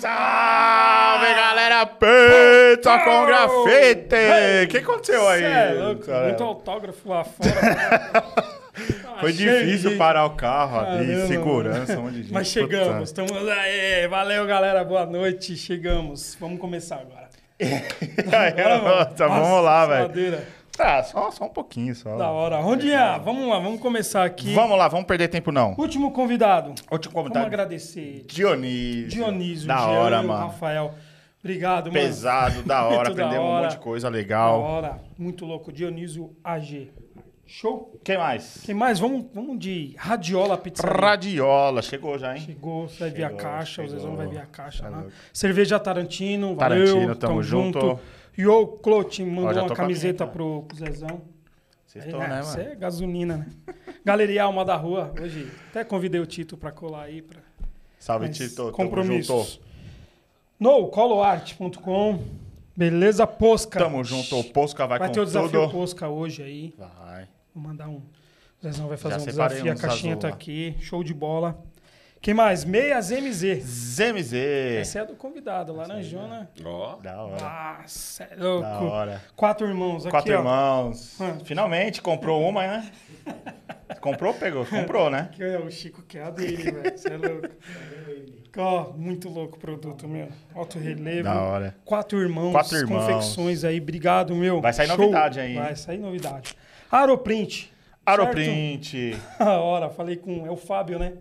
Salve, galera! Pizza com grafite! O que aconteceu aí? Cê é louco, cara? muito autógrafo lá fora. Foi cheio de difícil gente. parar o carro ali, segurança, um monte de gente. Mas chegamos, estamos aí. Valeu, galera, boa noite. Chegamos. Vamos começar agora. Mano. Nossa, vamos lá, velho. Tá, só, só um pouquinho só. Da hora. Rondinha, vamos lá, vamos começar aqui. Vamos lá, vamos perder tempo não. Último convidado. Último Vamos comentário. agradecer. Dionísio. Dionísio, Da hora, o mano. Rafael. Obrigado, mano. Pesado, da hora. Da Aprendemos um monte de coisa Da legal. hora. Muito louco. Dionísio AG. Show? Quem mais? Quem mais? Vamos, vamos de Radiola Pizzaria. Radiola. Chegou já, hein? Chegou, você vai vir a Chegou, caixa, o chegou. Zezão vai vir a caixa Tá lá. louco. Cerveja Tarantino, Tarantino, valeu. tamo junto. Yo Ó, mandou uma camiseta pro, pro Zezão. Vocês estão, né, Você mano? é gasolina, né? Galeria Alma da Rua, hoje até convidei o Tito pra colar aí. Pra... Salve, mas Tito. Compromissos. No, coloarte.com. Beleza, Posca. Tamo junto. O Posca vai, Vai com ter o desafio tudo. Posca hoje aí. Vai. Vou mandar um. O Zezão vai fazer Já um desafio, a caixinha azul tá aqui. Show de bola. Quem mais? Meias MZ. ZMZ. Essa é a do convidado, Laranjona. Ó, Da hora. Nossa, é Da louco. hora. Quatro irmãos aqui, Quatro ó. irmãos. Ah. Finalmente comprou uma, né? Comprou, pegou? Comprou, né? Aqui, ó, o Chico quer a dele, velho. Você é louco. Ó, muito louco o produto, meu. Alto relevo. Da hora. Quatro irmãos. Quatro irmãos. Confecções aí. Obrigado, meu. Vai sair Show. novidade aí? Vai sair novidade. Aeroprint. Aeroprint. Da hora, falei com... É o Fábio, né?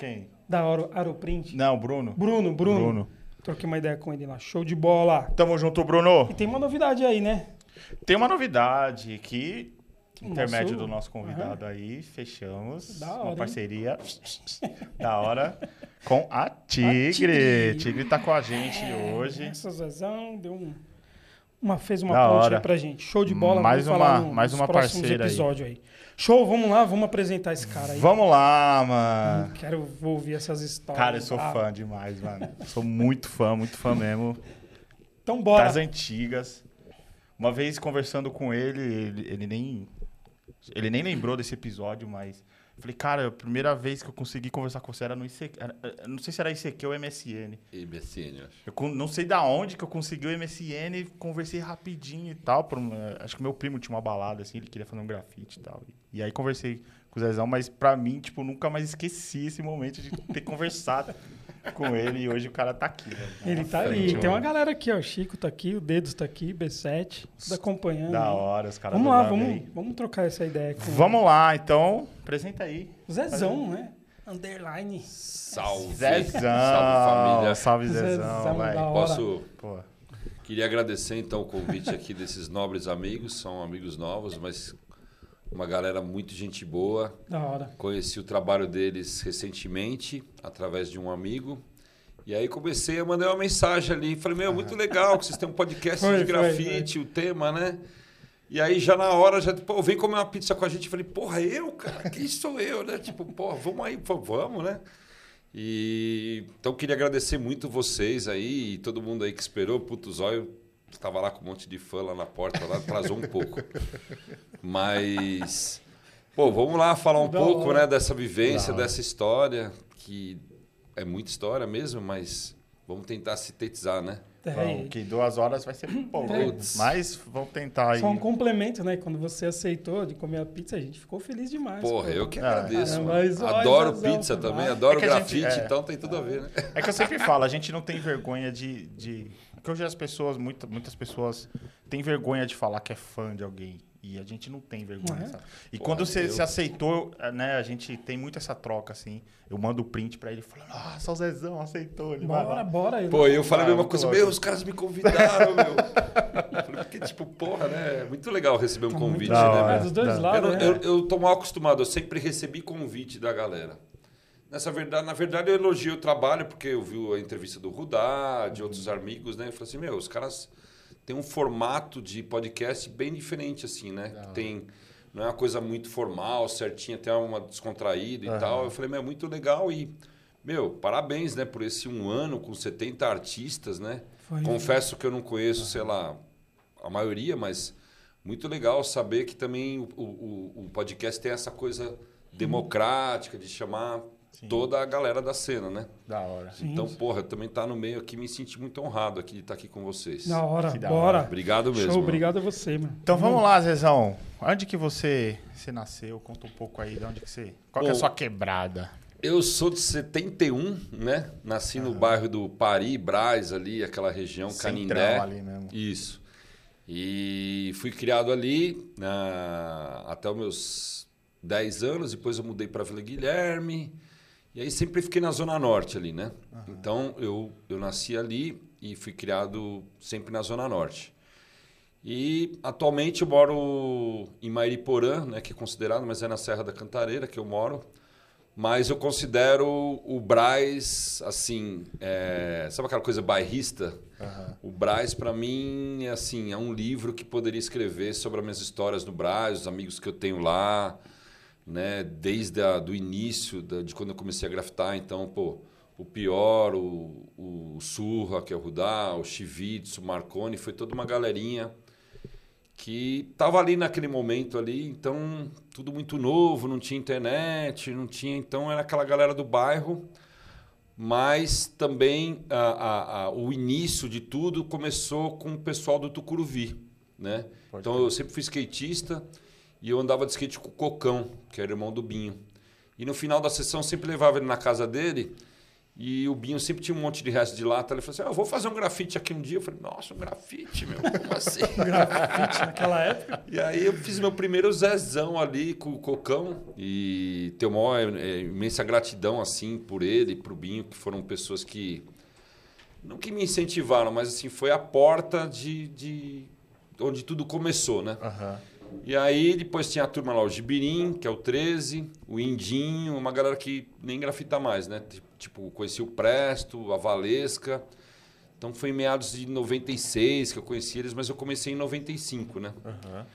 Quem? Da hora, Aeroprint. Não, Bruno. Bruno, Bruno. Bruno. Troquei uma ideia com ele lá. Show de bola. Tamo junto, Bruno. E tem uma novidade aí, né? Tem uma novidade que, intermédio Nosso- do nosso convidado aí, fechamos hora, uma parceria da hora com a Tigre. Tigre. Tigre tá com a gente hoje. Essa Zezão deu um, uma, fez uma Da ponte hora. aí pra gente. Show de bola. Mais uma- mais uma parceira aí. episódios aí. Show, vamos lá, vamos apresentar esse cara aí. Vamos lá, mano. Quero vou ouvir essas histórias. Cara, eu sou Ah, fã demais, mano. Sou muito fã, muito fã mesmo. Então bora. Das antigas. Uma vez conversando com ele, ele, ele nem. Ele nem lembrou desse episódio, mas. Eu Falei, cara, a primeira vez que eu consegui conversar com você era no ICQ. era- eu não sei se era ICQ ou MSN. Eu acho. Eu não sei da onde que eu consegui o MSN, conversei rapidinho e tal. uma- acho que meu primo tinha uma balada, assim, ele queria fazer um grafite e tal. E, e aí conversei com o Zezão, mas pra mim, tipo, nunca mais esqueci esse momento de ter conversado com ele. E hoje o cara tá aqui, velho. Ele tá frente, aí. Tem uma galera aqui, ó. O Chico tá aqui, o Dedos tá aqui, B7, tudo acompanhando. Da hora, os caras Vamos lá, vamos, aí. vamos trocar essa ideia com Vamos lá, então. Apresenta aí. Zezão, né? Underline. Salve. Zezão. Salve, família. Salve, Zezão, Zezão, vai. Posso... Pô, Queria agradecer, então, o convite aqui desses nobres amigos. São amigos novos, mas uma galera muito gente boa. Da hora. Conheci o trabalho deles recentemente, através de um amigo. E aí comecei a mandar uma mensagem ali. Falei, meu, muito legal que vocês têm um podcast Foi, de foi, grafite, o tema, né? E aí já na hora, já, pô, vem comer uma pizza com a gente. Falei, porra, eu, cara? Quem sou eu, né? Tipo, porra, vamos aí, pô, vamos, né? E então queria agradecer muito vocês aí e todo mundo aí que esperou. Puto Zóio estava lá com um monte de fã lá na porta, lá atrasou um pouco. Mas, pô, vamos lá falar um Da pouco, né, dessa vivência, hora. dessa história, que é muita história mesmo, mas vamos tentar sintetizar, né? É, vamos, que duas horas vai ser pouco. Mas vamos tentar aí. Só um complemento, né? Quando você aceitou de comer a pizza, a gente ficou feliz demais. Porra, pô. eu que Ah, agradeço. é, mas Adoro pizza também, adoro É que a gente- grafite, é. então tem tudo a ver, né? É que eu sempre falo, a gente não tem vergonha de. de... Porque hoje as pessoas, muita, muitas pessoas têm vergonha de falar que é fã de alguém. E a gente não tem vergonha, é? sabe? E Pô, quando você eu- se aceitou, né, a gente tem muito essa troca, assim. Eu mando o print pra ele falando, nossa, o Zezão aceitou. Ele vai Bora, lá. bora. Pô, eu falei a mesma coisa, louco. meu, os caras me convidaram, meu. Eu falei, Porque, tipo, porra, né? É muito legal receber um Tá convite, muito né, hora. É dos dois Eu, lados, não- né? eu, eu tô mal acostumado, eu sempre recebi convite da galera. Nessa verdade, na verdade, eu elogio o trabalho, porque eu vi a entrevista do Rudá, de outros amigos, né? Eu falei assim, meu, os caras têm um formato de podcast bem diferente, assim, né? Que tem. Não é uma coisa muito formal, certinha, até uma descontraída e Aham. tal. Eu falei, meu, é muito legal e. Meu, parabéns, né, por esse um ano com 70 artistas, né? Foi. Confesso que eu não conheço, sei lá, a maioria, mas muito legal saber que também o, o, o podcast tem essa coisa democrática de chamar Sim. toda a galera da cena, né? Da hora. Sim. Então, porra, também tá no meio aqui, me senti muito honrado aqui de estar aqui com vocês. Da hora, Que da bora. Obrigado mesmo. Show, mano. obrigado a você, mano. Então vamos lá, Zezão. Onde que você, você nasceu? Conta um pouco aí de onde que você. Qual que é a Bom, sua quebrada? Eu sou de 71, né? Nasci no bairro do Pari, Braz, ali, aquela região, Centrão Canindé. ali mesmo. Isso. E fui criado ali na- até os meus 10 anos, depois eu mudei para Vila Guilherme. E aí sempre fiquei na Zona Norte ali, né? Então eu, eu nasci ali e fui criado sempre na Zona Norte. E atualmente eu moro em Mairiporã, né, que é considerado, mas é na Serra da Cantareira que eu moro. Mas eu considero o Braz, assim, é, sabe aquela coisa bairrista? Aham. O Braz, para mim, é assim, é um livro que poderia escrever sobre as minhas histórias no Braz, os amigos que eu tenho lá, né? Desde a, do início, da- de quando eu comecei a grafitar. Então, pô, o Pior, o, o Surra, que é o Rudá, o Chivitz, o Marconi, foi toda uma galerinha que tava ali naquele momento ali, então tudo muito novo, não tinha internet, não tinha, então era aquela galera do bairro, mas também a- a- a- o início de tudo começou com o pessoal do Tucuruvi, né? Pode então eu sempre fui skatista e eu andava de skate com o Cocão, que era irmão do Binho. E no final da sessão eu sempre levava ele na casa dele e o Binho sempre tinha um monte de resto de lata. Ele falou assim: ah, eu vou fazer um grafite aqui um dia. Eu falei: nossa, um grafite, meu, como assim? Grafite naquela época. E aí eu fiz meu primeiro Zezão ali com o Cocão e tenho uma é, imensa gratidão assim por ele e pro Binho, que foram pessoas que não que me incentivaram, mas assim foi a porta de, de onde tudo começou, né? Aham. E aí depois tinha a turma lá, o Gibirim, que é o 13, o Indinho, uma galera que nem grafita mais, né? Tipo, conheci o Presto, a Valesca. Então foi em meados de 96 que eu conheci eles, mas eu comecei em 95, né? Aham.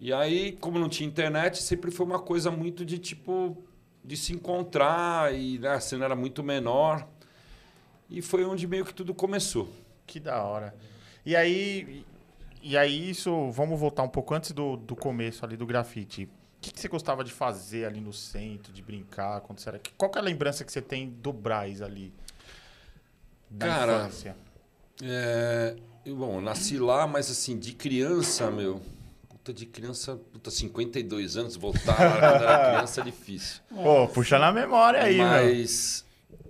E aí, como não tinha internet, sempre foi uma coisa muito de tipo de se encontrar e né, a cena era muito menor. E foi onde meio que tudo começou. Que da hora. E aí, e aí isso, vamos voltar um pouco antes do, do começo ali do grafite. O que, que você gostava de fazer ali no centro, de brincar, quando você era... Qual que é a lembrança que você tem do Braz ali? Da Cara, infância? É, eu, bom, nasci lá, mas assim, de criança, meu. Puta, de criança, puta, 52 anos, voltar lá quando era criança é difícil. Pô, puxa na memória aí. Mas,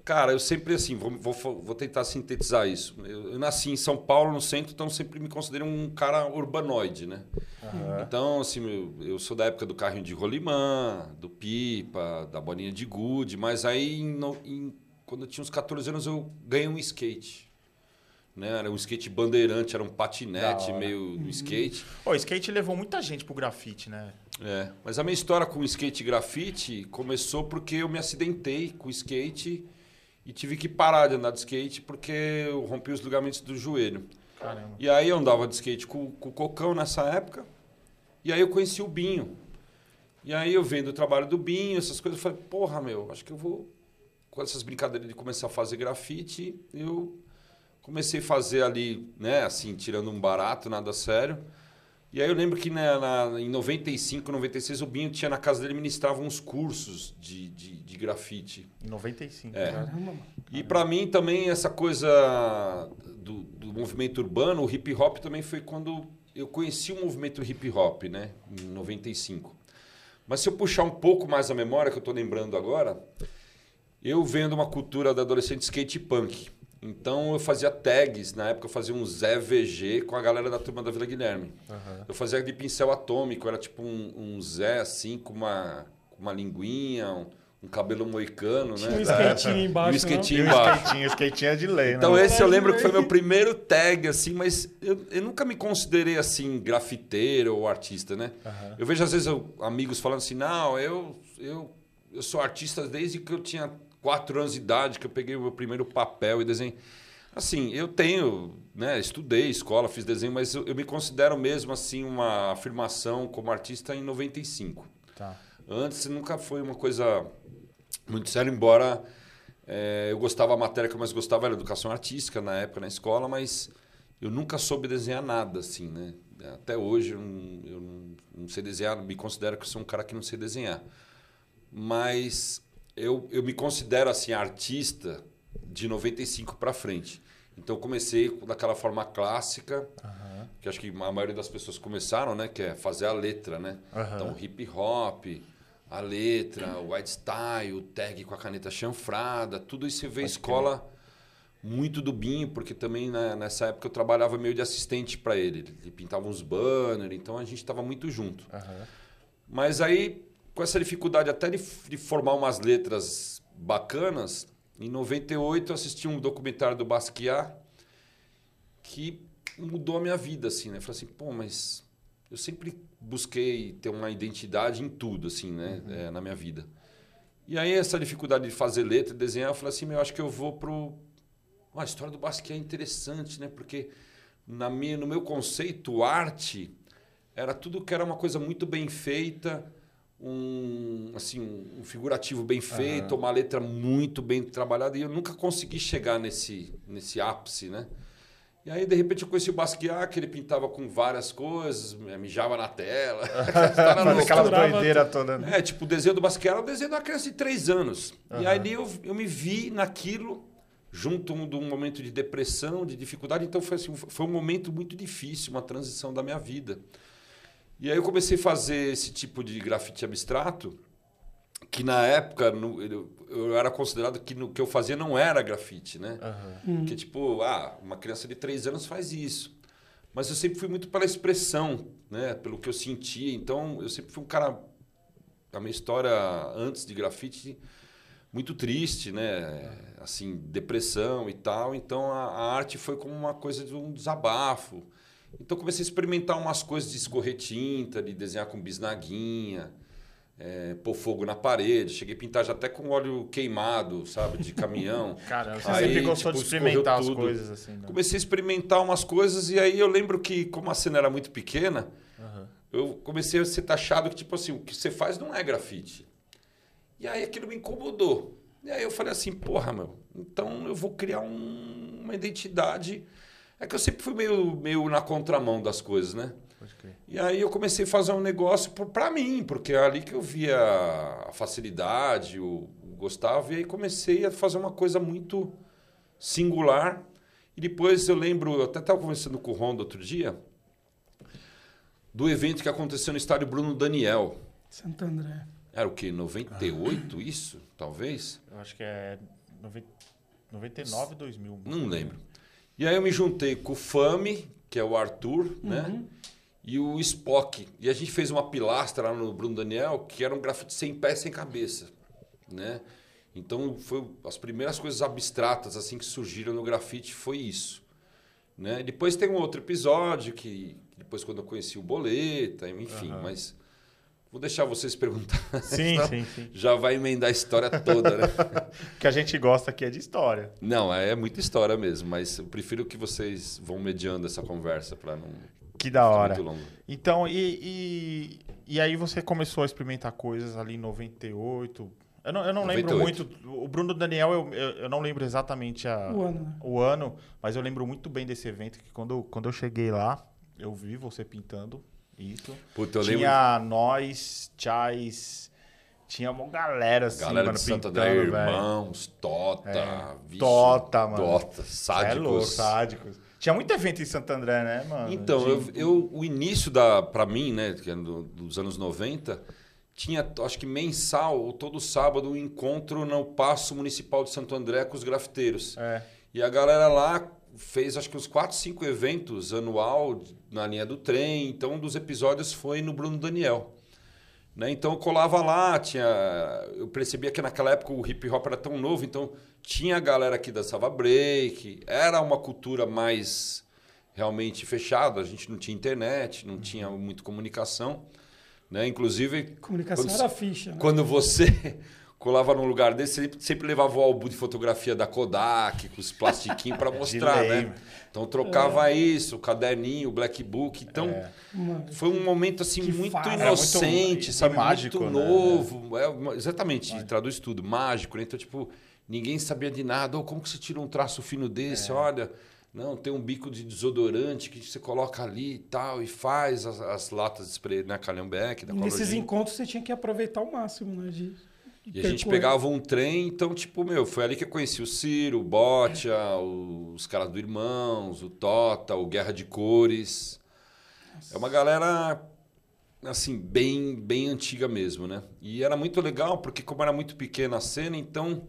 cara, eu sempre assim, vou, vou, vou tentar sintetizar isso. Eu, eu nasci em São Paulo, no centro, então sempre me considero um cara urbanoide, né? Aham. Então, assim, meu, eu sou da época do carrinho de rolimã, do pipa, da bolinha de gude, mas aí, em no- em- quando eu tinha uns 14 anos, eu ganhei um skate. Né? Era um skate bandeirante, era um patinete meio do skate. Pô, o skate levou muita gente pro grafite, né? É, mas a minha história com skate grafite começou porque eu me acidentei com o skate e tive que parar de andar de skate porque eu rompi os ligamentos do joelho. Caramba. E aí eu andava de skate com, com o Cocão nessa época. E aí eu conheci o Binho. E aí eu vendo o trabalho do Binho, essas coisas, eu falei, porra, meu, acho que eu vou. Com essas brincadeiras de começar a fazer grafite, eu comecei a fazer ali, né, assim, tirando um barato, nada sério. E aí eu lembro que né, na- em 95, 96, o Binho tinha na casa dele, ministrava uns cursos de, de, de grafite. Em 95, É. cara. Caramba, mano. E para mim também essa coisa do, do movimento urbano, o hip hop também foi quando eu conheci o movimento hip hop, né, em 95. Mas se eu puxar um pouco mais a memória que eu tô lembrando agora, eu vendo uma cultura da adolescente skate punk. Então eu fazia tags, na época eu fazia um Zé VG com a galera da turma da Vila Guilherme. Aham. Eu fazia de pincel atômico, era tipo um, um Zé assim, com uma, com uma linguinha, um, um cabelo moicano, Tinha né? um skatinho E embaixo, o skatinho E o embaixo. skatinho, skatinho é de lei, Então né? esse eu lembro que foi meu primeiro tag, assim, mas eu, eu nunca me considerei, assim, grafiteiro ou artista, né? Aham. Eu vejo, às vezes, eu- amigos falando assim, não, eu, eu, eu sou artista desde que eu tinha quatro anos de idade, que eu peguei o meu primeiro papel e desenho. Assim, eu tenho, né, estudei escola, fiz desenho, mas eu, eu me considero mesmo, assim, uma afirmação como artista em 95. Tá. Antes nunca foi uma coisa muito séria, embora eh, eu gostava, a matéria que eu mais gostava era educação artística na época na escola, mas eu nunca soube desenhar nada assim, né? Até hoje eu não, eu não, sei desenhar, me considero que sou um cara que não sei desenhar. Mas eu, eu me considero assim artista de 95 para frente. Então comecei daquela forma clássica, Aham. que acho que a maioria das pessoas começaram, né? Que é fazer a letra, né? Aham. Então hip hop, a letra, o white style, o tag com a caneta chanfrada, tudo isso veio escola muito do Binho, porque também né, nessa época eu trabalhava meio de assistente para ele. Ele pintava uns banners, então a gente estava muito junto. Aham. Mas aí, com essa dificuldade até de, de formar umas letras bacanas, em 98 eu assisti um documentário do Basquiat que mudou a minha vida, assim, né? Eu falei assim, pô, mas eu sempre busquei ter uma identidade em tudo, assim, né? É, na minha vida. E aí essa dificuldade de fazer letra, desenhar, eu falei assim, eu acho que eu vou pro... Ah, a história do Basquiat é interessante, né? Porque na minha, no meu conceito, arte era tudo que era uma coisa muito bem feita, um assim um figurativo bem feito, uma letra muito bem trabalhada e eu nunca consegui chegar nesse nesse ápice, né? E aí de repente eu conheci o Basquiat, que ele pintava com várias coisas, mijava na tela, aquela doideira toda. né? É, tipo, o desenho do Basquiat era o desenho de uma criança de três anos. E aí eu, eu me vi naquilo, junto de um momento de depressão, de dificuldade. Então foi, assim, foi um momento muito difícil, uma transição da minha vida. E aí eu comecei a fazer esse tipo de grafite abstrato, que na época no- eu, era considerado que no que eu fazia não era grafite, né? Aham. Que tipo, ah, uma criança de três anos faz isso. Mas eu sempre fui muito pela expressão, né? Pelo que eu sentia. Então, eu sempre fui um cara. A minha história antes de grafite, muito triste, né? Assim, depressão e tal. Então, a, a arte foi como uma coisa de um desabafo. Então, comecei a experimentar umas coisas de escorrer tinta, de desenhar com bisnaguinha. É, pôr fogo na parede, cheguei a pintar já até com óleo queimado, sabe, de caminhão. Caramba, você Aí, sempre gostou tipo, de experimentar as coisas assim. Né? Comecei a experimentar umas coisas e aí eu lembro que, como a cena era muito pequena, Aham. eu comecei a ser taxado que, tipo assim, o que você faz não é grafite. E aí aquilo me incomodou. E aí eu falei assim, porra, meu, então eu vou criar um- uma identidade. É que eu sempre fui meio, meio na contramão das coisas, né? Pode crer. E aí eu comecei a fazer um negócio pra mim, porque é ali que eu via a facilidade, o, o gostava, e aí comecei a fazer uma coisa muito singular. E depois eu lembro, eu até estava conversando com o Rondo outro dia, do evento que aconteceu no estádio Bruno Daniel. Santo André. Era o quê? 98 isso? Talvez? Eu acho que é noven- 99, 2000. Não lembro. E aí eu me juntei com o Fami, que é o Arthur, né? E o Spock. E a gente fez uma pilastra lá no Bruno Daniel, que era um grafite sem pé, sem cabeça, né? Então, foi as primeiras coisas abstratas assim que surgiram no grafite foi isso, né? Depois tem um outro episódio que depois quando eu conheci o Boleta, enfim, Aham. mas vou deixar vocês perguntar. Sim, sim, sim. Já vai emendar a história toda, né? O que a gente gosta aqui é de história. Não, é muita história mesmo, mas eu prefiro que vocês vão mediando essa conversa para não Que da ficar hora. muito longo. Então, e, e, e aí você começou a experimentar coisas ali em 98. Eu não, eu não lembro 98. muito. O Bruno Daniel, eu, eu, eu não lembro exatamente a, O ano, né? o ano, mas eu lembro muito bem desse evento que quando, quando eu cheguei lá, eu vi você pintando isso. Puta, eu lembro. tinha nós, Chais, tinha uma galera assim, Galera mano, de Santo pintando, André, irmãos, Tota, É. vixe, Tota, mano. Tota, É louco, sádicos. sádicos. Tinha muito evento em Santo André, né, mano? Então, De- eu, eu- o início da, para mim, né, que é do- dos anos 90, tinha, acho que mensal, ou todo sábado, um encontro no Paço Municipal de Santo André com os grafiteiros. É. E a galera lá fez acho que uns 4, 5 eventos anual na linha do trem. Então, um dos episódios foi no Bruno Daniel. Né? Então eu colava lá, tinha. Eu percebia que naquela época o hip hop era tão novo, então tinha a galera que dançava break, era uma cultura mais realmente fechada, a gente não tinha internet, não tinha muita comunicação. Né? Inclusive, Comunicação Quando- era ficha, né? quando você colava num lugar desse, você sempre levava o álbum de fotografia da Kodak, com os plastiquinhos para mostrar, né? Então trocava isso, o caderninho, o black book. Então É. Mano, foi um momento assim Que muito muito- inocente, e sabe? mágico, muito né? novo. É, exatamente, traduz tudo, mágico, né? Então, tipo, ninguém sabia de nada. Ou como que você tira um traço fino desse? É. Olha, não, tem um bico de desodorante que você coloca ali e tal, e faz as, as latas de spray, né? Calhambeck, da nesses encontros você tinha que aproveitar o máximo, né? De... E a gente pegava um trem, então, tipo, meu, foi ali que eu conheci o Ciro, o Botia, os caras do Irmãos, o Tota, o Guerra de Cores. É uma galera, assim, bem, bem antiga mesmo, né? E era muito legal, porque como era muito pequena a cena, então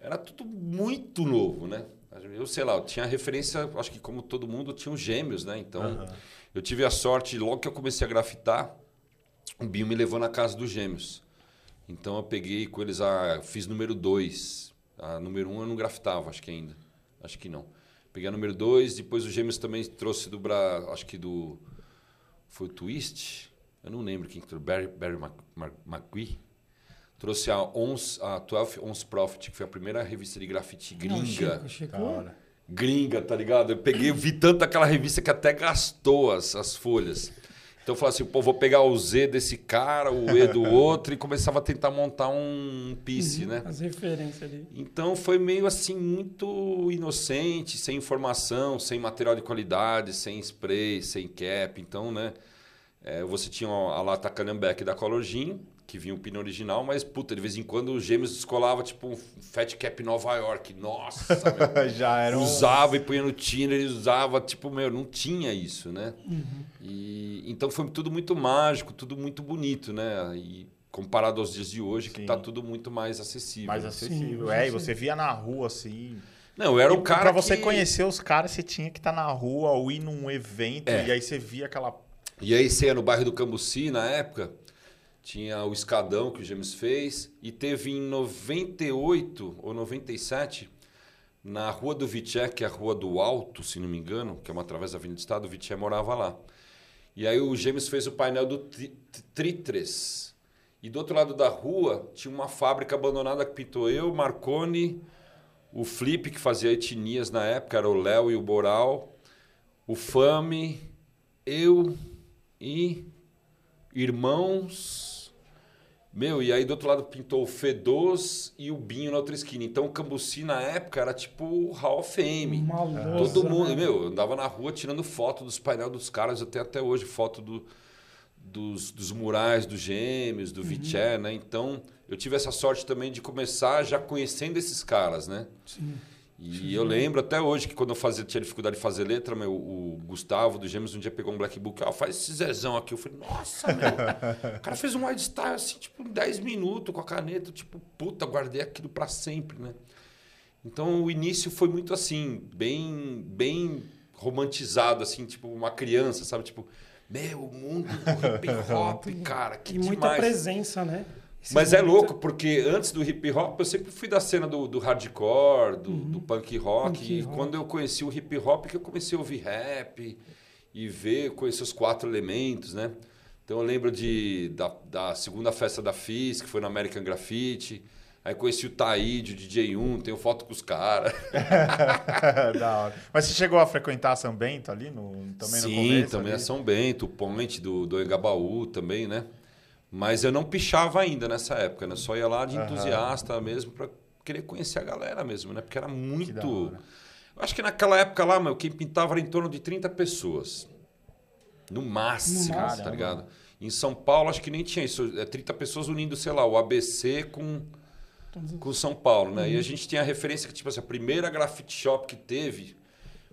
era tudo muito novo, né? Eu sei lá, eu tinha referência, acho que como todo mundo, tinha os gêmeos, né? Então, uhum. eu tive a sorte, logo que eu comecei a grafitar, o Binho me levou na casa dos gêmeos. Então eu peguei com eles a. Fiz número 2. A número 1 um eu não grafitava, acho que ainda. Acho que não. Peguei a número 2, depois os gêmeos também trouxe do Bra. Acho que do. Foi o Twist? Eu não lembro quem que trouxe. Barry, Barry McGee. Trouxe a, Ons, a 12 Ons Profit, que foi a primeira revista de grafite gringa. Não, Chico. Gringa, tá ligado? Eu peguei, vi tanto aquela revista que até gastou as, as folhas. Então eu falava assim, pô, vou pegar o Z desse cara, o E do outro, e começava a tentar montar um piece, uhum, né? As referências ali. Então foi meio assim, muito inocente, sem informação, sem material de qualidade, sem spray, sem cap. Então, né? É, você tinha a lata Canambeck da Color Jean, que vinha o pino original, mas, puta, de vez em quando os gêmeos descolavam, tipo, um Fat Cap Nova York. Nossa, meu, Já era um... Usava e punha no tino, ele usava, tipo, meu, não tinha isso, né? Uhum. E, então foi tudo muito mágico, tudo muito bonito, né? E comparado aos dias de hoje, Sim. que tá tudo muito mais acessível. Mais acessível, Sim, é. E você via na rua, assim... Não, eu era um cara Pra você que... conhecer os caras, você tinha que estar tá na rua ou ir num evento, é. e aí você via aquela... E aí você ia no bairro do Cambuci, na época... Tinha o Escadão que o James fez. E teve em 98 ou 97, na Rua do Vité, que é a Rua do Alto, se não me engano, que é uma através da Avenida do Estado, o Vité morava lá. E aí o James fez o painel do Tritres. E do outro lado da rua tinha uma fábrica abandonada que pintou eu, Marconi, o Flip, que fazia etnias na época, era o Léo e o Boral, o Fame, eu e irmãos meu, e aí do outro lado pintou o Fedoz e o Binho na outra esquina. Então o Cambuci na época era tipo Hall of Fame. Todo mundo, né? meu, eu andava na rua tirando foto dos painéis dos caras, tenho até hoje foto do, dos, dos murais dos gêmeos, do uhum. Viché, né? Então eu tive essa sorte também de começar já conhecendo esses caras, né? Sim. E Sim. eu lembro até hoje que quando eu fazia, tinha dificuldade de fazer letra, meu, o Gustavo do Gêmeos um dia pegou um black book, ah, faz esse zezão aqui. Eu falei, nossa, meu. o cara fez um wide style assim, tipo, em 10 minutos com a caneta, tipo, puta, guardei aquilo para sempre, né? Então o início foi muito assim, bem, bem romantizado, assim, tipo, uma criança, sabe? Tipo, meu, o mundo do hip hop, cara, que E demais. muita presença, né? Esse Mas é louco, porque antes do hip hop, eu sempre fui da cena do, do hardcore, do, uhum. do punk rock. Punk e rock. quando eu conheci o hip hop, que eu comecei a ouvir rap e ver, conhecer os quatro elementos, né? Então eu lembro de, da, da segunda festa da FIS, que foi no American Graffiti. Aí conheci o Taíde, o DJ1, tenho foto com os caras. da hora. Mas você chegou a frequentar São Bento ali no, também Sim, no começo? Também ali? a São Bento, o Point do, do Engabaú também, né? Mas eu não pichava ainda nessa época, né? Só ia lá de entusiasta uhum. mesmo para querer conhecer a galera mesmo, né? Porque era muito. Eu acho que naquela época lá, meu, quem pintava era em torno de 30 pessoas. No máximo, no máximo tá ligado? Em São Paulo, acho que nem tinha isso. É 30 pessoas unindo, sei lá, o ABC com, com São Paulo, né? Uhum. E a uhum. gente tinha a referência que, tipo assim, a primeira grafite shop que teve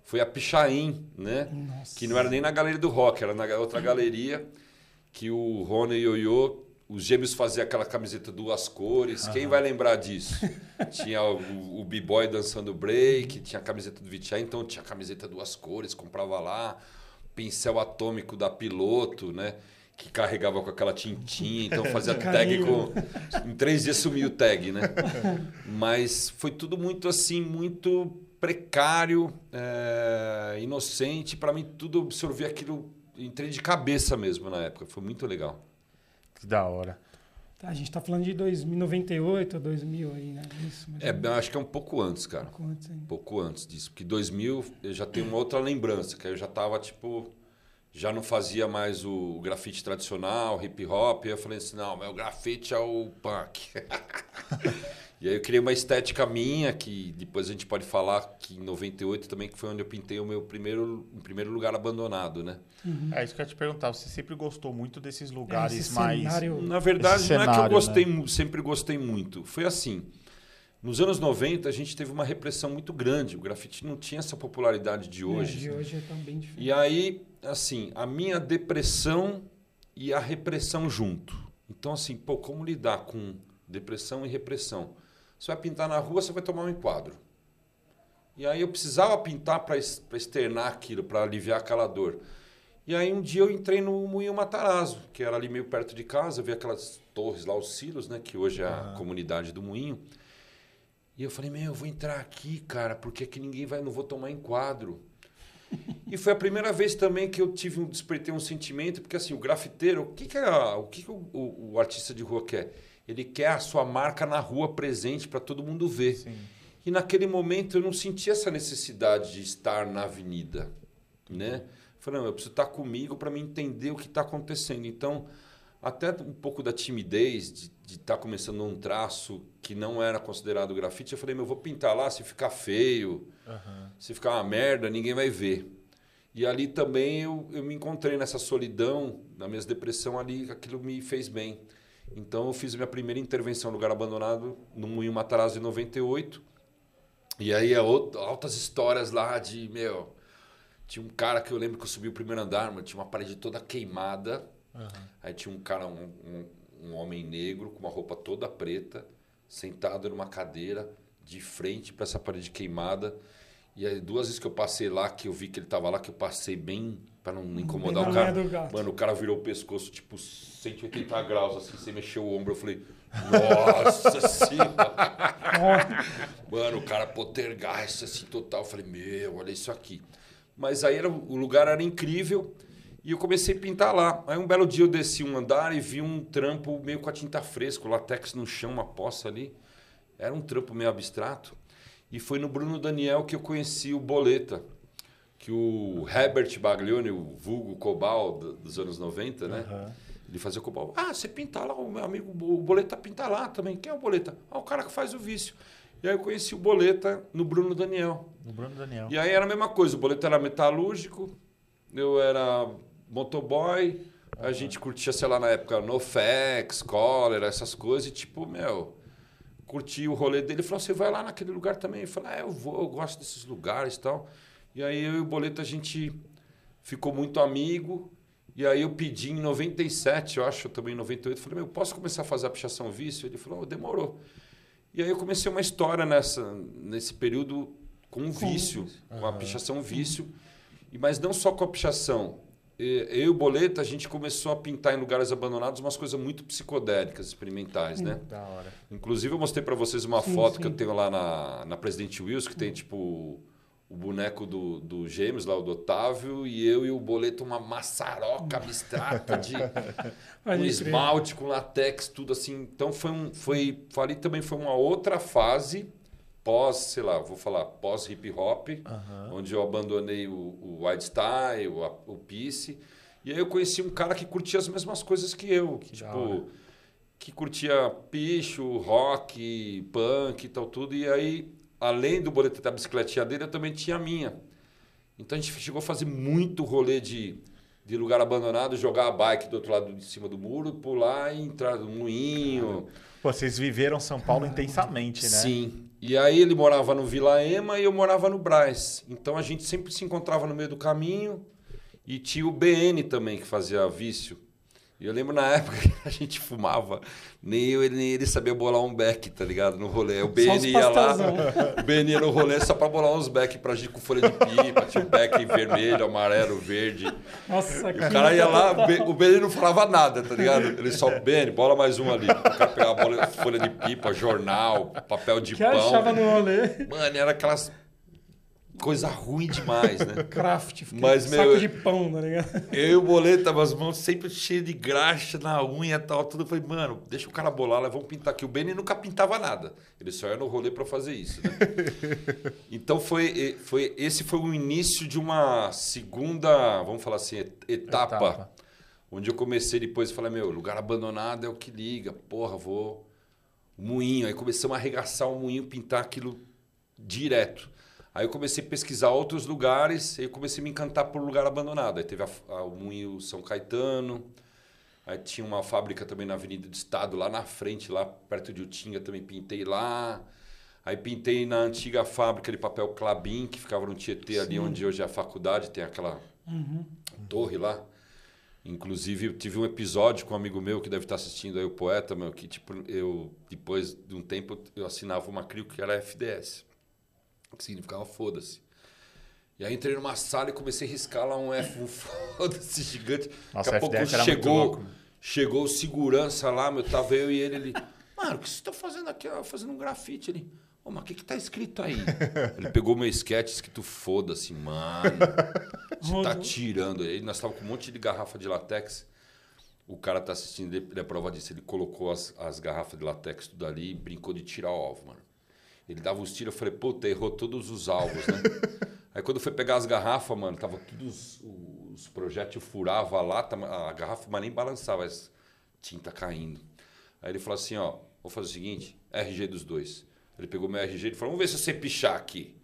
foi a Pichain, né? Nossa. Que não era nem na Galeria do Rock, era na outra galeria que o Rony Ioiô, os gêmeos faziam aquela camiseta duas cores. Uhum. Quem vai lembrar disso? tinha o, o B-Boy dançando break, tinha a camiseta do Vitiá, então tinha a camiseta duas cores, comprava lá. Pincel atômico da Piloto, né? Que carregava com aquela tintinha, então fazia tag com. Em três dias sumiu o tag, né? Mas foi tudo muito assim, muito precário, é, inocente. Para mim, tudo absorver aquilo entrei de cabeça mesmo na época. Foi muito legal. Que da hora. Tá, a gente tá falando de 2098 ou 2000 aí, né? Isso, é, acho que é um pouco antes, cara. Um pouco antes, hein? pouco antes disso. Porque 2000 eu já tenho uma outra lembrança, que eu já tava, tipo... Já não fazia mais o grafite tradicional, hip hop. E eu falei assim, não, meu grafite é o punk. E aí eu criei uma estética minha, que depois a gente pode falar que em 98 também que foi onde eu pintei o meu primeiro, em primeiro lugar abandonado, né? É isso que eu ia te perguntar. Você sempre gostou muito desses lugares Esse mais. cenário- Na verdade, Esse não é que eu cenário, gostei, né? sempre gostei muito. Foi assim. Nos anos 90, a gente teve uma repressão muito grande. O grafite não tinha essa popularidade de É, hoje. de hoje tá bem diferente. E aí, assim, a minha depressão e a repressão junto. Então, assim, pô, como lidar com depressão e repressão? Você vai pintar na rua, você vai tomar um enquadro. E aí eu precisava pintar para externar aquilo, para aliviar aquela dor. E aí um dia eu entrei no Moinho Matarazzo, que era ali meio perto de casa, eu vi aquelas torres lá, os silos, né, que hoje é a comunidade do Moinho. E eu falei, meu, eu vou entrar aqui, cara, porque aqui ninguém vai, não vou tomar enquadro. E foi a primeira vez também que eu tive um despertei um sentimento, porque assim, o grafiteiro, o que, que, é o, que que o, o- o artista de rua quer? Ele quer a sua marca na rua presente para todo mundo ver. Sim. E naquele momento eu não senti essa necessidade de estar na avenida, né? Falei, não, eu preciso estar comigo para me entender o que está acontecendo. Então, até um pouco da timidez de estar começando um traço que não era considerado grafite, eu falei, meu, eu vou pintar lá, se ficar feio, Aham. se ficar uma merda, ninguém vai ver. E ali também eu, eu me encontrei nessa solidão, na minha depressão ali, aquilo me fez bem. Então eu fiz minha primeira intervenção no lugar abandonado no Moinho Matarazzo em 98. E aí é out- altas histórias lá de, meu, tinha um cara que eu lembro que eu subi o primeiro andar, mas tinha uma parede toda queimada. Aí tinha um cara, um, um, um homem negro com uma roupa toda preta, sentado numa cadeira de frente para essa parede queimada. E aí duas vezes que eu passei lá, que eu vi que ele tava lá, que eu passei bem para não incomodar Bem o cara. Mano, o cara virou o pescoço tipo 180 graus assim, você mexeu o ombro, eu falei: "Nossa senhora". Mano, o cara poltergeist assim total. Eu falei, meu, olha isso aqui. Mas aí era, o lugar era incrível e eu comecei a pintar lá. Aí um belo dia eu desci um andar e vi um trampo meio com a tinta fresca, latex no chão, uma poça ali. Era um trampo meio abstrato. E foi no Bruno Daniel que eu conheci o Boleta. Que o Herbert Baglioni, o vulgo Cobal do- dos anos 90, né? Aham. Ele fazia Cobal. Ah, você pinta lá, o meu amigo o Boleta pinta lá também. Quem é o Boleta? Ah, o cara que faz o vício. E aí eu conheci o Boleta no Bruno Daniel. Do Bruno Daniel. E aí era a mesma coisa, o Boleta era metalúrgico, eu era motoboy, a gente curtia, sei lá, na época, NoFX, Cólera, essas coisas, e tipo, meu, curti o rolê dele. Ele falou, você vai lá naquele lugar também? Eu falei, ah, eu vou, eu gosto desses lugares e tal. E aí eu e o Boleta, a gente ficou muito amigo, e aí eu pedi em 97, eu acho, também em 98, falei, meu, posso começar a fazer a pichação vício? Ele falou, oh, demorou. E aí eu comecei uma história nessa, nesse período com um vício, com a pichação vício. E, mas não só com a pichação. Eu e o Boleta, a gente começou a pintar em lugares abandonados umas coisas muito psicodélicas, experimentais, né? Da hora. Inclusive, eu mostrei para vocês uma Sim, foto sim. que eu tenho lá na, na Presidente Wills, que tem, tipo, o boneco do, do Gêmeos, lá, o do Otávio, e eu e o Boleto, uma maçaroca abstrata de crer. esmalte, com latex, tudo assim. Então, foi um... Foi, ali também foi uma outra fase pós, sei lá, vou falar, pós hip hop, onde eu abandonei o, o White Style, o, o Peace. E aí eu conheci um cara que curtia as mesmas coisas que eu. hora. tipo, que curtia picho, rock, punk e tal, tudo. E aí, além do boleto da bicicletinha dele, eu também tinha a minha. Então a gente chegou a fazer muito rolê de, de lugar abandonado, jogar a bike do outro lado de cima do muro, pular e entrar no moinho. Pô, vocês viveram São Paulo intensamente, né? Sim. E aí ele morava no Vila Ema e eu morava no Brás. Então a gente sempre se encontrava no meio do caminho. E tinha o BN também que fazia vício. E eu lembro na época que a gente fumava, nem eu ele, nem ele sabia bolar um beck, tá ligado? No rolê. O BN ia lá, o BN ia no rolê só pra bolar uns beck pra gente com folha de pipa. Tinha um beck vermelho, amarelo, verde. Nossa, O cara ia lá, o Benny não falava nada, tá ligado? Ele só, Benny, bola mais um ali. O cara pegava bola, folha de pipa, jornal, papel de que pão. achava no rolê? Mano, era aquelas coisa ruim demais, né? Craft, Mas, saco meu, de pão, tá ligado? Eu e o boleto, as mãos sempre cheias de graxa na unha e tal, tudo. Eu falei, mano, deixa o cara bolar, lá, vamos pintar aqui. O Benny nunca pintava nada. Ele só ia no rolê pra fazer isso, né? Então foi, foi, esse foi o início de uma segunda, vamos falar assim, et- etapa, Etapa. onde eu comecei depois e falei, meu, lugar abandonado é o que liga, porra, vou, o moinho. Aí começamos a arregaçar o moinho, pintar aquilo direto. Aí eu comecei a pesquisar outros lugares, eu comecei a me encantar por lugar abandonado. Aí teve a, a, o Moinho São Caetano, aí tinha uma fábrica também na Avenida do Estado, lá na frente, lá perto de Utinga, também pintei lá. Aí pintei na antiga fábrica de papel Clabin, que ficava no Tietê, Sim. ali onde hoje é a faculdade, tem aquela uhum. torre lá. Inclusive, eu tive um episódio com um amigo meu que deve estar assistindo aí, o poeta, meu, que tipo, eu, depois de um tempo, eu assinava uma CRIO que era FDS que significava foda-se. E aí entrei numa sala e comecei a riscar lá um F, um foda-se gigante. Nossa, Daqui a pouco chegou, chegou o segurança lá, meu, tava eu e ele, ele, mano, o que vocês estão fazendo aqui? Eu, fazendo um grafite ali. Ô, mas o que que tá escrito aí? ele pegou meu sketch escrito foda-se, mano. Você tá tirando. Aí nós tava com um monte de garrafa de latex. O cara tá assistindo, ele é prova disso. Ele colocou as, as garrafas de latex tudo ali e brincou de tirar ovo, mano. Ele dava uns tiros, eu falei, puta, errou todos os alvos, né? Aí quando foi pegar as garrafas, mano, tava todos os projéteis furava lá, a garrafa mas nem balançava, as tinta caindo. Aí ele falou assim, ó, vou fazer o seguinte, RG dos dois. Ele pegou meu RG e falou, vamos ver se você pichar aqui.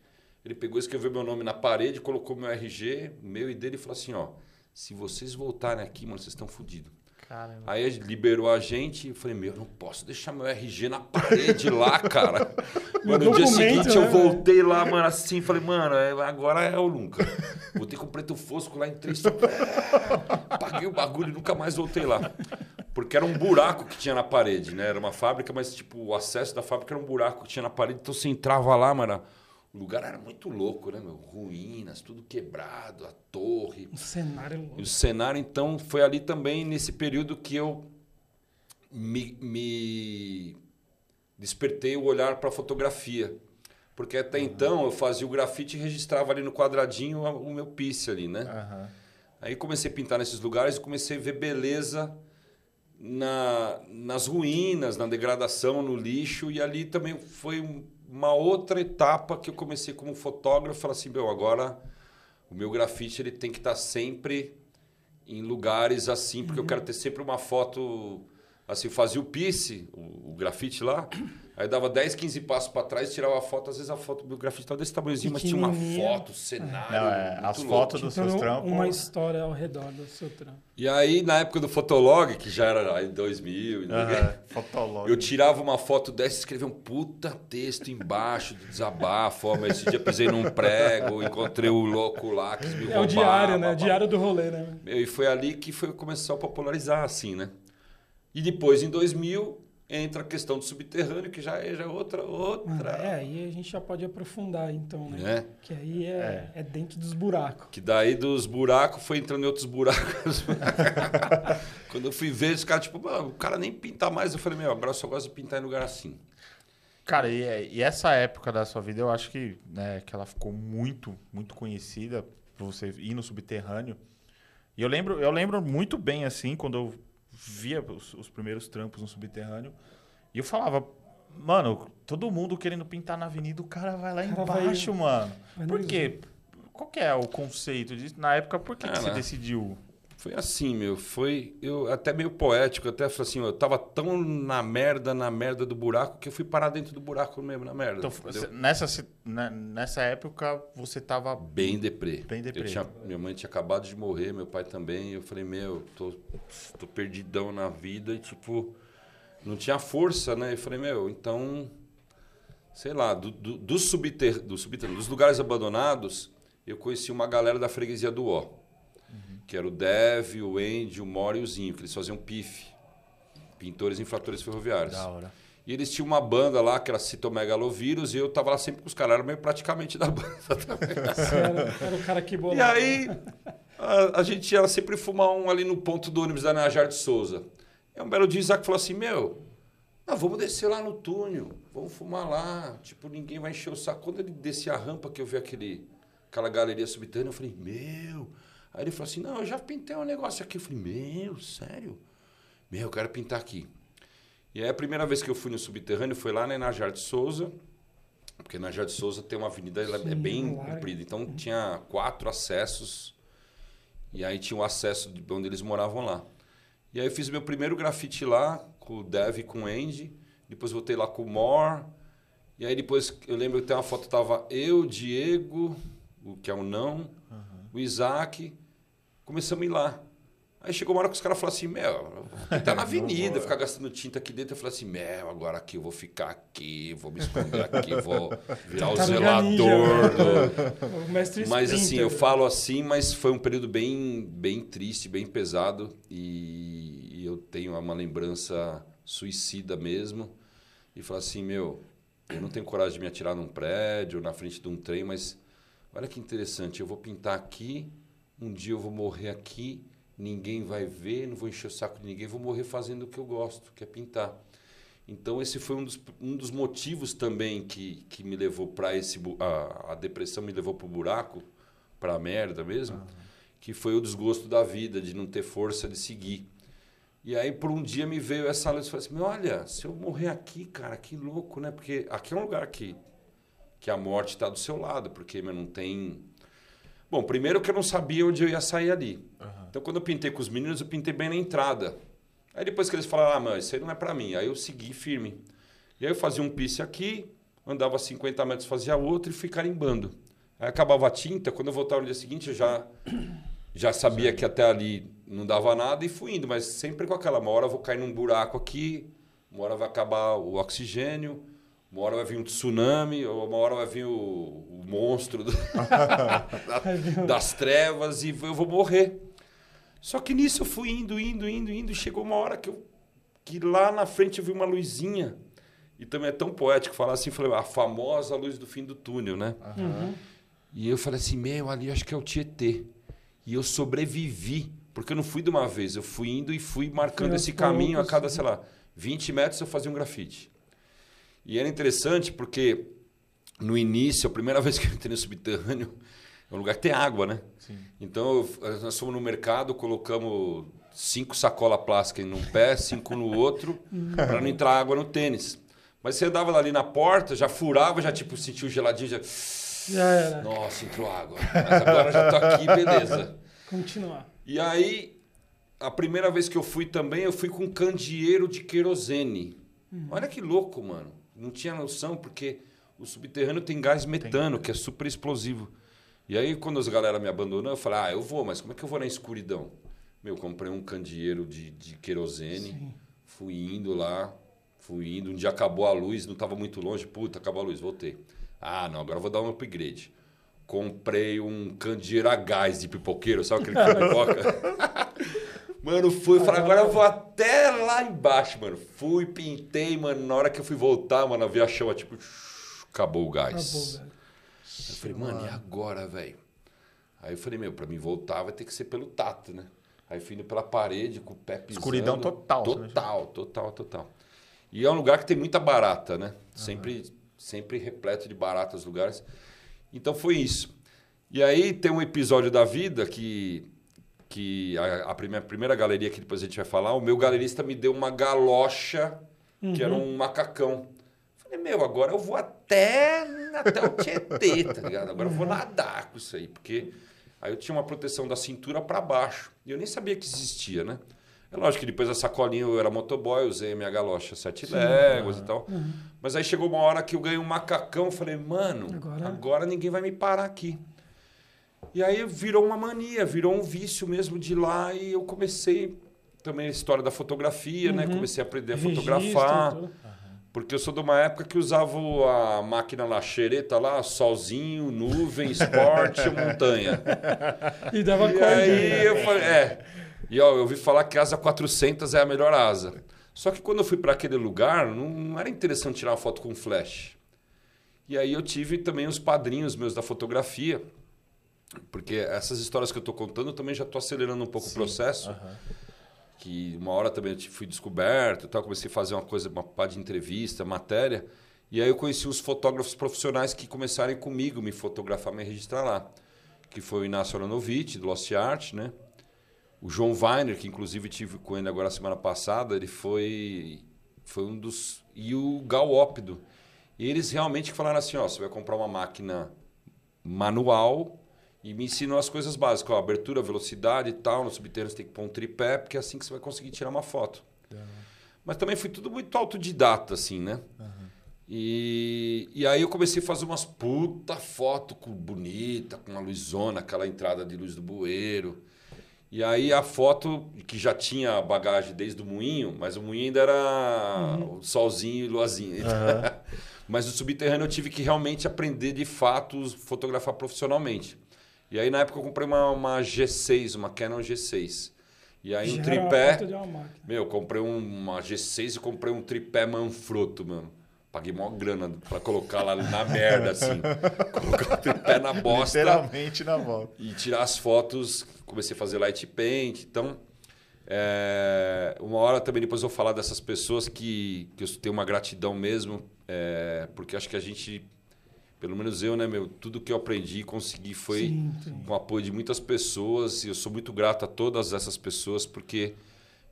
Ele pegou, escreveu meu nome na parede, colocou meu RG, meu e dele e falou assim, ó, se vocês voltarem aqui, mano, vocês estão fodidos. Caramba. Aí liberou a gente e falei, meu, não posso deixar meu RG na parede lá, cara. Mano, no dia seguinte né, eu voltei lá, mano, assim, falei, mano, é, agora é o nunca. Voltei com preto fosco lá, entrei só. Paguei o bagulho e nunca mais voltei lá. Porque era um buraco que tinha na parede, né? Era uma fábrica, mas tipo, o acesso da fábrica era um buraco que tinha na parede, então você entrava lá, mano. O lugar era muito louco, né, meu? Ruínas, tudo quebrado, a torre. O cenário louco. E o cenário, então, foi ali também nesse período que eu me, me despertei o olhar para a fotografia. Porque até uhum. então eu fazia o grafite e registrava ali no quadradinho o meu piece ali, né? Uhum. Aí comecei a pintar nesses lugares e comecei a ver beleza na, nas ruínas, na degradação, no lixo. E ali também foi um, uma outra etapa que eu comecei como fotógrafo, falei assim, meu, agora o meu grafite ele tem que estar tá sempre em lugares assim, porque uhum. eu quero ter sempre uma foto assim, fazia o piece, o, o grafite lá, Aí dava 10, 15 passos para trás, tirava a foto. Às vezes a foto do grafite estava desse tamanhozinho, mas tinha uma foto, cenário. Não, é, as fotos dos seus trampos. Uma história ao redor do seu trampo. E aí, na época do Fotolog, que já era em 2000, uh -huh, Fotolog. eu tirava uma foto dessa e escrevia um puta texto embaixo de desabafo. Ó, mas esse dia pisei num prego, encontrei o louco lá que me roubava. É o diário, né? O diário do rolê, né? E foi ali que foi começou a popularizar, assim, né? E depois, em 2000, entra a questão do subterrâneo, que já é, já é outra. outra... Ah, é, aí a gente já pode aprofundar, então, né? É. Que aí é, é. é dentro dos buracos. Que daí dos buracos foi entrando em outros buracos. Quando eu fui ver, os caras, tipo, o cara nem pintar mais. Eu falei, meu, agora eu só gosto de pintar em lugar assim. Cara, e, e essa época da sua vida, eu acho que, né, que ela ficou muito, muito conhecida por você ir no subterrâneo. E eu lembro, eu lembro muito bem, assim, quando eu via os, os, primeiros trampos no subterrâneo. E eu falava, mano, todo mundo querendo pintar na avenida, o cara vai lá embaixo, vai, mano. Vai por quê? Qual que é o conceito disso? Na época, por que, que você decidiu? Foi assim, meu. Foi eu até meio poético, até falei assim, eu tava tão na merda, na merda do buraco, que eu fui parar dentro do buraco mesmo, na merda. Então, nessa, né, nessa época, você tava... Bem deprê. Bem deprê. Tinha, minha mãe tinha acabado de morrer, meu pai também. eu falei, meu, tô, tô perdidão na vida e, tipo, não tinha força, né? Eu falei, meu, então... Sei lá, do, do, do subter, do subterrâneo, dos lugares abandonados, eu conheci uma galera da freguesia do Ó que era o Dev, o Andy, o Mori e o Zinho, que eles faziam PIF, pintores infratores ferroviários. Da hora. E eles tinham uma banda lá que era Citomegalovírus e eu tava lá sempre com os caras, era meio praticamente da banda também. Era, era o cara que bolava. E aí a, a, gente ia sempre fumar um ali no ponto do ônibus da Najar de Souza. E um belo dia o Isaac falou assim, meu, não, vamos descer lá no túnel, vamos fumar lá. Tipo, ninguém vai encher o saco. Quando ele descia a rampa que eu vi aquele, aquela galeria subterrânea, eu falei, meu... Aí ele falou assim: Não, eu já pintei um negócio aqui. Eu falei: Meu, sério? Meu, eu quero pintar aqui. E aí a primeira vez que eu fui no subterrâneo foi lá na Najar de Souza, porque Najar de Souza tem uma avenida, ela é Sim, é bem comprida. Então uhum. tinha quatro acessos, e aí tinha o acesso de onde eles moravam lá. E aí eu fiz meu primeiro grafite lá, com o Dev e com o Andy. Depois voltei lá com o Mor. E aí depois eu lembro que tem uma foto tava eu, Diego, o que é o não, o Isaac, começamos a ir lá. Aí chegou uma hora que os caras falaram assim, meu, tá na avenida, ficar gastando tinta aqui dentro. Eu falei assim, meu, agora aqui eu vou ficar aqui, vou me esconder aqui, vou virar o Tartaruga zelador. Ninja. do- O mestre Mas assim, eu falo assim, mas foi um período bem, bem triste, bem pesado. E, e eu tenho uma lembrança suicida mesmo. E falo assim, meu, eu não tenho coragem de me atirar num prédio, na frente de um trem, mas olha que interessante, eu vou pintar aqui, um dia eu vou morrer aqui, ninguém vai ver, não vou encher o saco de ninguém, vou morrer fazendo o que eu gosto, que é pintar. Então esse foi um dos, um dos motivos também que, que me levou para esse a, a depressão me levou para o buraco, para a merda mesmo, que foi o desgosto da vida de não ter força de seguir. E aí por um dia me veio essa luz e falei assim, "Meu, olha, se eu morrer aqui, cara, que louco, né? Porque aqui é um lugar que que a morte está do seu lado, porque meu, não tem Bom, primeiro que eu não sabia onde eu ia sair ali. Então, quando eu pintei com os meninos, eu pintei bem na entrada. Aí depois que eles falaram, ah, mãe, isso aí não é pra mim. Aí eu segui firme. E aí eu fazia um piece aqui, andava 50 metros, fazia outro e fui carimbando. Aí acabava a tinta, quando eu voltava no dia seguinte, eu já, já sabia que até ali não dava nada e fui indo. Mas sempre com aquela, uma hora eu vou cair num buraco aqui, uma hora vai acabar o oxigênio, uma hora vai vir um tsunami, ou uma hora vai vir o, o monstro do- da- das trevas e eu vou morrer. Só que nisso eu fui indo, indo, indo, indo, e chegou uma hora que, eu, que lá na frente eu vi uma luzinha. E também é tão poético falar assim, falei, a famosa luz do fim do túnel, né? Uhum. E eu falei assim, meu, ali acho que é o Tietê. E eu sobrevivi, porque eu não fui de uma vez, eu fui indo e fui marcando esse caminho a cada, né? sei lá, 20 metros eu fazia um grafite. E era interessante porque no início, a primeira vez que eu entrei no subterrâneo, é um lugar que tem água, né? Sim. Então, eu- nós fomos no mercado, colocamos cinco sacolas plásticas num pé, cinco no outro, para não entrar água no tênis. Mas você andava ali na porta, já furava, já tipo sentiu geladinho, já... Já era. Nossa, entrou água. Mas agora já tô aqui, beleza. Continuar. E aí, a primeira vez que eu fui também, eu fui com um candeeiro de querosene. Olha que louco, mano. Não tinha noção, porque o subterrâneo tem gás metano, que é super explosivo. E aí, quando as galera me abandonou, eu falei, ah, eu vou, mas como é que eu vou na escuridão? Meu, comprei um candeeiro de, de querosene, fui indo lá, fui indo. Um dia acabou a luz, não estava muito longe. Puta, acabou a luz, voltei. Ah, não, agora eu vou dar um upgrade. Comprei um candeeiro a gás de pipoqueiro, sabe aquele que pipoca? Mano, fui, falei, agora eu vou até lá embaixo, mano. Fui, pintei, mano. Na hora que eu fui voltar, mano, eu vi a chama, tipo, acabou o gás. Acabou. Eu falei, mano, e agora, velho? Aí eu falei, meu, pra mim voltar vai ter que ser pelo tato, né? Aí fui indo pela parede, com o pé pisando. Escuridão total, Total, total, total. E é um lugar que tem muita barata, né? Sempre, sempre repleto de baratas lugares. Então foi isso. E aí tem um episódio da vida que, que a, a primeira, primeira galeria que depois a gente vai falar, o meu galerista me deu uma galocha, que era um macacão. Falei, meu, agora eu vou até, até o Tietê, tá ligado? Agora eu vou nadar com isso aí, porque aí eu tinha uma proteção da cintura para baixo. E eu nem sabia que existia, né? É lógico que depois da sacolinha eu era motoboy, usei a minha galocha sete léguas e tal. Mas aí chegou uma hora que eu ganhei um macacão, falei, mano, Agora- agora ninguém vai me parar aqui. E aí virou uma mania, virou um vício mesmo de lá e eu comecei também a história da fotografia, né? Comecei a aprender a Registro, fotografar. tudo. Porque eu sou de uma época que usava a máquina lá, xereta lá, solzinho, nuvem, esporte, montanha. E dava E corda. aí né? eu falei, é. E ó, eu ouvi falar que a asa 400 é a melhor asa. Só que quando eu fui para aquele lugar, não, não era interessante tirar uma foto com flash. E aí eu tive também os padrinhos meus da fotografia, porque essas histórias que eu estou contando eu também já estou acelerando um pouco o processo. Que uma hora também eu fui descoberto, tal, comecei a fazer uma coisa, uma pá de entrevista, matéria. E aí eu conheci os fotógrafos profissionais que começaram comigo me fotografar, me registrar lá. Que foi o Inácio Aronovitch, do Lost Art, né? O João Weiner, que inclusive tive com ele agora semana passada, ele foi, foi um dos. E o Gal Ópido. E eles realmente falaram assim: ó, você vai comprar uma máquina manual e me ensinam as coisas básicas, ó, abertura, velocidade e tal. No subterrâneo você tem que pôr um tripé, porque é assim que você vai conseguir tirar uma foto. Mas também foi tudo muito autodidata, assim, né? E, e aí eu comecei a fazer umas puta foto com, bonita, com uma luzona, aquela entrada de luz do bueiro. E aí a foto, que já tinha bagagem desde o moinho, mas o moinho ainda era o solzinho e luazinha. mas no subterrâneo eu tive que realmente aprender de fato fotografar profissionalmente. E aí na época eu comprei uma, uma G6, uma Canon G6. E aí um Já uma tripé. Meu, eu comprei um- uma G6 e comprei um tripé Manfrotto, mano. Paguei maior grana pra colocar lá na merda, assim. Colocar o tripé na bosta Literalmente na volta. e tirar as fotos. Comecei a fazer light paint. Então, é, uma hora também depois eu vou falar dessas pessoas que, que eu tenho uma gratidão mesmo, é, porque acho que a gente, pelo menos eu, né, meu, tudo que eu aprendi e consegui foi Sim, sim. com o apoio de muitas pessoas e eu sou muito grato a todas essas pessoas porque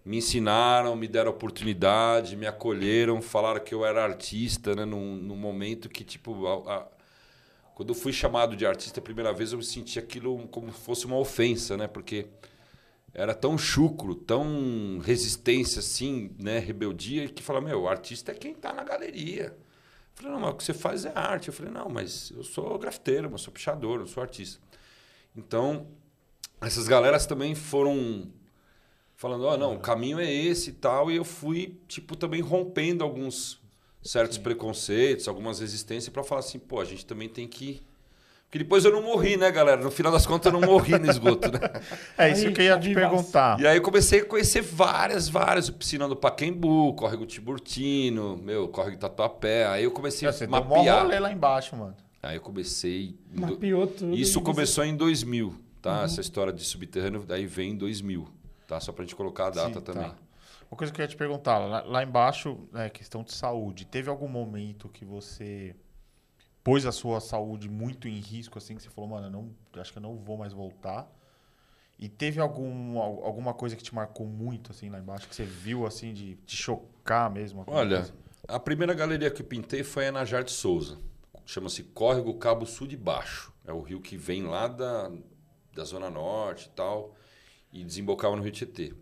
me ensinaram, me deram oportunidade, me acolheram, falaram que eu era artista, né, num, num momento que tipo a- a- quando eu fui chamado de artista a primeira vez, eu me senti aquilo como se fosse uma ofensa, né? Porque era tão chucro, tão resistência, assim, né? Rebeldia, que fala, meu, o artista é quem tá na galeria. Eu falei, não, mas o que você faz é arte. Eu falei, não, mas eu sou grafiteiro, eu sou pichador, eu sou artista. Então, essas galeras também foram falando, ó, não, o caminho é esse e tal, e eu fui, tipo, também rompendo alguns certos preconceitos, algumas resistências para falar assim, pô, a gente também tem que porque depois eu não morri, né, galera? No final das contas eu não morri no esgoto, né? É isso Aí, que eu ia te perguntar. E aí eu comecei a conhecer várias, várias. O Piscina do Paquembu, Córrego Tiburtino, meu, Córrego Tatuapé. Aí eu comecei Você a um mapear. rolê lá embaixo, mano. Aí eu comecei... Mapeou tudo. Isso começou em 2000, tá? Essa história de subterrâneo, daí vem em 2000, tá? Só pra gente colocar a data Sim, também. tá. Uma coisa que eu ia te perguntar, lá, lá embaixo, é questão de saúde. Teve algum momento que você pôs a sua saúde muito em risco, assim, que você falou, mano, não, acho que eu não vou mais voltar? E teve algum, al- alguma coisa que te marcou muito, assim, lá embaixo, que você viu, assim, de te chocar mesmo? Olha, coisa? a primeira galeria que eu pintei foi a Najar de Souza. Chama-se Córrego Cabo Sul de Baixo. É o rio que vem lá da, da Zona Norte e tal, e desembocava no Rio Tietê.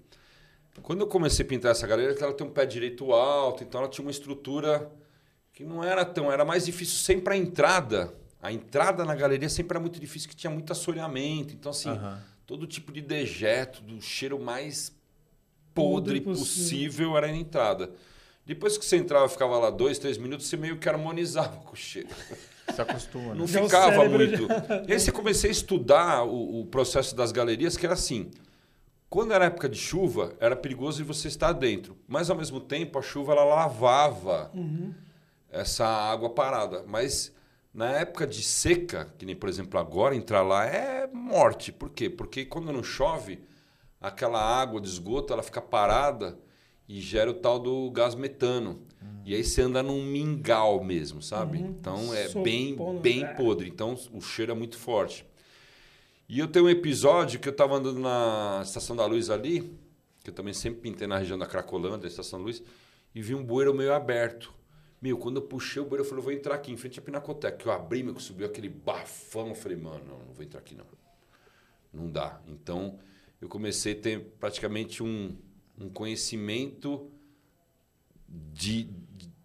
Quando eu comecei a pintar essa galeria, ela tem um pé direito alto, então ela tinha uma estrutura que não era tão... Era mais difícil sempre a entrada. A entrada na galeria sempre era muito difícil, que tinha muito assoreamento. Então, assim, Aham. todo tipo de dejeto, do cheiro mais podre possível. possível era na entrada. Depois que você entrava e ficava lá dois, três minutos, você meio que harmonizava com o cheiro. Se acostuma, né? Não Já ficava muito. E aí você comecei a estudar o, o processo das galerias, que era assim. Quando era época de chuva, era perigoso você estar dentro. Mas, ao mesmo tempo, a chuva ela lavava essa água parada. Mas, na época de seca, que nem, por exemplo, agora, entrar lá é morte. Por quê? Porque quando não chove, aquela água de esgoto ela fica parada e gera o tal do gás metano. E aí você anda num mingau mesmo, sabe? Então, é bem, Sopona, bem é. podre. Então, o cheiro é muito forte. E eu tenho um episódio que eu estava andando na Estação da Luz ali, que eu também sempre pintei na região da Cracolândia, Estação da Luz, e vi um bueiro meio aberto. Meu, quando eu puxei o bueiro, eu falei, vou entrar aqui, em frente à Pinacoteca. Que eu abri, meu, que subiu aquele bafão. Eu falei, mano, não, não vou entrar aqui, não. Não dá. Então, eu comecei a ter praticamente um, um conhecimento de,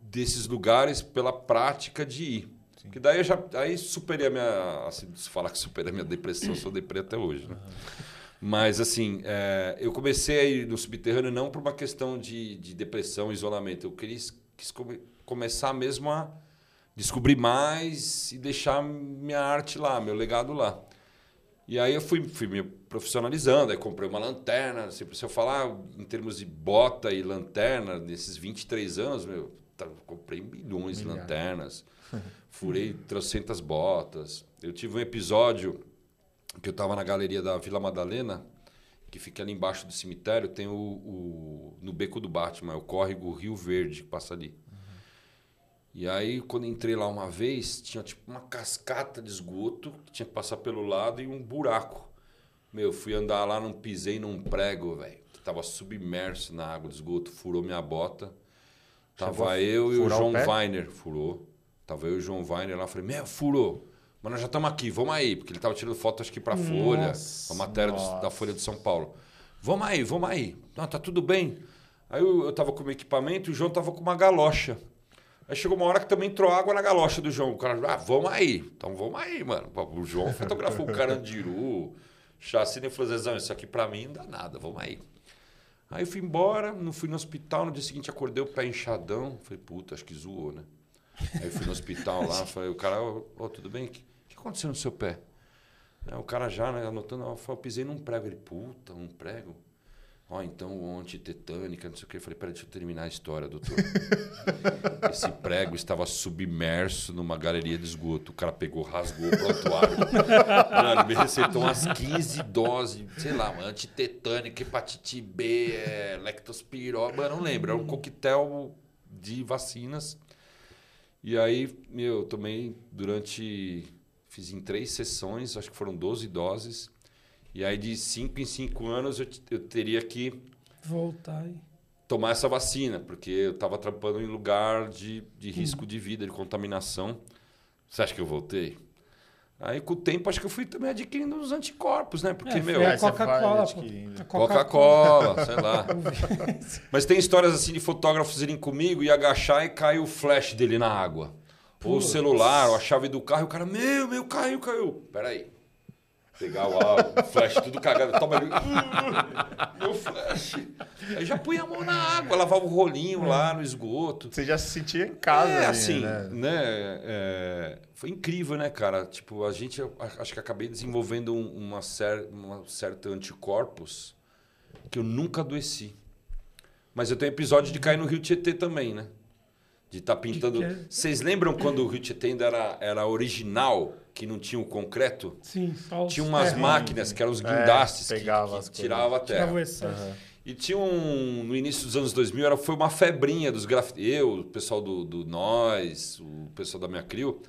desses lugares pela prática de ir. Que daí eu já aí superei a minha. Assim, se falar que superei a minha depressão, eu sou deprê até hoje. Né? Mas assim, é, eu comecei a ir no subterrâneo não por uma questão de, de depressão, isolamento. Eu quis, quis começar mesmo a descobrir mais e deixar minha arte lá, meu legado lá. E aí eu fui, fui me profissionalizando, aí comprei uma lanterna. Se eu falar em termos de bota e lanterna, nesses 23 anos, meu, tá, comprei milhões de lanternas, furei trocentas botas. Eu tive um episódio que eu estava na galeria da Vila Madalena, que fica ali embaixo do cemitério, tem o, o- no beco do Batman, é o córrego Rio Verde que passa ali. E aí, quando entrei lá uma vez, tinha tipo uma cascata de esgoto que tinha que passar pelo lado e um buraco. Meu, fui andar lá, não pisei num prego, velho. Tava submerso na água do esgoto, furou minha bota. Tava eu e o o João pé? Weiner, furou. Tava eu e o João Weiner lá, falei, meu, furou. Mas nós já estamos aqui, vamos aí. Porque ele tava tirando foto, acho que pra Folha, Nossa, a matéria do- da Folha de São Paulo. Vamos aí, vamos aí. Não, tá tudo bem. Aí eu, eu tava com o meu equipamento e o João tava com uma galocha. Aí chegou uma hora que também entrou água na galocha do João. O cara, ah, vamos aí. Então vamos aí, mano. O João fotografou o Carandiru, chacina e falou, Zezão, isso aqui pra mim não dá nada, vamos aí. Aí eu fui embora, não fui no hospital, no dia seguinte acordei o pé inchadão. Falei, puta, acho que zoou, né? Aí eu fui no hospital lá, falei, o cara, ô, ô, tudo bem? O que, que aconteceu no seu pé? Aí o cara já, né, anotando, eu pisei num prego. Ele, puta, um prego? Ó, então antitetânica, não sei o que. Eu falei, peraí, deixa eu terminar a história, doutor. Esse prego estava submerso numa galeria de esgoto. O cara pegou, rasgou o prontuário. Mano, me receitou umas 15 doses, sei lá, antitetânica, hepatite B, é, lectospirose, mano, não lembro. Era um coquetel de vacinas. E aí, meu, tomei durante. Fiz em três sessões, acho que foram 12 doses. E aí, de 5 em 5 anos, eu, eu teria que Voltar aí. tomar essa vacina, porque eu estava trampando em lugar de, de risco de vida, de contaminação. Você acha que eu voltei? Aí, com o tempo, acho que eu fui também adquirindo uns anticorpos, né? Porque, É, meu, você Coca-Cola, Coca-Cola, sei lá. Mas tem histórias assim de fotógrafos irem comigo e agachar e cai o flash dele na água. Ou o celular, ou a chave do carro, e o cara, meu, meu, caiu, caiu. Peraí. Pegar o, o flash tudo cagado, toma ali. Meu flash. Aí já punha a mão na água, lavava o rolinho lá no esgoto. Você já se sentia em casa. É, ali, assim, né? né? é, foi incrível, né, cara? Tipo, a gente, acho que acabei desenvolvendo um- uma, cer uma certa anticorpos que eu nunca adoeci. Mas eu tenho episódio de cair no Rio Tietê também, né? De estar pintando. que é? Vocês lembram quando o Rio Tietê ainda era, era original, que não tinha o concreto? Sim, só os Tinha umas terrenos. máquinas que eram os É, guindastes que- pegava que, tirava a terra. Tirava o excesso. Aham. E tinha um. No início dos anos 2000, era, foi uma febrinha dos grafiteiros. Eu, o pessoal do, do Nós, o pessoal da minha crio.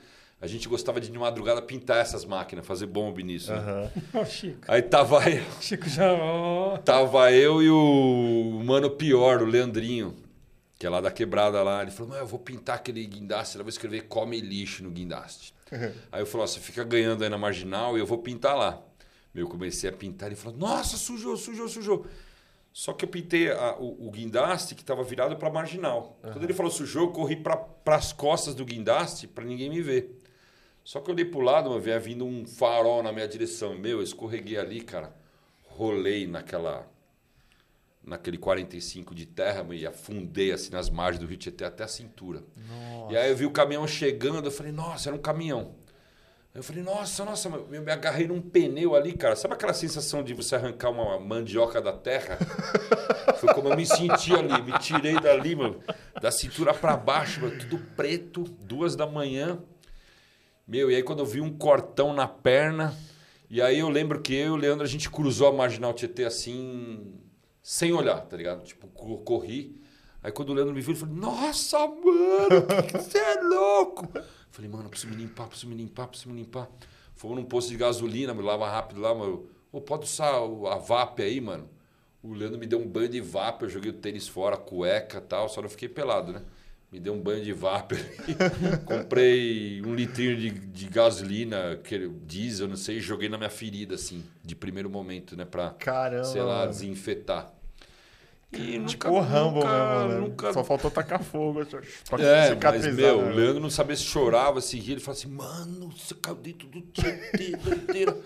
A gente gostava de, de madrugada, pintar essas máquinas, fazer bomba nisso. né? Ó, Chico. Aí tava eu, Chico já. ó. tava eu e o mano pior, o Leandrinho, que é lá da quebrada lá. Ele falou: Não, eu vou pintar aquele guindaste, eu vou escrever come lixo no guindaste. Aí eu falei: ó, Você fica ganhando aí na marginal e eu vou pintar lá. Meu, eu comecei a pintar e ele falou: Nossa, sujou, sujou, sujou. Só que eu pintei a- o, o guindaste que estava virado para marginal. Quando ele falou sujou, eu corri para as costas do guindaste para ninguém me ver. Só que eu olhei pro lado, mano, vinha vindo um farol na minha direção. Meu, eu escorreguei ali, cara. Rolei naquela. Naquele 45 de terra e afundei assim nas margens do Rio Tietê até a cintura. E aí eu vi o caminhão chegando, eu falei, nossa, era um caminhão. Eu falei, nossa, nossa, eu me agarrei num pneu ali, cara. Sabe aquela sensação de você arrancar uma mandioca da terra? Foi como eu me senti ali, me tirei dali, mano, da cintura pra baixo, mano, tudo preto, duas da manhã. Meu, e aí quando eu vi um cortão na perna, e aí eu lembro que eu e o Leandro, a gente cruzou a Marginal Tietê assim, sem olhar, tá ligado? Tipo, co- corri. Aí quando o Leandro me viu, ele falou, nossa, mano, que você é louco. Eu falei, mano, preciso me limpar, preciso me limpar, preciso me limpar. Fomos num posto de gasolina, me lava rápido lá, mano. Ô, pode usar a VAP aí, mano? O Leandro me deu um banho de VAP, eu joguei o tênis fora, cueca e tal, só não fiquei pelado, né? Me deu um banho de VAP. Comprei um litrinho de, de gasolina, diesel, não sei, e joguei na minha ferida, assim, de primeiro momento, né? Pra, Caramba. sei lá, desinfetar. E nunca, Tipo o Rambo nunca, mesmo, né? nunca Só faltou tacar fogo pra é, mas, meu, né? o Leandro não sabia se chorava, se ria. Ele falava assim, mano, você caiu dentro do Tietê, doideira.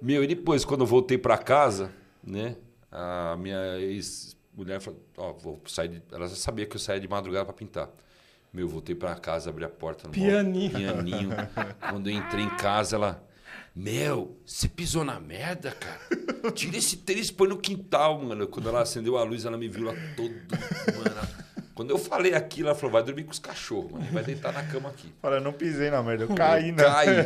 meu, e depois, quando eu voltei pra casa, né, a minha ex-mulher falou, ó, vou sair de... Ela já sabia que eu saía de madrugada pra pintar. Meu, eu voltei pra casa, abri a porta. no Pianinho. Pianinho. Quando eu entrei em casa, ela... Meu, você pisou na merda, cara? Tira esse tênis e põe no quintal, mano. Quando ela acendeu a luz, ela me viu lá todo... Mano, quando eu falei aquilo, ela falou, vai dormir com os cachorros, mano. Vai deitar na cama aqui. Fala, eu não pisei na merda, eu caí, Eu né? caí.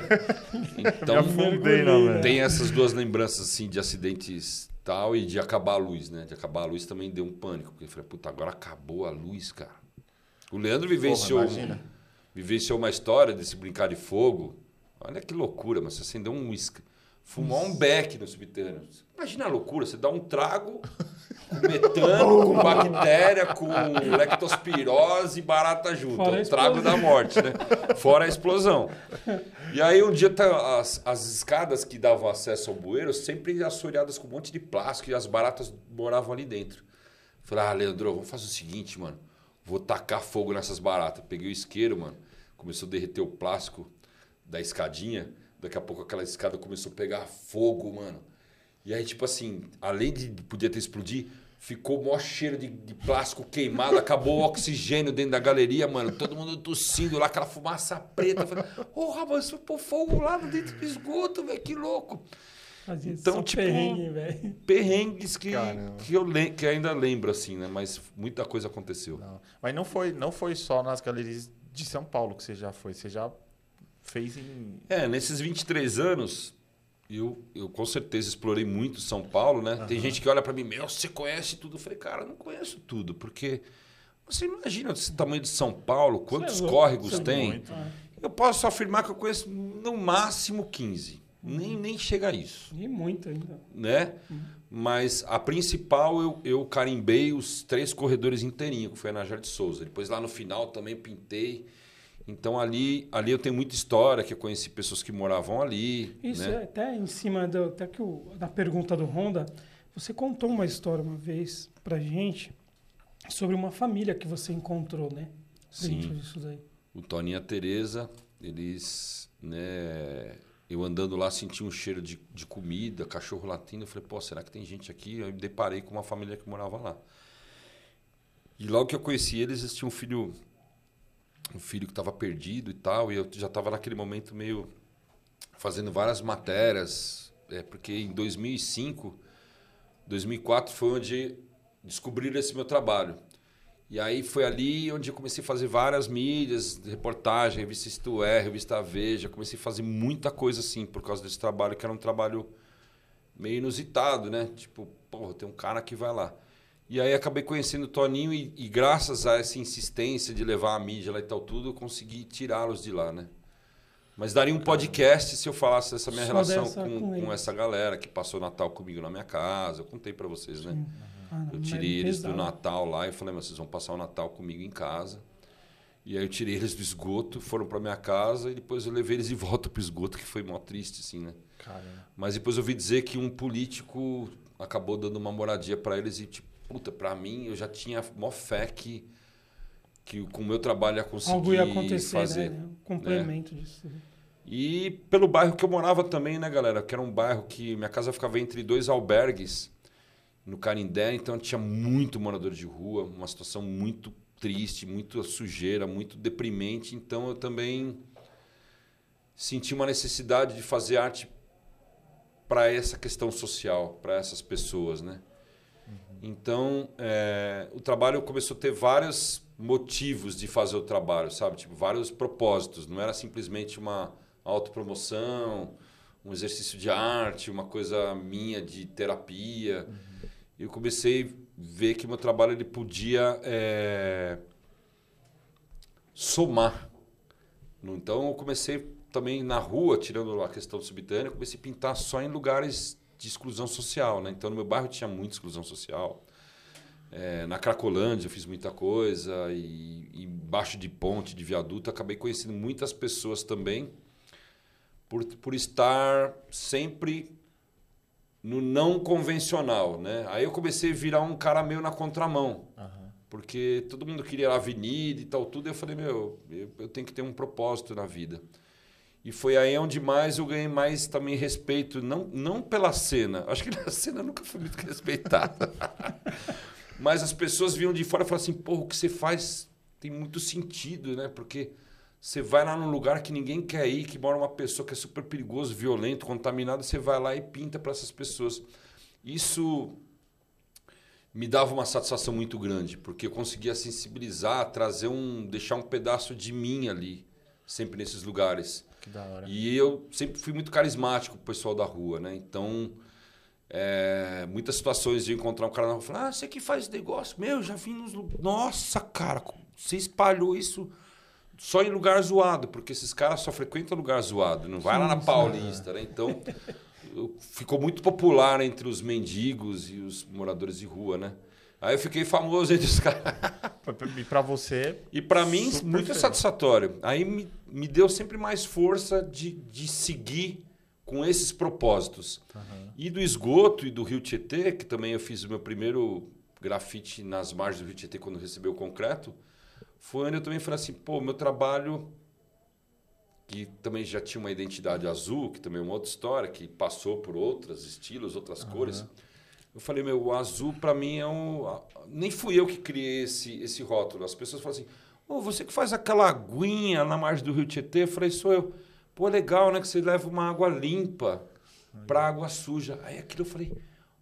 Então, afundei na merda. tem essas duas lembranças, assim, de acidentes tal e de acabar a luz, né? De acabar a luz também deu um pânico. Porque eu falei, puta, agora acabou a luz, cara. O Leandro vivenciou, Porra, imagina. vivenciou uma história desse brincar de fogo. Olha que loucura, mas você acendeu um uísque. Fumar um beck no subterrâneo. Imagina a loucura, você dá um trago com metano, com bactéria, com lectospirose e barata junto. Fora É o trago da morte, né? Fora a explosão. E aí um dia tá, as, as escadas que davam acesso ao bueiro sempre assoreadas com um monte de plástico e as baratas moravam ali dentro. Falei, ah, Leandro, vamos fazer o seguinte, mano. Vou tacar fogo nessas baratas. Peguei o isqueiro, mano. Começou a derreter o plástico da escadinha. Daqui a pouco aquela escada começou a pegar fogo, mano. E aí, tipo assim, além de poder ter explodido, ficou o maior cheiro de, de, plástico queimado, acabou o oxigênio dentro da galeria, mano. Todo mundo tossindo lá, aquela fumaça preta. Porra, mas foi pôr fogo lá dentro do esgoto, velho, que louco. então, tipo, perrengue, perrengues que, que eu que ainda lembro, assim, né? Mas muita coisa aconteceu. Não. Mas não foi, não foi só nas galerias de São Paulo que você já foi, você já fez em. É, nesses 23 anos, eu, eu com certeza explorei muito São Paulo, né? Uhum. Tem gente que olha para mim, meu, você conhece tudo? Eu falei, cara, eu não conheço tudo, porque você imagina esse tamanho de São Paulo, quantos é córregos tem. Muito, né? Eu posso afirmar que eu conheço no máximo 15. Uhum. Nem, nem chega a isso. E muito ainda. Né? Uhum. Mas a principal eu, eu carimbei os três corredores inteirinho, que foi a Najar de Souza. Depois lá no final também pintei. Então ali, ali eu tenho muita história, que eu conheci pessoas que moravam ali. Isso, né? é, até em cima do, até que o, da pergunta do Honda, você contou uma história uma vez pra gente sobre uma família que você encontrou, né? Sim. Disso daí. O Toninho e a Tereza, eles, né, eu andando lá senti um cheiro de, de comida, cachorro latindo, eu falei, pô, será que tem gente aqui? Eu me deparei com uma família que morava lá. E logo que eu conheci eles, eles tinham um filho um filho que estava perdido e tal, e eu já estava naquele momento meio fazendo várias matérias, é, porque em 2005, 2004 foi onde descobriram esse meu trabalho. E aí foi ali onde eu comecei a fazer várias mídias, reportagem, revista Isto É, revista Veja, comecei a fazer muita coisa assim por causa desse trabalho, que era um trabalho meio inusitado, né? Tipo, porra, tem um cara que vai lá. E aí acabei conhecendo o Toninho e, e, graças a essa insistência de levar a mídia lá e tal tudo, eu consegui tirá-los de lá, né? Mas daria um podcast se eu falasse dessa minha Só relação com, com, com, essa galera que passou Natal comigo na minha casa. Eu contei para vocês, né? Ah, eu tirei eles pesado. do Natal lá e falei, mas vocês vão passar o Natal comigo em casa. E aí eu tirei eles do esgoto, foram para minha casa e depois eu levei eles de volta pro esgoto, que foi mó triste, assim, né? Caramba. Mas depois eu ouvi dizer que um político acabou dando uma moradia para eles e, tipo, puta, pra mim, eu já tinha mó fé que, que com o meu trabalho ia conseguir Algo ia acontecer, fazer. Né? Um complemento né? disso. E pelo bairro que eu morava também, né, galera? Que era um bairro que minha casa ficava entre dois albergues no Canindé, então tinha muito morador de rua, uma situação muito triste, muito sujeira, muito deprimente. Então eu também senti uma necessidade de fazer arte para essa questão social, para essas pessoas, né? Então, é, o trabalho começou a ter vários motivos de fazer o trabalho, sabe? Tipo, vários propósitos. Não era simplesmente uma autopromoção, um exercício de arte, uma coisa minha de terapia. Uhum. Eu comecei a ver que meu trabalho ele podia é, somar. Então, eu comecei também na rua, tirando a questão subterrânea, comecei a pintar só em lugares de exclusão social, né? Então no meu bairro tinha muita exclusão social. É, na Cracolândia eu fiz muita coisa e, e embaixo de ponte, de viaduto, acabei conhecendo muitas pessoas também por, por estar sempre no não convencional, né? Aí eu comecei a virar um cara meio na contramão. Uhum. Porque todo mundo queria a avenida e tal, tudo. E eu falei, meu, eu, eu tenho que ter um propósito na vida. E foi aí onde mais eu ganhei mais também respeito, não, não pela cena. Acho que na cena nunca fui muito respeitado. Mas as pessoas vinham de fora e falavam assim: porra, o que você faz tem muito sentido, né? Porque você vai lá num lugar que ninguém quer ir, que mora uma pessoa que é super perigoso, violento, contaminado, você vai lá e pinta para essas pessoas. Isso me dava uma satisfação muito grande, porque eu conseguia sensibilizar, trazer um, deixar um pedaço de mim ali, sempre nesses lugares. Que da hora. E eu sempre fui muito carismático pro pessoal da rua, né? Então, é, muitas situações de encontrar um cara na rua e falar: Ah, você que faz negócio? Meu, já vim nos. Nossa, cara, você espalhou isso só em lugar zoado, porque esses caras só frequentam lugar zoado, não vai sim, lá na Paulista, né? Então, ficou muito popular entre os mendigos e os moradores de rua, né? Aí eu fiquei famoso entre os caras. E para você? E para mim, muito feliz. satisfatório. Aí me, me deu sempre mais força de, de seguir com esses propósitos. Uhum. E do esgoto e do Rio Tietê, que também eu fiz o meu primeiro grafite nas margens do Rio Tietê quando recebeu o concreto, foi onde eu também falei assim, pô, meu trabalho que também já tinha uma identidade azul, que também é uma outra história, que passou por outros estilos, outras uhum. cores. Eu falei, meu, o azul para mim é um. Nem fui eu que criei esse, esse rótulo. As pessoas falam assim, oh, você que faz aquela aguinha na margem do Rio Tietê? Eu falei, sou eu. Pô, legal, né? Que você leva uma água limpa para água suja. Aí aquilo eu falei,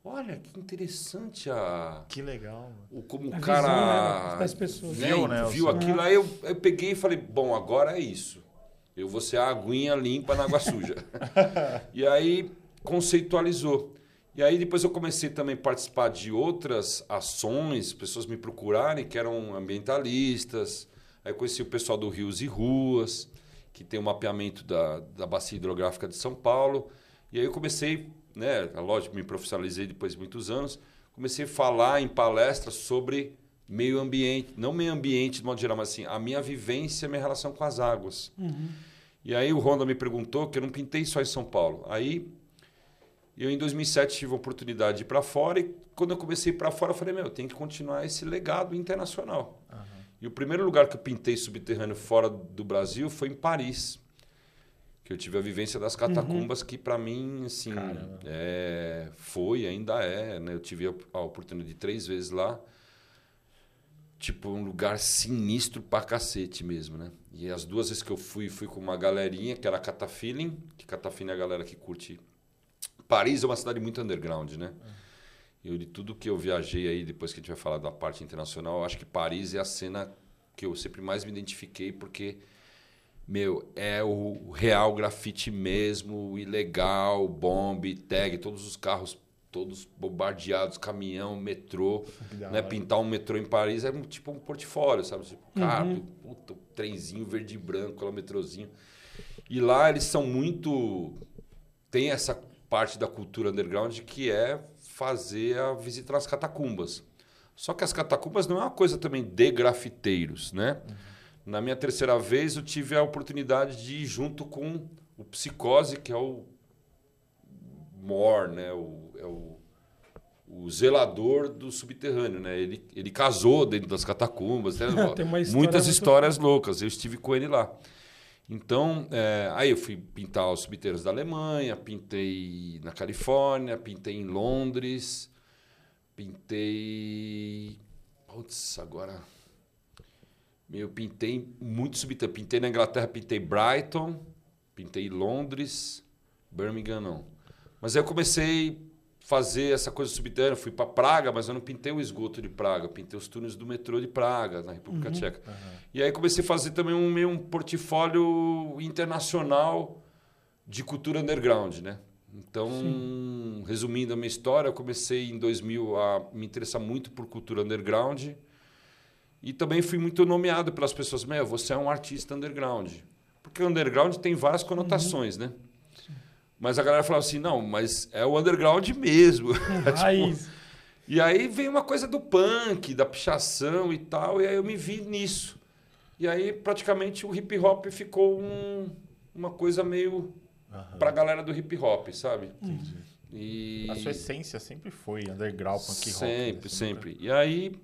olha que interessante a. Que legal. O, como o cara. Visão, né, das pessoas. Viu, né? Viu aquilo, aí eu, eu peguei e falei, bom, agora é isso. Eu vou ser a aguinha limpa na água suja. e aí conceitualizou. E aí depois eu comecei também a participar de outras ações, pessoas me procurarem que eram ambientalistas. Aí conheci o pessoal do Rios e Ruas, que tem o um mapeamento da, da bacia hidrográfica de São Paulo. E aí eu comecei, né, lógico, me profissionalizei depois de muitos anos, comecei a falar em palestras sobre meio ambiente, não meio ambiente de modo geral, mas assim, a minha vivência, a minha relação com as águas. Uhum. E aí o Honda me perguntou que eu não pintei só em São Paulo. Aí eu em 2007 tive a oportunidade de ir para fora e quando eu comecei para fora eu falei, meu, eu tenho que continuar esse legado internacional. Uhum. E o primeiro lugar que eu pintei subterrâneo fora do Brasil foi em Paris. Que eu tive a vivência das catacumbas uhum. que para mim assim, é, foi, ainda é, né? Eu tive a oportunidade de três vezes lá tipo, um lugar sinistro pra cacete mesmo, né? E as duas vezes que eu fui, fui com uma galerinha, que era Catafeeling, que Catafeeling é a galera que curte... Paris é uma cidade muito underground, né? Eu, de tudo que eu viajei aí, depois que a gente vai falar da parte internacional, eu acho que Paris é a cena que eu sempre mais me identifiquei, porque, meu, é o real grafite mesmo, ilegal, bomb, tag, todos os carros todos bombardeados, caminhão, metrô. Né? Pintar um metrô em Paris é tipo um portfólio, sabe? Tipo, carro, uhum. puta, trenzinho verde e branco, lá, metrozinho. E lá eles são muito. Tem essa parte da cultura underground que é fazer a visita nas catacumbas. Só que as catacumbas não é uma coisa também de grafiteiros, né? Uhum. Na minha terceira vez, eu tive a oportunidade de ir junto com o Psicose, que é o More, né? O, é o, o zelador do subterrâneo, né? Ele, ele casou dentro das catacumbas. Né? história Muitas histórias muito... loucas. Eu estive com ele lá. Então, é, aí eu fui pintar os subterrâneos da Alemanha, pintei na Califórnia, pintei em Londres, pintei. Putz, agora. Eu pintei muito subterrâneo. Pintei na Inglaterra, pintei Brighton, pintei Londres, Birmingham não. Mas aí eu comecei fazer essa coisa subterrânea. Fui para Praga, mas eu não pintei o esgoto de Praga. pintei os túneis do metrô de Praga, na República uhum. Tcheca. Uhum. E aí comecei a fazer também um meio um portfólio internacional de cultura underground, né? Então, Sim. resumindo a minha história, eu comecei em 2000 a me interessar muito por cultura underground. E também fui muito nomeado pelas pessoas, meu, você é um artista underground. Porque underground tem várias conotações, uhum. né? Mas a galera falava assim, não, mas é o underground mesmo. tipo, e aí vem uma coisa do punk, da pichação e tal, e aí eu me vi nisso. E aí praticamente o hip hop ficou um, uma coisa meio uhum. pra galera do hip hop, sabe? Entendi. E... A sua essência sempre foi underground, punk rock. Sempre, né? sempre. E aí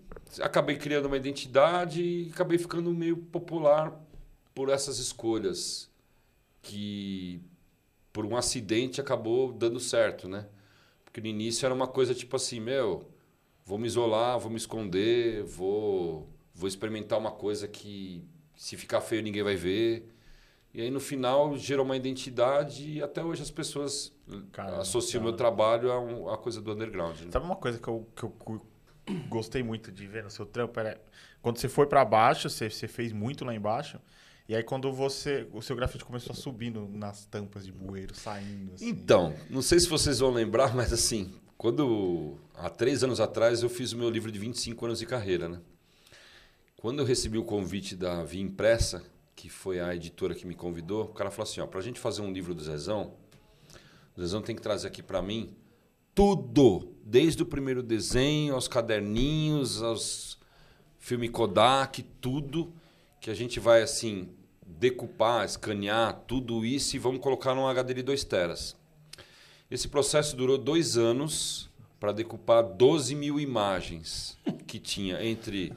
acabei criando uma identidade e acabei ficando meio popular por essas escolhas que por um acidente acabou dando certo, né? Porque no início era uma coisa tipo assim, meu, vou me isolar, vou me esconder, vou, vou experimentar uma coisa que se ficar feio ninguém vai ver. E aí no final gerou uma identidade e até hoje as pessoas Caramba, associam o meu trabalho a, um, a, coisa do underground. Né? Sabe uma coisa que eu, que eu gostei muito de ver no seu trampo? Era, quando você foi para baixo, você, você fez muito lá embaixo. E aí quando você, o seu grafite começou a subindo nas tampas de bueiro, saindo. Assim. Então, não sei se vocês vão lembrar, mas assim, quando há três anos atrás eu fiz o meu livro de 25 anos de carreira, né? Quando eu recebi o convite da Via Impressa, que foi a editora que me convidou, o cara falou assim, ó, pra gente fazer um livro do Zezão, o Zezão tem que trazer aqui para mim tudo, desde o primeiro desenho, aos caderninhos, aos filme Kodak, tudo que a gente vai assim decupar, escanear tudo isso e vamos colocar num HD de 2 teras. Esse processo durou dois anos para decupar 12 mil imagens que tinha entre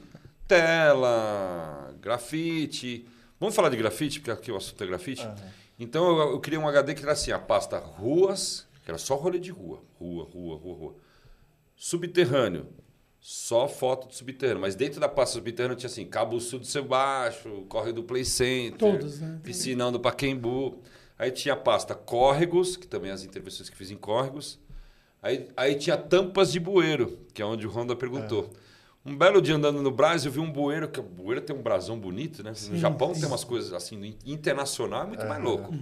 tela, grafite. Vamos falar de grafite, porque aqui o assunto é grafite. Aham. Então eu, eu criei um HD que era assim, a pasta ruas, que era só rolê de rua. Rua, rua, rua, rua. Subterrâneo. Só foto de subterrâneo. Mas dentro da pasta subterrânea tinha assim, Cabo Sul do Seu Baixo, Córrego do Play Center. Todos, né? Piscinão do Paquembu. Aí tinha a pasta Córregos, que também as intervenções que fiz em Córregos. Aí, aí tinha tampas de bueiro, que é onde o Honda perguntou. Um belo dia andando no Brás, eu vi um bueiro, que o bueiro tem um brasão bonito, né? no Sim, Japão sim. tem umas coisas assim, no in- internacional é muito mais louco.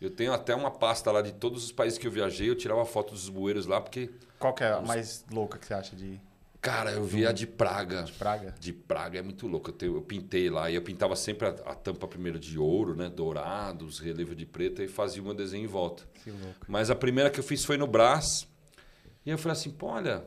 Eu tenho até uma pasta lá de todos os países que eu viajei, eu tirava foto dos bueiros lá, porque, Qual que é a mais louca que você acha de, cara, eu vi a de Praga. de praga? De Praga é muito louco. Eu, tenho- eu pintei lá e eu pintava sempre a, a tampa primeiro de ouro, né? Dourado, os relevos de preto e fazia um desenho em volta. Que louco. Mas a primeira que eu fiz foi no Brás. E eu falei assim, pô, olha.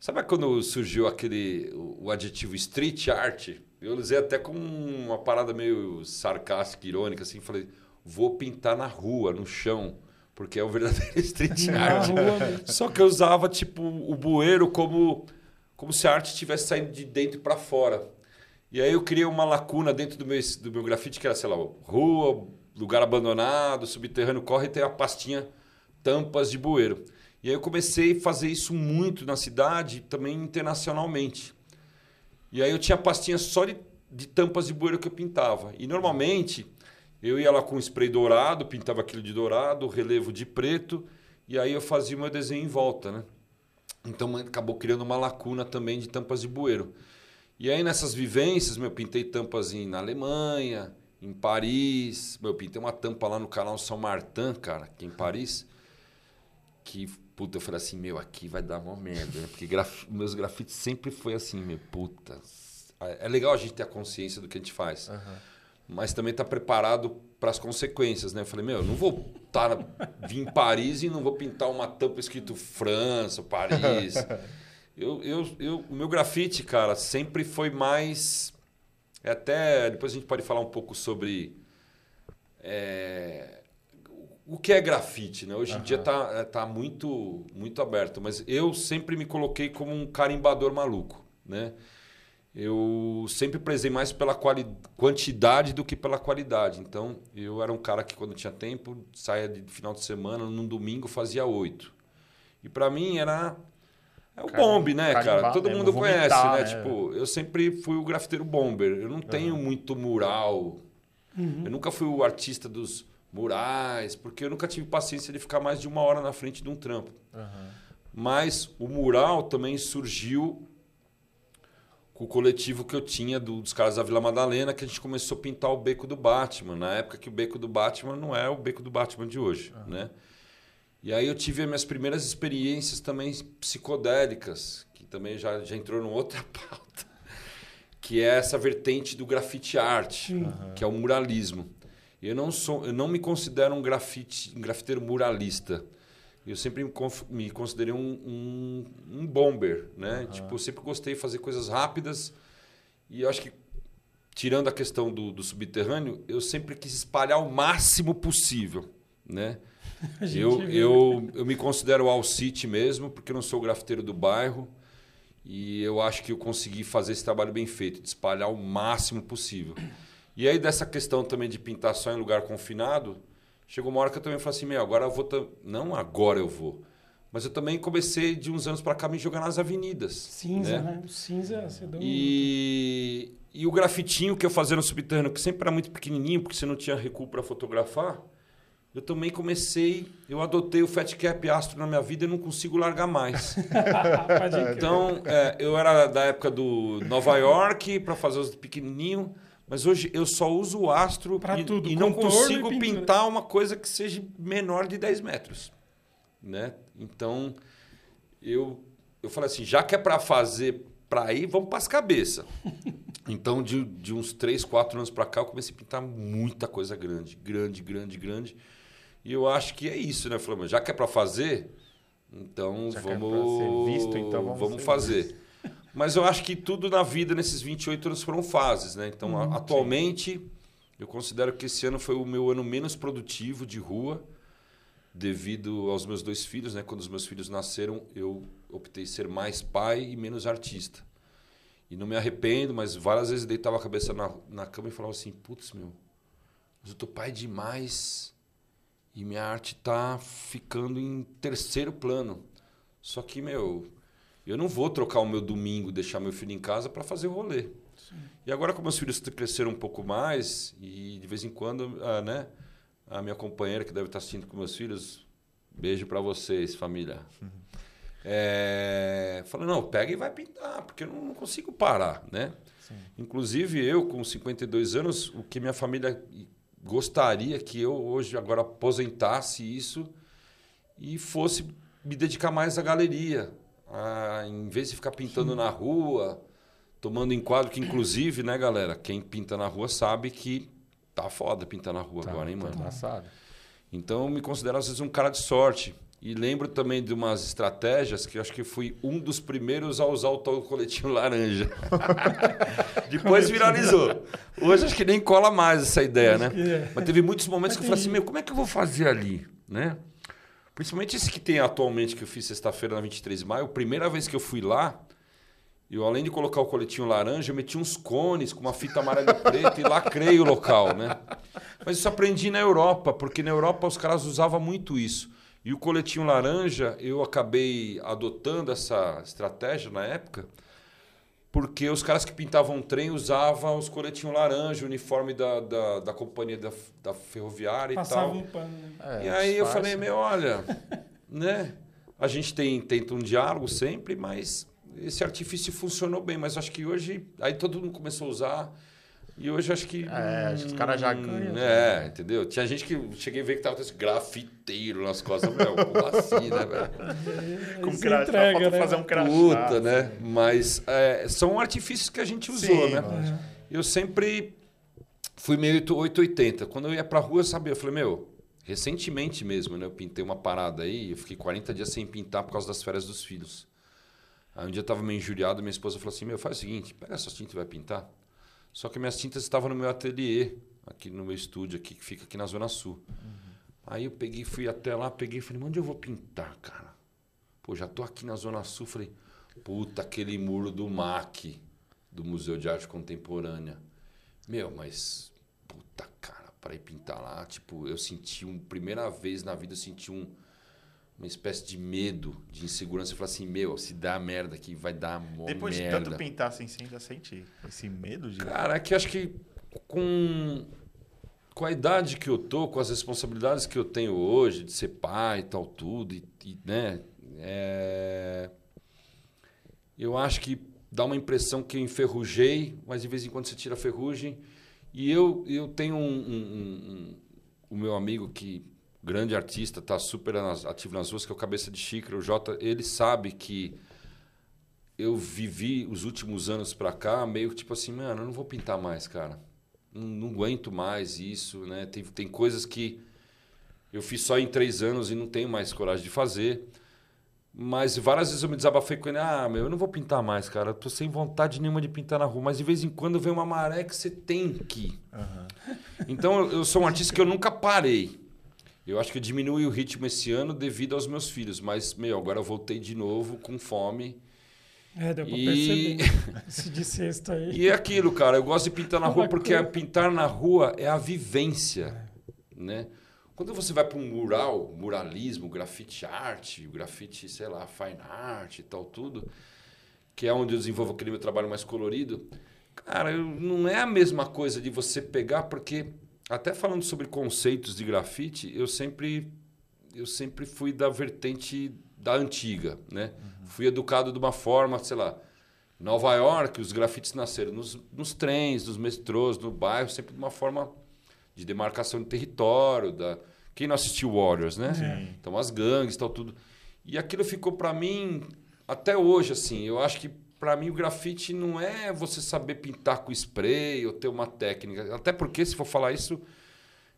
Sabe quando surgiu aquele o, o adjetivo street art? Eu usei até com uma parada meio sarcástica, irônica, assim, falei, vou pintar na rua, no chão, porque é o verdadeiro street art. Só que eu usava tipo o bueiro como como se a arte estivesse saindo de dentro para fora. E aí eu criei uma lacuna dentro do meu do meu grafite que era, sei lá, rua, lugar abandonado, subterrâneo corre e tem a pastinha tampas de bueiro. E aí eu comecei a fazer isso muito na cidade, e também internacionalmente. E aí eu tinha pastinha só de, de tampas de bueiro que eu pintava. E normalmente eu ia lá com spray dourado, pintava aquilo de dourado, relevo de preto, e aí eu fazia o meu desenho em volta, né? Então acabou criando uma lacuna também de tampas de bueiro. E aí nessas vivências, meu, eu pintei tampas em, na Alemanha, em Paris, meu, eu pintei uma tampa lá no canal São Martin, cara, aqui em Paris, que, puta, eu falei assim, meu, aqui vai dar uma merda, né? Porque graf... meus grafites sempre foi assim, meu, puta. É legal a gente ter a consciência do que a gente faz mas também está preparado para as consequências, né? Eu falei, meu, eu não vou tá, vir em Paris e não vou pintar uma tampa escrito França, Paris. eu, eu, eu, o meu grafite, cara, sempre foi mais. é Até depois a gente pode falar um pouco sobre é, o que é grafite, né? Hoje em dia tá, tá muito, muito aberto, mas eu sempre me coloquei como um carimbador maluco, né? Eu sempre prezei mais pela quantidade do que pela qualidade. Então, eu era um cara que, quando tinha tempo, saía de final de semana, num domingo, fazia oito. E para mim era. É o Carim- bombe, né, cara? carimbar Todo mundo vomitar, conhece, né? né? Tipo, eu sempre fui o grafiteiro bomber. Eu não tenho muito mural. Eu nunca fui o artista dos murais, porque eu nunca tive paciência de ficar mais de uma hora na frente de um trampo. Mas o mural também surgiu com o coletivo que eu tinha do- dos caras da Vila Madalena, que a gente começou a pintar o beco do Batman, na época que o beco do Batman não é o beco do Batman de hoje, né? E aí eu tive as minhas primeiras experiências também psicodélicas, que também já, já entrou numa outra pauta, que é essa vertente do grafite art, que é o muralismo. Eu não sou, eu não me considero um grafite, um grafiteiro muralista. Eu sempre me, considerei um, um, um bomber, né? Tipo, eu sempre gostei de fazer coisas rápidas e eu acho que tirando a questão do, do subterrâneo, eu sempre quis espalhar o máximo possível, né? Eu, eu, eu me considero all city mesmo, porque eu não sou grafiteiro do bairro. E eu acho que eu consegui fazer esse trabalho bem feito, de espalhar o máximo possível. E aí, dessa questão também de pintar só em lugar confinado, chegou uma hora que eu também falei assim: meu, agora eu vou. tam- Não agora eu vou. Mas eu também comecei de uns anos para cá me jogar nas avenidas. Cinza, né? O cinza, você deu um- E, e o grafitinho que eu fazia no subterrâneo, que sempre era muito pequenininho, porque você não tinha recuo para fotografar, eu também comecei, eu adotei o Fat Cap Astro na minha vida e não consigo largar mais. Então, é, eu era da época do Nova York para fazer os pequenininho, mas hoje eu só uso o Astro Pra e, tudo, e não consigo e pintar uma coisa que seja menor de 10 metros, né? Então, eu eu falei assim, já que é para fazer para ir, vamos para as cabeças. Então, de, de uns 3, 4 anos para cá, eu comecei a pintar muita coisa grande, grande, grande, grande. E eu acho que é isso, né? Mas já que é para fazer, então Já é vamos, ser visto, então vamos vamos fazer. Mas eu acho que tudo na vida, nesses 28 anos, foram fases, né? Então, a- atualmente, eu considero que esse ano foi o meu ano menos produtivo de rua. devido aos meus dois filhos, né? Quando os meus filhos nasceram, eu optei ser mais pai e menos artista. E não me arrependo, mas várias vezes deitava a cabeça na, na cama e falava assim: putz, meu, mas eu tô pai demais e minha arte tá ficando em terceiro plano. Só que, meu, eu não vou trocar o meu domingo, deixar meu filho em casa para fazer o rolê. Sim. E agora, como meus filhos cresceram um pouco mais, e de vez em quando, ah, né? A minha companheira que deve estar assistindo com meus filhos, beijo para vocês, família. Uhum. É, falou, não, pega e vai pintar, porque eu não consigo parar, né? Sim. Inclusive, eu, com 52 anos, o que minha família gostaria que eu hoje agora aposentasse isso e fosse me dedicar mais à galeria, a, em vez de ficar pintando Sim. na rua, tomando enquadro, que inclusive, né, galera, quem pinta na rua sabe que tá foda pintar na rua tá, agora, hein, mano? Tá então, eu me considero às vezes um cara de sorte. E lembro também de umas estratégias que eu acho que fui um dos primeiros a usar o tal coletinho laranja. Depois viralizou. Hoje acho que nem cola mais essa ideia, né? É. Mas teve muitos momentos que eu falei assim, meu, como é que eu vou fazer ali, né? Principalmente esse que tem atualmente, que eu fiz sexta-feira na 23 de maio. Primeira vez que eu fui lá, eu além de colocar o coletinho laranja, eu meti uns cones com uma fita amarela e preta e lacrei o local, né? Mas isso aprendi na Europa, porque na Europa os caras usavam muito isso. E o coletinho laranja, eu acabei adotando essa estratégia na época, porque os caras que pintavam trem usavam os coletinhos laranja, o uniforme da, da, da companhia da, da ferroviária Passavam e tal. Um pano, né? é, e aí eu falei, meu, olha, né? A gente tem, tenta um diálogo sempre, mas esse artifício funcionou bem. Mas acho que hoje, aí todo mundo começou a usar. E hoje acho que. É, acho que os caras já ganham. É, né? entendeu? Tinha gente que cheguei a ver que tava com esse grafiteiro nas costas. Meu, como assim, né, velho? Com crachá, entrega, né? fazer um crachá. Puta, né? Mas é, são artifícios que a gente usou, Sim, né? Eu sempre fui meio 880. Quando eu ia pra rua, eu sabia, eu falei, meu, recentemente mesmo, né? Eu pintei uma parada aí, eu fiquei 40 dias sem pintar por causa das férias dos filhos. Aí um dia eu tava meio injuriado, minha esposa falou assim, meu, faz o seguinte, pega essa tinta e vai pintar. Só que minhas tintas estavam no meu ateliê, aqui no meu estúdio, aqui, que fica aqui na Zona Sul. Uhum. Aí eu peguei, fui até lá, peguei e falei, onde eu vou pintar, cara? Pô, já tô aqui na Zona Sul, falei, puta, aquele muro do MAC, do Museu de Arte Contemporânea. Meu, mas, puta, cara, para ir pintar lá, tipo, eu senti um, primeira vez na vida, eu senti um, uma espécie de medo, de insegurança. Eu falei assim, meu, se dá merda aqui, vai dar uma Depois merda. de tanto pintar assim, você ainda sente esse medo de... Cara, é que acho que com, com a idade que eu tô, com as responsabilidades que eu tenho hoje, de ser pai e tal, tudo, e, e né, é... eu acho que dá uma impressão que eu enferrujei, mas de vez em quando você tira a ferrugem. E eu, eu tenho um, um, um, um o meu amigo que grande artista, está super ativo nas ruas, que é o Cabeça de Xícara, o Jota, ele sabe que eu vivi os últimos anos para cá meio que tipo assim, mano, eu não vou pintar mais, cara. Não, não aguento mais isso, né? Tem, tem coisas que eu fiz só em três anos e não tenho mais coragem de fazer. Mas várias vezes eu me desabafei com ele, ah, meu, eu não vou pintar mais, cara. Eu tô sem vontade nenhuma de pintar na rua. Mas de vez em quando vem uma maré que você tem que. Uhum. Então eu sou um artista que eu nunca parei. Eu acho que diminui o ritmo esse ano devido aos meus filhos, mas, meu, agora eu voltei de novo com fome. É, deu pra e... perceber. Esse de sexta aí. E é aquilo, cara. Eu gosto de pintar na rua porque pintar na rua é a vivência, né? Quando você vai para um mural, muralismo, grafite arte, grafite, sei lá, fine art e tal, tudo, que é onde eu desenvolvo aquele meu trabalho mais colorido, cara, não é a mesma coisa de você pegar, porque até falando sobre conceitos de grafite, eu sempre eu sempre fui da vertente da antiga, né? Uhum. Fui educado de uma forma, sei lá, Nova York, os grafites nasceram nos, nos trens, nos metrôs, no bairro, sempre de uma forma de demarcação de território, da quem não assistiu Warriors, né? Sim. Então as gangues, tal tudo. E aquilo ficou para mim até hoje assim. Eu acho que para mim o grafite não é você saber pintar com spray ou ter uma técnica. Até porque, se for falar isso,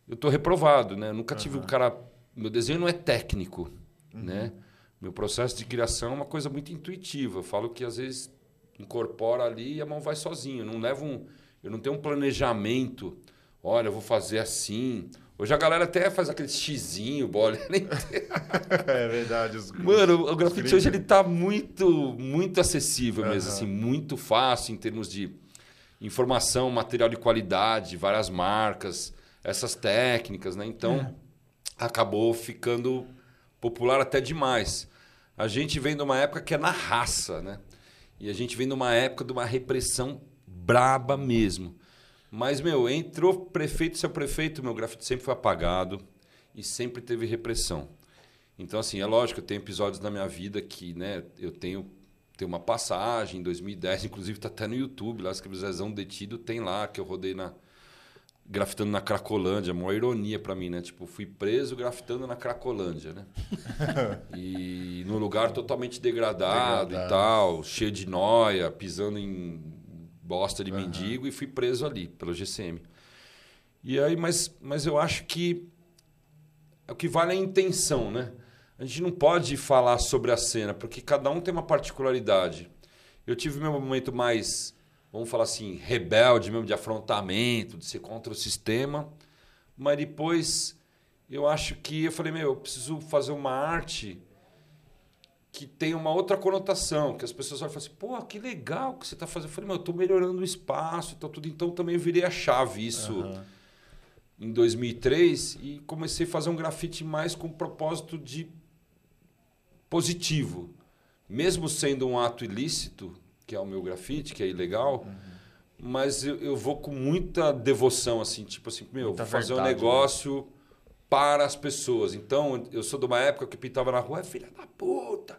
eu estou reprovado, né? Eu nunca uhum. tive um cara. Meu desenho não é técnico, uhum. né? Meu processo de criação é uma coisa muito intuitiva. Eu falo que às vezes incorpora ali e a mão vai sozinho. Eu não levo um, eu não tenho um planejamento. Olha, eu vou fazer assim. Hoje a galera até faz aquele xizinho, bola. é verdade. Os, Mano, os o grafite hoje ele tá muito, muito acessível mesmo, Aham. assim, muito fácil em termos de informação, material de qualidade, várias marcas, essas técnicas, né? Então, acabou ficando popular até demais. A gente vem de uma época que é na raça, né? E a gente vem de uma época de uma repressão braba mesmo. Mas, meu, entrou prefeito seu prefeito, meu grafite sempre foi apagado e sempre teve repressão. Então, assim, é lógico, eu tenho episódios na minha vida que, né, eu tenho, tenho uma passagem em 2010, inclusive tá até no YouTube, lá escreve Zezão Detido, tem lá que eu rodei na grafitando na Cracolândia, uma ironia pra mim, né? Tipo, fui preso grafitando na Cracolândia, né? e num lugar totalmente degradado, Degradado. e tal, cheio de noia, pisando em bosta de mendigo e fui preso ali pelo GCM. E aí, mas, mas eu acho que o que vale é a intenção, né? A gente não pode falar sobre a cena, porque cada um tem uma particularidade. Eu tive meu momento mais, vamos falar assim, rebelde, mesmo de afrontamento, de ser contra o sistema, mas depois eu acho que eu falei, meu, eu preciso fazer uma arte que tem uma outra conotação, que as pessoas olham e falam assim, pô, que legal que você está fazendo. Eu falei, meu, eu estou melhorando o espaço, então tudo. Então também virei a chave isso Aham. em 2003 e comecei a fazer um grafite mais com propósito de positivo. Mesmo sendo um ato ilícito, que é o meu grafite, que é ilegal, mas eu, eu vou com muita devoção, assim, tipo assim, meu, Muita vou fazer um verdade, negócio para as pessoas. Então, eu sou de uma época que pintava na rua, é filha da puta,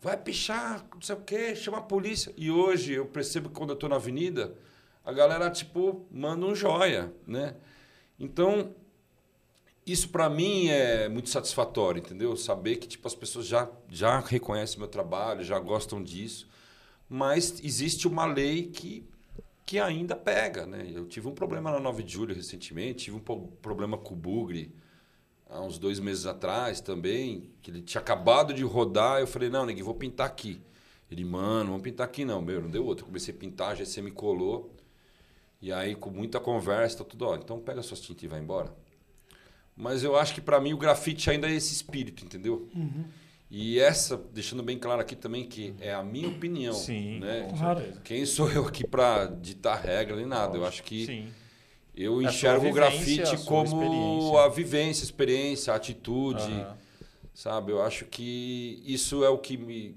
vai pichar, não sei o quê, chama a polícia. E hoje eu percebo que quando eu estou na avenida, a galera, tipo, manda um joia, né? Então, isso para mim é muito satisfatório, entendeu? Saber que tipo as pessoas já já reconhecem meu trabalho, já gostam disso, mas existe uma lei que que ainda pega, né? Eu tive um problema na 9 de julho recentemente, tive um problema com o Bugre há uns dois meses atrás também, que ele tinha acabado de rodar, eu falei, não, ninguém, vou pintar aqui. Ele, mano, vamos pintar aqui não, meu, não deu outro. Eu comecei a pintar, a GC me colou, e aí com muita conversa, tá tudo, ó, então pega suas tintas e vai embora. Mas eu acho que para mim o grafite ainda é esse espírito, entendeu? E essa, deixando bem claro aqui também que é a minha opinião, Sim, né? Quem sou eu aqui para ditar regra nem nada? Eu acho que Sim. Eu É a enxergo o grafite como a vivência, a experiência, a atitude, Aham. sabe? Eu acho que isso é o que me,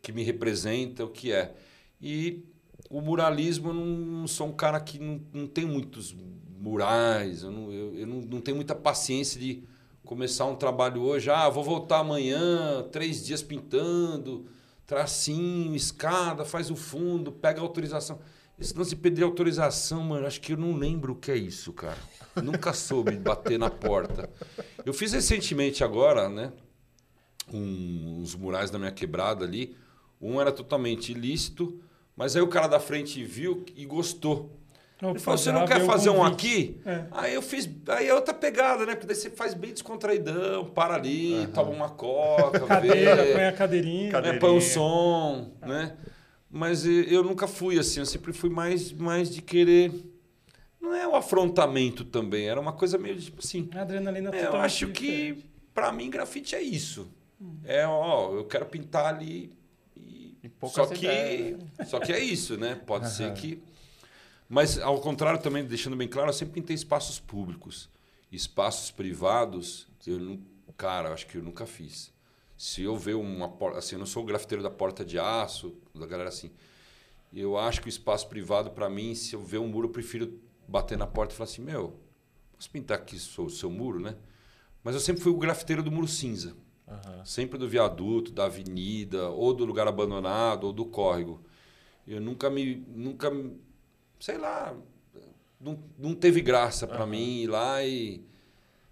que me representa, o que é. E o muralismo, eu não, não sou um cara que não, não tem muitos murais, eu, não, eu, eu não, não tenho muita paciência de começar um trabalho hoje, ah, vou voltar amanhã, três dias pintando, tracinho, escada, faz o fundo, pega a autorização. Esse lance de pedir autorização, mano, acho que eu não lembro o que é isso, cara. Nunca soube bater na porta. Eu fiz recentemente agora, né? um- uns murais da minha quebrada ali. Um era totalmente ilícito, mas aí o cara da frente viu e gostou. Ele falou: você não quer fazer um aqui? É. Aí eu fiz. Aí é outra pegada, né? Porque daí você faz bem descontraidão, para ali, toma uma coca, Cadeira, vê, põe a cadeirinha. Cade- né, põe um cadeirinha. som, né? Mas eh, eu nunca fui assim, eu sempre fui mais, mais de querer. Não é o afrontamento também, era uma coisa meio tipo assim. A adrenalina É, eu acho que, diferente. pra mim, grafite é isso. É, ó, eu quero pintar ali. E... E poucas Só, que, só que é isso, né? Pode ser que. Mas, ao contrário, também, deixando bem claro, eu sempre pintei espaços públicos. Espaços privados, eu não. Cara, eu acho que eu nunca fiz. Se eu ver uma porta. Assim, eu não sou o grafiteiro da porta de aço, da galera assim. Eu acho que o espaço privado, pra mim, se eu ver um muro, eu prefiro bater na porta e falar assim: meu, posso pintar aqui o seu muro, né? Mas eu sempre fui o grafiteiro do muro cinza. Aham. Sempre do viaduto, da avenida, ou do lugar abandonado, ou do córrego. Eu nunca me. Nunca. Sei lá. Não, não teve graça para Aham. mim ir lá e.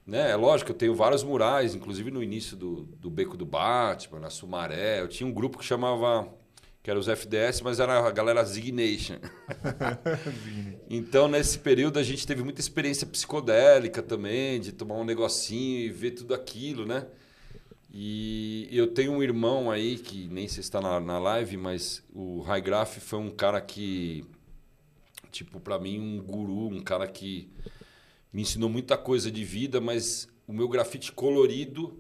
Né? É lógico, eu tenho vários murais, inclusive no início do, do Beco do Batman, na Sumaré. Eu tinha um grupo que chamava. Que era os FDS, mas era a galera Zignation. Então, nesse período, a gente teve muita experiência psicodélica também, de tomar um negocinho e ver tudo aquilo, né? E eu tenho um irmão aí, que nem se está na, na live, mas o High Graph foi um cara que, tipo, para mim, um guru, um cara que me ensinou muita coisa de vida, mas o meu grafite colorido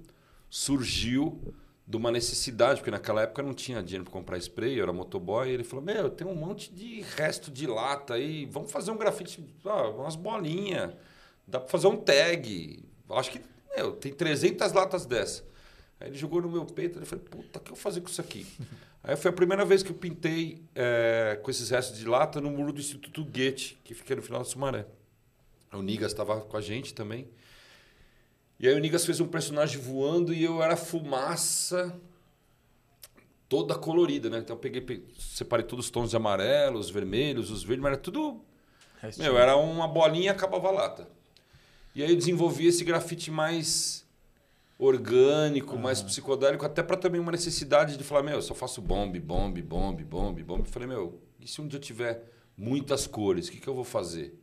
surgiu de uma necessidade, porque naquela época não tinha dinheiro para comprar spray, eu era motoboy, e ele falou: Meu, tem um monte de resto de lata aí, vamos fazer um grafite, ah, umas bolinhas, dá para fazer um tag. Acho que, meu, tem 300 latas dessa. Aí ele jogou no meu peito, e falei: Puta, o que eu vou fazer com isso aqui? aí foi a primeira vez que eu pintei é, com esses restos de lata no muro do Instituto Goethe, que fica no final da Sumaré. O Nigas estava com a gente também. E aí o Nigas fez um personagem voando e eu era fumaça toda colorida, né? Então eu peguei, separei todos os tons de amarelo, os vermelhos, os verdes, mas era tudo. Restinho. Meu, era uma bolinha e acabava a lata. E aí eu desenvolvi esse grafite mais orgânico, mais psicodélico, até para também uma necessidade de falar, meu, eu só faço bombe, bombe, bombe, bombe, bombe. Falei, meu, e se um dia eu tiver muitas cores, o que, que eu vou fazer?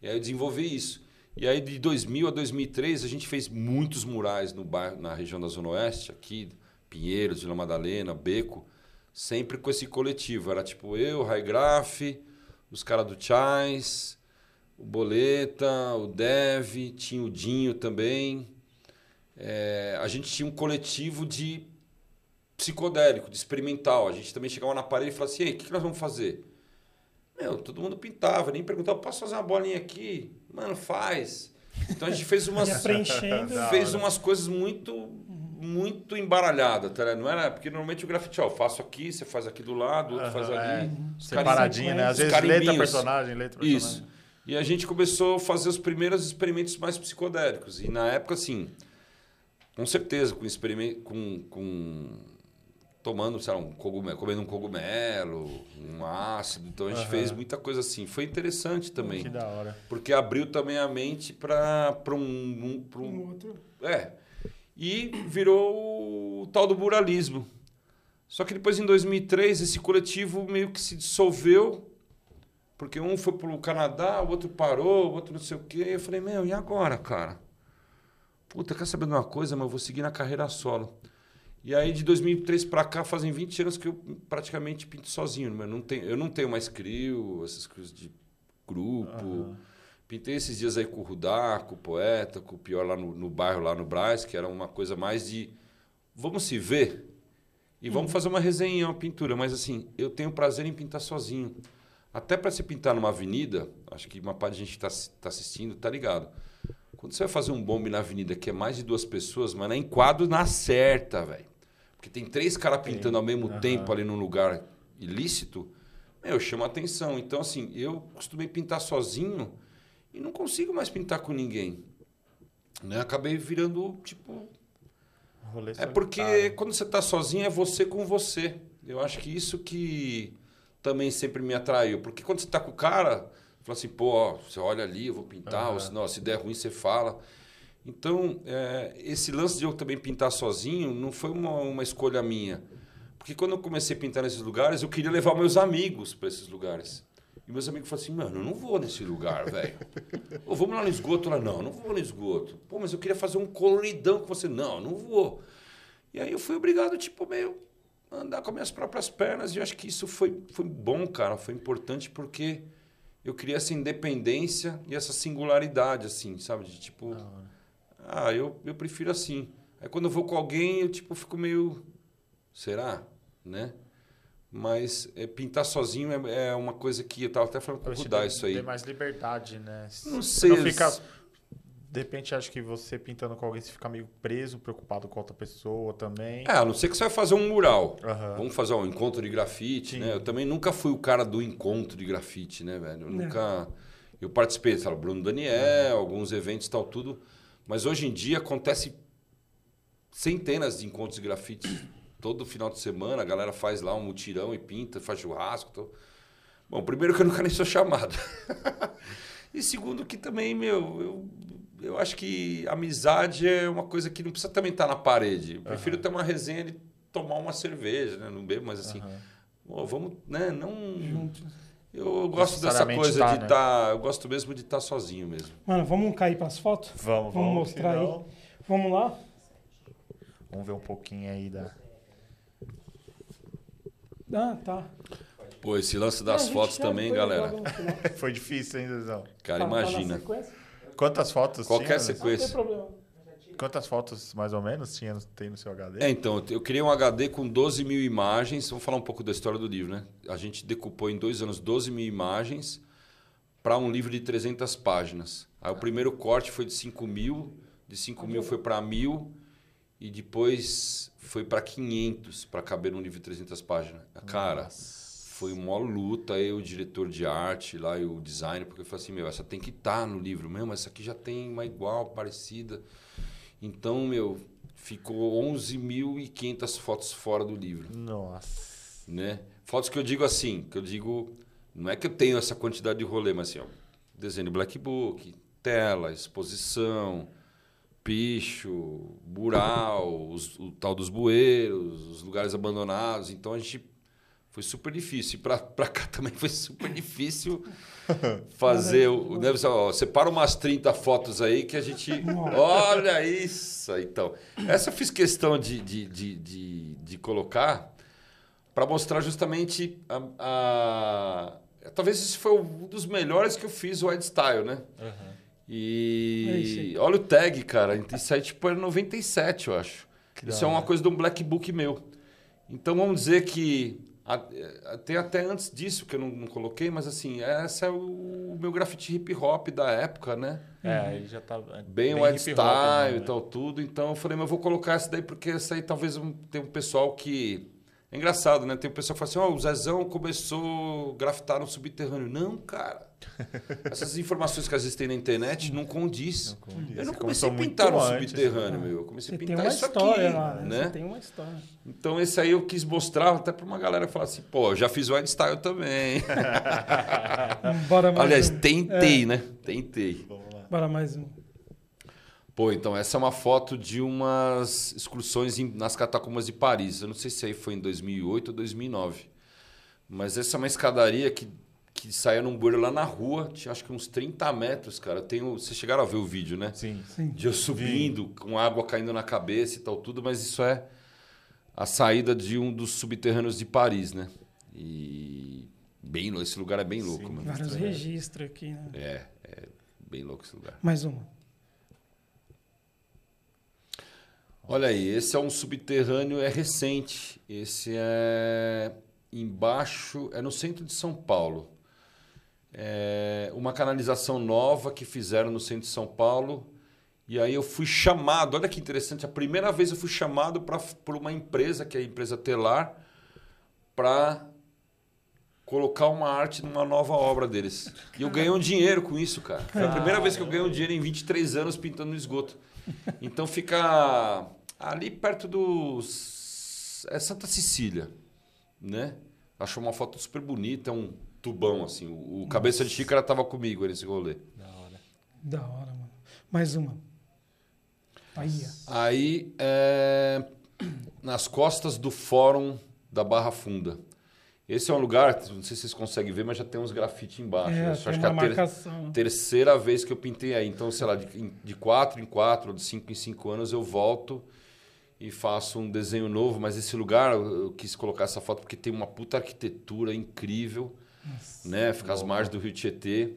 E aí eu desenvolvi isso. E aí de 2000 a 2003 a gente fez muitos murais no bairro, na região da Zona Oeste, aqui, Pinheiros, Vila Madalena, Beco, sempre com esse coletivo. Era tipo eu, Rai Graf, os caras do Chais, o Boleta, o Dev, tinha o Dinho também. É, a gente tinha um coletivo de psicodélico, de experimental. A gente também chegava na parede e falava assim: o que, que nós vamos fazer? Meu, todo mundo pintava, nem perguntava, posso fazer uma bolinha aqui? Mano, faz. Então a gente fez umas. fez umas coisas muito muito embaralhada, tá? Não era porque normalmente o grafite, ó, eu faço aqui, você faz aqui do lado, outro faz ali. É. Separadinho, né? Às vezes letra personagem, letra personagem. Isso. E a gente começou a fazer os primeiros experimentos mais psicodélicos. E na época, assim, com certeza, com experimento, com, com tomando, sei lá, um cogumelo, comendo um cogumelo, um ácido. Então a gente uhum. fez muita coisa assim. Foi interessante também. Que da hora. Porque abriu também a mente para um, um, um, um outro. É. E virou o tal do buralismo. Só que depois, em 2003, esse coletivo meio que se dissolveu, porque um foi para o Canadá, o outro parou, o outro não sei o quê. Eu falei, meu, e agora, cara? Puta, quer saber de uma coisa? Mas eu vou seguir na carreira solo. E aí, de 2003 para cá, fazem 20 anos que eu praticamente pinto sozinho. Mas não tenho, eu não tenho mais crio, essas coisas de grupo. Uhum. Pintei esses dias aí com o Rudá, com o Poeta, com o Pior lá no, no bairro, lá no Braz, que era uma coisa mais de vamos se ver e vamos uhum. fazer uma resenha, uma pintura. Mas assim, eu tenho prazer em pintar sozinho. Até para se pintar numa avenida, acho que uma parte de gente está tá assistindo, tá ligado. Quando você vai fazer um bombe na avenida que é mais de duas pessoas, mas é enquadro na certa, velho. Porque tem três caras pintando ao mesmo uhum. tempo ali num lugar ilícito, meu, chama atenção. Então, assim, eu costumei pintar sozinho e não consigo mais pintar com ninguém. Né? Acabei virando, tipo. Rolê é porque quando você está sozinho é você com você. Eu acho que isso que também sempre me atraiu. Porque quando você está com o cara, Fala assim, pô, ó, você olha ali, eu vou pintar, uhum. ou se, não, se der ruim, você fala. Então, é, esse lance de eu também pintar sozinho não foi uma, uma escolha minha. Porque quando eu comecei a pintar nesses lugares, eu queria levar meus amigos para esses lugares. E meus amigos falaram assim, mano, eu não vou nesse lugar, velho. vamos lá no esgoto. Lá, não, não vou no esgoto. Pô, mas eu queria fazer um coloridão com você. Não, não vou. E aí eu fui obrigado, tipo, meio andar com as minhas próprias pernas. E eu acho que isso foi, foi bom, cara. Foi importante porque eu queria essa independência e essa singularidade, assim, sabe? De tipo, ah, eu, eu prefiro assim. Aí quando eu vou com alguém, eu tipo fico meio, será, né? Mas é, pintar sozinho é, é, uma coisa que eu tava até falando com o Rudá isso aí. Tem mais liberdade, né? Não sei. Não fica de repente, acho que você pintando com alguém, você fica meio preso, preocupado com outra pessoa também. É, a não ser que você vai fazer um mural. Uhum. Vamos fazer um encontro de grafite, Sim. né? Eu também nunca fui o cara do encontro de grafite, né, velho? Eu nunca... Eu participei, sabe, Bruno Daniel, uhum. alguns eventos e tal, tudo. Mas hoje em dia acontece centenas de encontros de grafite. Todo final de semana a galera faz lá um mutirão e pinta, faz churrasco. Bom, primeiro que eu nunca nem sou chamado. e segundo que também, meu, eu eu acho que amizade é uma coisa que não precisa também estar na parede. Eu prefiro uhum. ter uma resenha de tomar uma cerveja, né? Não bebo, mas assim, uhum. vamos, né? Não. Juntos. Eu gosto dessa coisa tá, de estar. Né? Tá, eu gosto mesmo de estar tá sozinho mesmo. Mano, vamos cair para as fotos? Vamos, vamos. Vamos mostrar aí. Vamos lá? Vamos ver um pouquinho aí da. Ah, tá. Pô, esse lance das fotos também, galera. Foi difícil, hein, Zezão? Cara, imagina. Quantas fotos Qualquer tinha? Não tem sequência. problema. Quantas fotos, mais ou menos, tinha, tem no seu HD? É, então, eu criei um HD com 12 mil imagens. Vamos falar um pouco da história do livro, né? A gente decupou em dois anos 12 mil imagens para um livro de 300 páginas. Aí o primeiro corte foi de 5 mil, de 5 mil foi para mil e depois foi para 500 para caber num livro de 300 páginas. Cara, foi uma luta eu, o diretor de arte lá e o designer, porque eu falei assim, meu, essa tem que estar no livro mesmo, essa aqui já tem uma igual, parecida. Então, meu, ficou 11.500 fotos fora do livro, Nossa. né? Fotos que eu digo assim, que eu digo, não é que eu tenho essa quantidade de rolê, mas assim, ó, desenho black book, tela, exposição, picho, mural, os- o tal dos bueiros, os lugares abandonados. Então a gente foi super difícil. E pra, pra cá também foi super difícil fazer o. Deve ser, ó, separa umas 30 fotos aí que a gente. Olha isso! Então, essa eu fiz questão de, de, de, de, de colocar para mostrar justamente a, a- Talvez esse foi um dos melhores que eu fiz, o Wide Style, né? É E aí. olha o tag, cara. Isso aí tipo era 97, eu acho. Que Isso é uma coisa de um black book meu. Então vamos dizer que tem até antes disso que eu não, não coloquei, mas assim, essa é o, o meu grafite hip hop da época, né? É, ele já tá. Bem, wide hip hop style mesmo, e né? tal, tudo. Então eu falei, mas eu vou colocar essa daí porque essa aí talvez um- tem um pessoal que. É engraçado, né? Tem um pessoal que fala assim: ó, o Zezão começou a grafitar no subterrâneo. Não, cara. Essas informações que às vezes tem na internet não condiz. condiz. Eu não comecei a pintar no antes, subterrâneo, meu. Eu comecei Você a tem pintar uma isso história aqui, lá, né? né? Você tem uma história. Então esse aí eu quis mostrar até pra uma galera que fala assim, pô, já fiz wide style também. Bora mais Aliás, um. tentei, né? Tentei. Vamos lá. Bora mais um. Pô, então essa é uma foto de umas excursões em- nas catacumbas de Paris. Eu não sei se aí foi em 2008 ou 2009. Mas essa é uma escadaria que, que saía num bueiro lá na rua, tinha acho que uns 30 metros, cara. Eu Tenho, vocês chegaram a ver o vídeo, né? Sim. Sim. De eu subindo, com água caindo na cabeça e tal, tudo, mas isso é a saída de um dos subterrâneos de Paris, né? E bem esse lugar é bem louco, Sim. mano. Vários registros aqui, né? É, é bem louco esse lugar. Mais uma. Olha aí, esse é um subterrâneo, é recente. Esse é embaixo, é no centro de São Paulo. É uma canalização nova que fizeram no centro de São Paulo. E aí eu fui chamado, olha que interessante, a primeira vez eu fui chamado pra, por uma empresa, que é a empresa Telar, para colocar uma arte numa nova obra deles. E eu ganhei um dinheiro com isso, cara. Foi a primeira vez que eu ganhei um dinheiro em 23 anos pintando no esgoto. Então fica ali perto dos. É Santa Cecília, né? Achou uma foto super bonita, um tubão, assim. O, o cabeça de xícara tava comigo nesse rolê. Da hora. Da hora, mano. Mais uma. Aí, ó. Aí, é, nas costas do Fórum da Barra Funda. Esse é um lugar, não sei se vocês conseguem ver, mas já tem uns grafite embaixo. É, né? Acho que é a ter- terceira vez que eu pintei aí. Então, sei lá, de, de quatro em quatro, ou de cinco em cinco anos, eu volto e faço um desenho novo. Mas esse lugar, eu, quis colocar essa foto porque tem uma puta arquitetura incrível, né? Fica às margens do Rio Tietê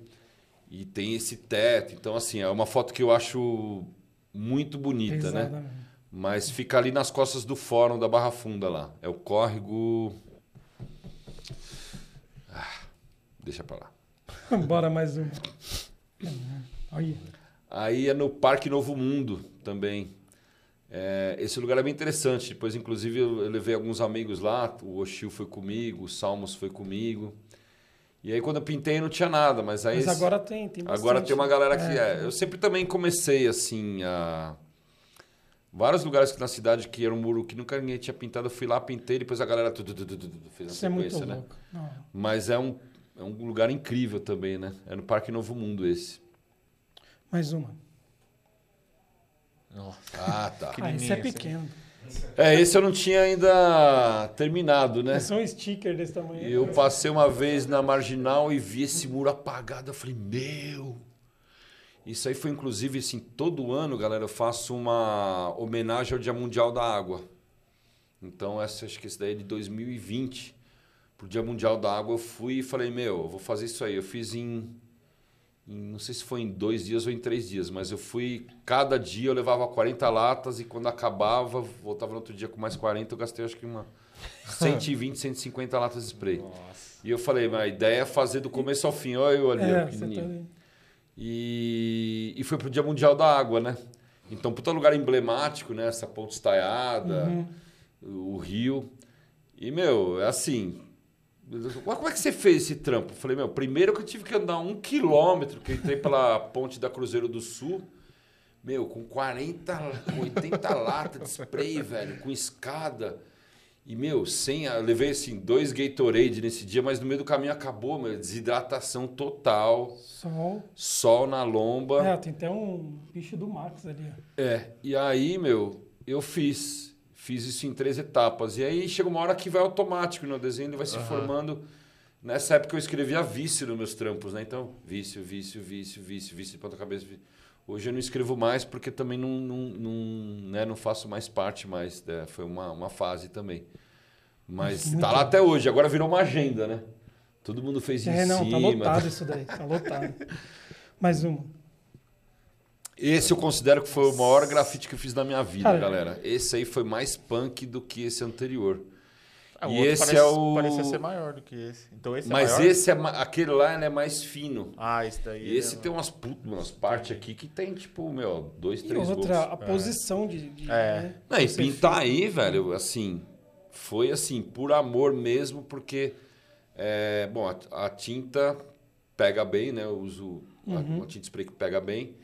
e tem esse teto. Então, assim, é uma foto que eu acho muito bonita, né? Pesada mesmo. Mas fica ali nas costas do fórum da Barra Funda lá. É o córrego... Ah, deixa pra lá. Bora mais. Aí. Aí é no Parque Novo Mundo também. É, esse lugar é bem interessante. Depois, inclusive, eu levei alguns amigos lá. O Oshio foi comigo, o Salmos foi comigo. E aí, quando eu pintei, não tinha nada. Mas aí Mas agora tem, tem bastante. agora tem uma galera que É. é. Eu sempre também comecei assim a. Vários lugares que na cidade que era um muro que nunca ninguém tinha pintado, eu fui lá, pintei, depois a galera tudo, tudo, tudo, tudo, fez a é sequência, né? Mas é um, é um lugar incrível também, né? É no Parque Novo Mundo esse. Mais uma. Nossa. Ah, tá. Ah, esse é pequeno. É, esse eu não tinha ainda terminado, né? É só um sticker desse tamanho. Eu passei uma vez na Marginal e vi esse muro apagado. Eu falei, meu... Isso aí foi, inclusive, assim, todo ano, galera, eu faço uma homenagem ao Dia Mundial da Água. Então, essa, acho que esse daí é de 2020. Pro Dia Mundial da Água, eu fui e falei, meu, eu vou fazer isso aí. Eu fiz em- não sei se foi em dois dias ou em três dias, mas eu fui. Cada dia eu levava 40 latas e quando acabava, voltava no outro dia com mais 40, eu gastei acho que uma 120, 150 latas de spray. Nossa. E eu falei, mas a ideia é fazer do começo ao fim. Olha eu ali, É, pequenininho. tá... E, e foi pro Dia Mundial da Água, né? Então, puta lugar emblemático, né? Essa ponte estaiada, Uhum. o rio. E, meu, é assim. Mas Como é que você fez esse trampo? Eu falei, meu, primeiro que eu tive que andar um quilômetro, que eu entrei pela ponte da Cruzeiro do Sul. Meu, com 40, com 80 latas de spray, velho, com escada. E, meu, sem. Eu levei, assim, dois Gatorade nesse dia, mas no meio do caminho acabou, meu, desidratação total. Sol. Sol na lomba. É, tem até um bicho do Max ali. É, e aí, meu, eu fiz. Fiz isso em três etapas. E aí chega uma hora que vai automático, né? O desenho ele vai se formando. Nessa época eu escrevia vício nos meus trampos, né? Então, vício, vício, vício, vício, vício de ponta cabeça. vício. Hoje eu não escrevo mais porque também não, não, não, né? não faço mais parte mais. né? Foi uma, uma fase também. Mas Muito tá lá até hoje. Agora virou uma agenda, né? Todo mundo fez em É, não, cima. tá lotado isso daí. Tá lotado. Mais uma. Esse eu considero que foi o maior grafite que eu fiz na minha vida, Cara, galera. Esse aí foi mais punk do que esse anterior. Ah, o E outro esse parece, é o- Parecia ser maior do que esse. Então esse Mas é esse é ma- aquele lá é mais fino. Ah, esse daí. E esse é- tem umas, put- umas partes aqui que tem, tipo, meu, dois, E três outra, gols. a posição de. de É. né, Não, e pintar aí, velho, assim, foi assim, por amor mesmo, porque, é, bom, a, a tinta pega bem, né? Eu uso a- Uhum. uma tinta spray que pega bem.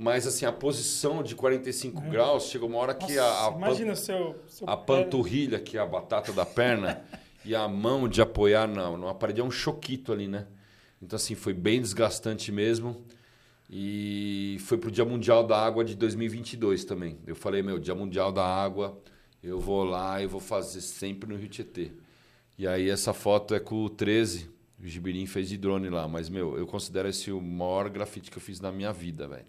Mas, assim, a posição de 45 É. graus, chega uma hora que a, Nossa, a, pan- imagina seu, seu a panturrilha, que é a batata da perna, e a mão de apoiar na, numa parede é um choquito ali, né? Então, assim, foi bem desgastante mesmo. E foi pro Dia Mundial da Água de 2022 também. Eu falei, meu, Dia Mundial da Água, eu vou lá e vou fazer sempre no Rio Tietê. E aí essa foto é com o 13, o Gibirim fez de drone lá. Mas, meu, eu considero esse o maior grafite que eu fiz na minha vida, velho.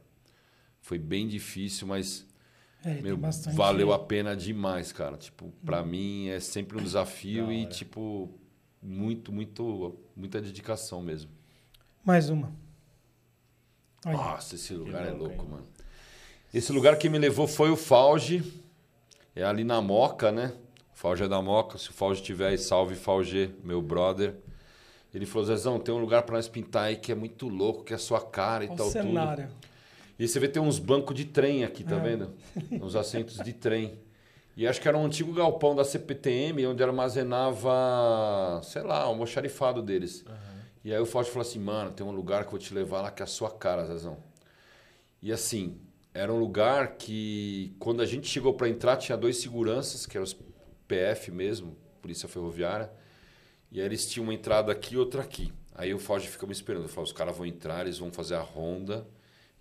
Foi bem difícil, mas É, meu, valeu a pena demais, cara. Tipo, pra mim é sempre um desafio e, tipo, muito, muito, muita dedicação mesmo. Mais uma. Aí. Nossa, esse lugar é louco, mano. Esse lugar que me levou foi o Fauge. É ali na Moca, né? Fauge é da Moca. Se o Fauge tiver aí, salve Fauge, meu brother. Ele falou, Zezão, tem um lugar pra nós pintar aí que é muito louco, que é a sua cara e Olha tal, o tudo. E você vê tem uns bancos de trem aqui, tá É. vendo? Uns assentos de trem. E acho que era um antigo galpão da CPTM, onde armazenava, sei lá, o almoxarifado deles. E aí o Forte falou assim, mano, tem um lugar que eu vou te levar lá que é a sua cara, Zezão. E assim, era um lugar que, quando a gente chegou para entrar, tinha dois seguranças, que eram os PF mesmo, Polícia Ferroviária. E aí eles tinham uma entrada aqui e outra aqui. Aí o Forte ficou me esperando. Eu falei, os caras vão entrar, eles vão fazer a ronda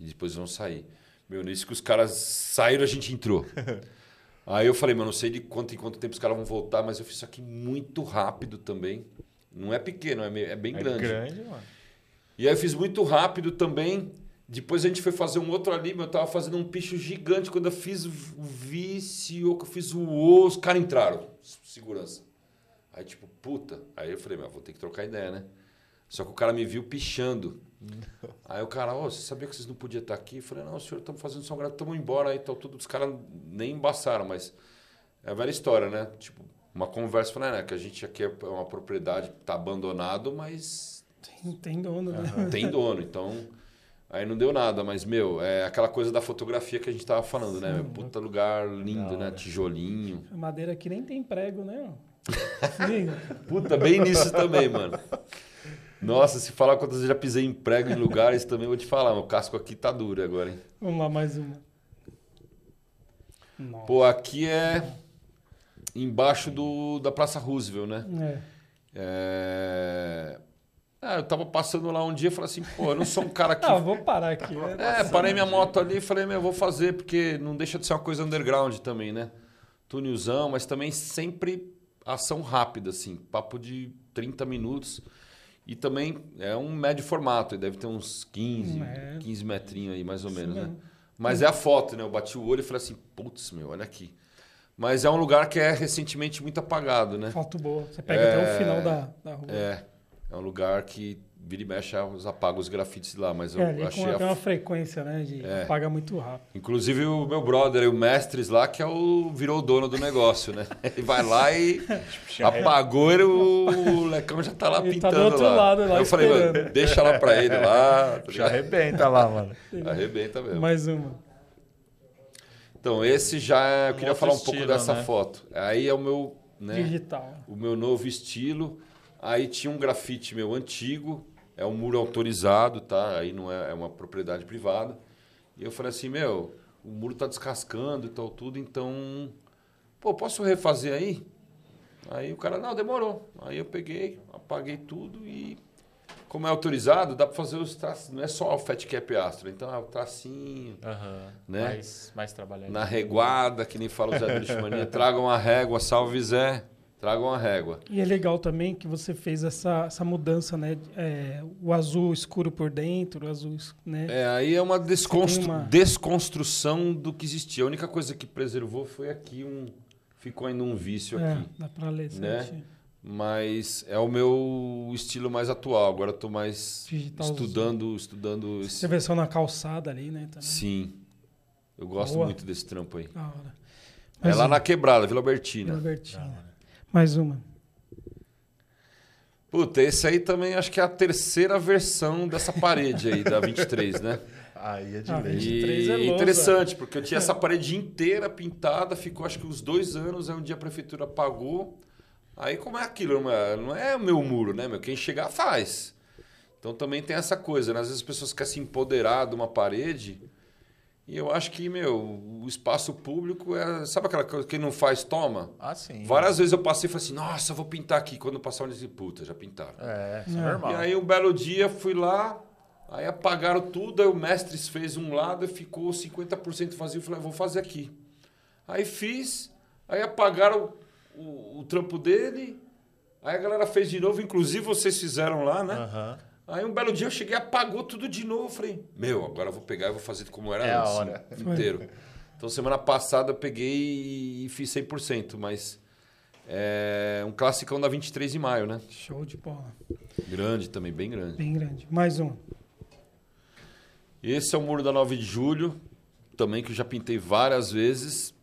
e depois vão sair. Meu, nisso que os caras saíram, a gente entrou. Aí eu falei, mano, não sei de quanto em quanto tempo os caras vão voltar, mas eu fiz isso aqui muito rápido também. Não é pequeno, é, meio- é bem É grande. grande, mano. E aí eu fiz muito rápido também. Depois a gente foi fazer um outro ali, mas eu tava fazendo um picho gigante. Quando eu fiz o vício, que eu fiz o O, os caras entraram. Segurança. Aí, tipo, puta. Aí eu falei, mas vou ter que trocar ideia, né? Só que o cara me viu pichando. Aí o cara, ô, você sabia que vocês não podiam estar aqui? Eu falei, não, senhor, estamos fazendo som grátis, estamos embora aí, tal, tudo. Os caras nem embaçaram, mas é a velha história, né? Tipo, uma conversa, falei, né, que a gente aqui é uma propriedade, tá abandonado, mas Tem, tem dono, né? tem dono, então. Aí não deu nada, mas, meu, é aquela coisa da fotografia que a gente tava falando, né? meu? Puta lugar lindo, né? Tijolinho. A madeira aqui nem tem prego, né? Sim. Puta, bem nisso também, mano. Nossa, se falar quantas vezes eu já pisei em prego em lugares também, vou te falar. O casco aqui tá duro agora, hein? Vamos lá, mais uma. Nossa. Pô, aqui é embaixo do, da Praça Roosevelt, né? É. É... Ah, eu tava passando lá um dia e falei assim, pô, eu não sou um cara que Ah, vou parar aqui. né? É, parei minha moto ali e falei, meu, eu vou fazer, porque não deixa de ser uma coisa underground também, né? Túnelzão, mas também sempre ação rápida, assim, papo de 30 minutos. E também é um médio formato, deve ter uns 15, É. 15 metrinhos aí, mais ou menos, né? mesmo. Mas é a foto, né? Eu bati o olho e falei assim, putz, meu, olha aqui. Mas é um lugar que é recentemente muito apagado, né? Foto boa. Você pega É. até o final da, da rua. É, é um lugar que vira e mexe, elas apagam os grafites lá, mas eu É, ali achei com a tem uma frequência, né? De É. paga muito rápido. Inclusive o meu brother, o Mestres lá, que é o, virou o dono do negócio, né? Ele vai lá e apagou e o Lecão já tá lá Ele tá do pintando outro lá. lado lá eu falei, mano, esperando. deixa lá pra ele lá. tá Já arrebenta lá, mano. Arrebenta mesmo. Mais uma. Então, esse já, eu queria falar um pouco estilo, dessa né? foto. Aí é o meu, né? Digital. o meu novo estilo. Aí tinha um grafite meu antigo, é um muro autorizado, tá? Aí não é, é uma propriedade privada. E eu falei assim, meu, o muro tá descascando e tal, tudo, então, pô, posso refazer aí? Aí o cara, não, demorou. Aí eu peguei, apaguei tudo e, como é autorizado, dá para fazer os traços, não é só o fat cap astro, então é o tracinho, Aham. Né? Mais, mais trabalhado. na reguada, que nem fala o Zé Bichmania, tragam a régua, salve Zé, tragam a régua. E é legal também que você fez essa, essa mudança, né? É, o azul escuro por dentro, o azul, né? É, aí é uma, desconstru- uma- desconstrução do que existia. A única coisa que preservou foi aqui um. Ficou ainda um vício É, aqui. dá pra ler. Né? certinho. Mas é o meu estilo mais atual. Agora eu tô mais estudando, estudando esse. Você versão na calçada ali, né? Também. Sim. Eu gosto Boa. muito desse trampo aí. Da hora. É lá uma. na quebrada, Vila Albertina. Albertina. Mais uma. Puta, esse aí também acho que é a terceira versão dessa parede aí, da 23, né? Aí é de Ah, lei. 23 E é lousa. interessante, porque eu tinha essa parede inteira pintada, ficou acho que uns dois anos, aí um dia a prefeitura pagou. Aí como é aquilo? Não é, não é o meu muro, né? Meu? Quem chegar faz. Então também tem essa coisa, né? Às vezes as pessoas querem se empoderar de uma parede. E eu acho que, meu, o espaço público é. Sabe aquela coisa que quem não faz, toma? Ah, sim. Várias vezes eu passei e falei assim, nossa, eu vou pintar aqui. Quando eu passar onde disse, puta, já pintaram. É, isso é, É. normal. E aí um belo dia fui lá, aí apagaram tudo, aí o mestre fez um lado e ficou 50% vazio. Eu falei, "Ah, vou fazer aqui. Aí fiz, aí apagaram o, o, o trampo dele, aí a galera fez de novo, inclusive vocês fizeram lá, né? Aham. Aí um belo dia eu cheguei, apagou tudo de novo. Eu falei, meu, agora eu vou pegar e vou fazer como era É a antes, hora. inteiro. Então semana passada eu peguei e fiz 100%, mas é um classicão da 23 de maio, né? Show de bola. Grande também, bem grande. Bem grande. Mais um. Esse é o muro da 9 de julho, também que eu já pintei várias vezes.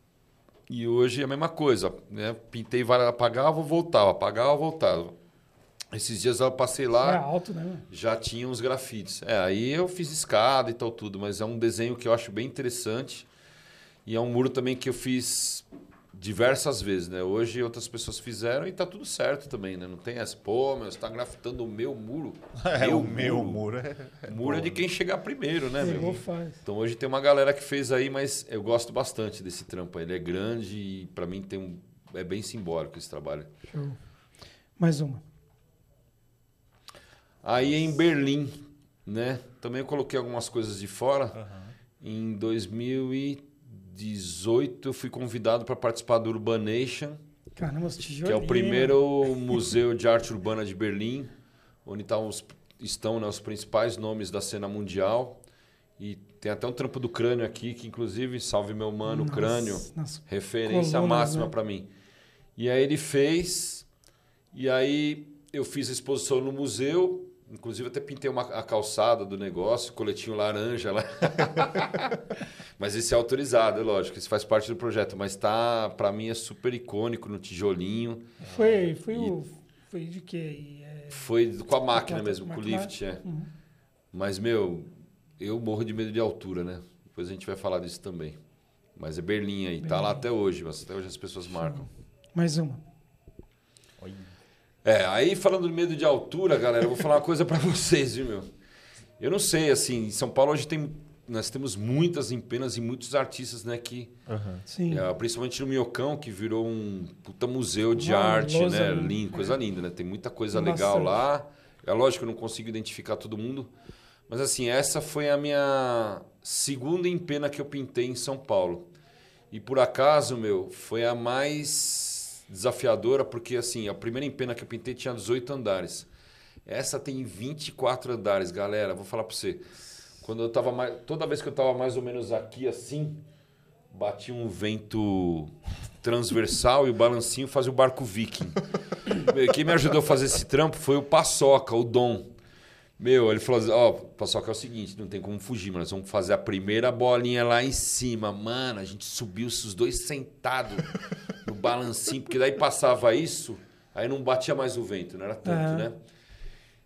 E hoje é a mesma coisa, né? Pintei várias, apagava, voltava, apagava, voltava. Esses dias eu passei É lá, alto, né? meu? já tinha uns grafites. É, aí eu fiz escada e tal tudo, mas é um desenho que eu acho bem interessante. E é um muro também que eu fiz diversas vezes, né? Hoje outras pessoas fizeram e tá tudo certo também, né? Não tem essa, pô, meu, você tá grafitando o meu muro. É, o meu muro. É, O muro é de quem chegar primeiro, né, meu? faz. Então hoje tem uma galera que fez aí, mas eu gosto bastante desse trampo. Ele é grande e pra mim tem um, é bem simbólico esse trabalho. Show. Mais uma. Aí em Berlim, né? Também eu coloquei algumas coisas de fora. Aham. Em 2018 eu fui convidado para participar do Urbanation, Caramba, os que tijolinhos. é o primeiro museu de arte urbana de Berlim, onde tá os- estão né, os principais nomes da cena mundial. E tem até um trampo do crânio aqui, que inclusive, salve meu mano, Nas- crânio. nas- referência Colunas, máxima né? pra mim. E aí ele fez, e aí eu fiz a exposição no museu, inclusive até pintei uma, a calçada do negócio, coletinho laranja lá. mas esse é autorizado, é lógico, isso faz parte do projeto, mas tá, para mim é super icônico no tijolinho. Foi, foi o. Foi de quê? É, Foi com a máquina mesmo, com o lift, é. Uhum. Mas meu, eu morro de medo de altura, né? Depois a gente vai falar disso também. Mas é Berlim aí, tá lá Berlim. até hoje, mas até hoje as pessoas marcam. Mais uma. É, aí falando de medo de altura, galera, eu vou falar uma coisa pra vocês, viu, meu? Eu não sei, assim, em São Paulo hoje tem, nós temos muitas empenas e muitos artistas, né, que, Aham. Sim. é, principalmente no Minhocão, que virou um puta museu de Uma arte, né, lindo, coisa linda, né? Tem muita coisa Tem legal bastante. lá. É lógico que eu não consigo identificar todo mundo, mas assim, essa foi a minha segunda empena que eu pintei em São Paulo. E por acaso, meu, foi a mais desafiadora, porque assim, a primeira empena que eu pintei tinha 18 andares. Essa tem 24 andares, galera. Vou falar pra você. Quando eu tava mais. Toda vez que eu tava mais ou menos aqui assim, batia um vento transversal e o balancinho fazia o barco viking. Quem me ajudou a fazer esse trampo foi o Paçoca, o Dom. Meu, ele falou assim, ó, pessoal, que é o seguinte, não tem como fugir, mas nós vamos fazer a primeira bolinha lá em cima. Mano, a gente subiu os dois sentados no balancinho, porque daí passava isso, aí não batia mais o vento, não era tanto, Aham. né?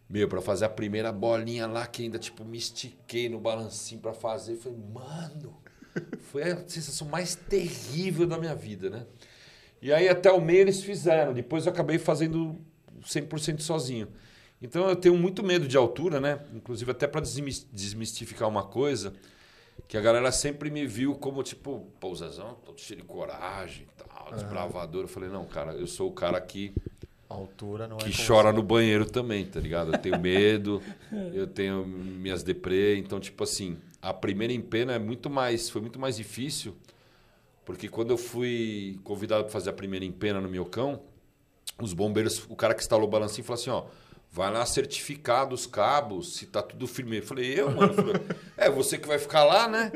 Meu, pra fazer a primeira bolinha lá, que ainda, tipo, me estiquei no balancinho pra fazer. Falei, mano, foi a sensação mais terrível da minha vida, né? E aí até o meio eles fizeram. Depois eu acabei fazendo 100% sozinho. Então eu tenho muito medo de altura, né? Inclusive até para desmistificar uma coisa, que a galera sempre me viu como tipo, pô, Zezão, todo cheio de coragem e tal, desbravador. Eu falei, não, cara, eu sou o cara que, A altura não é que com chora você. no banheiro também, tá ligado? Eu tenho medo, eu tenho minhas deprê, então tipo assim, a primeira empena é muito mais, foi muito mais difícil, porque quando eu fui convidado para fazer a primeira empena no Miocão, os bombeiros, o cara que instalou o balancinho falou assim, ó, vai lá certificar dos cabos se tá tudo firme. Eu falei, eu, mano? Falei, é, você que vai ficar lá, né?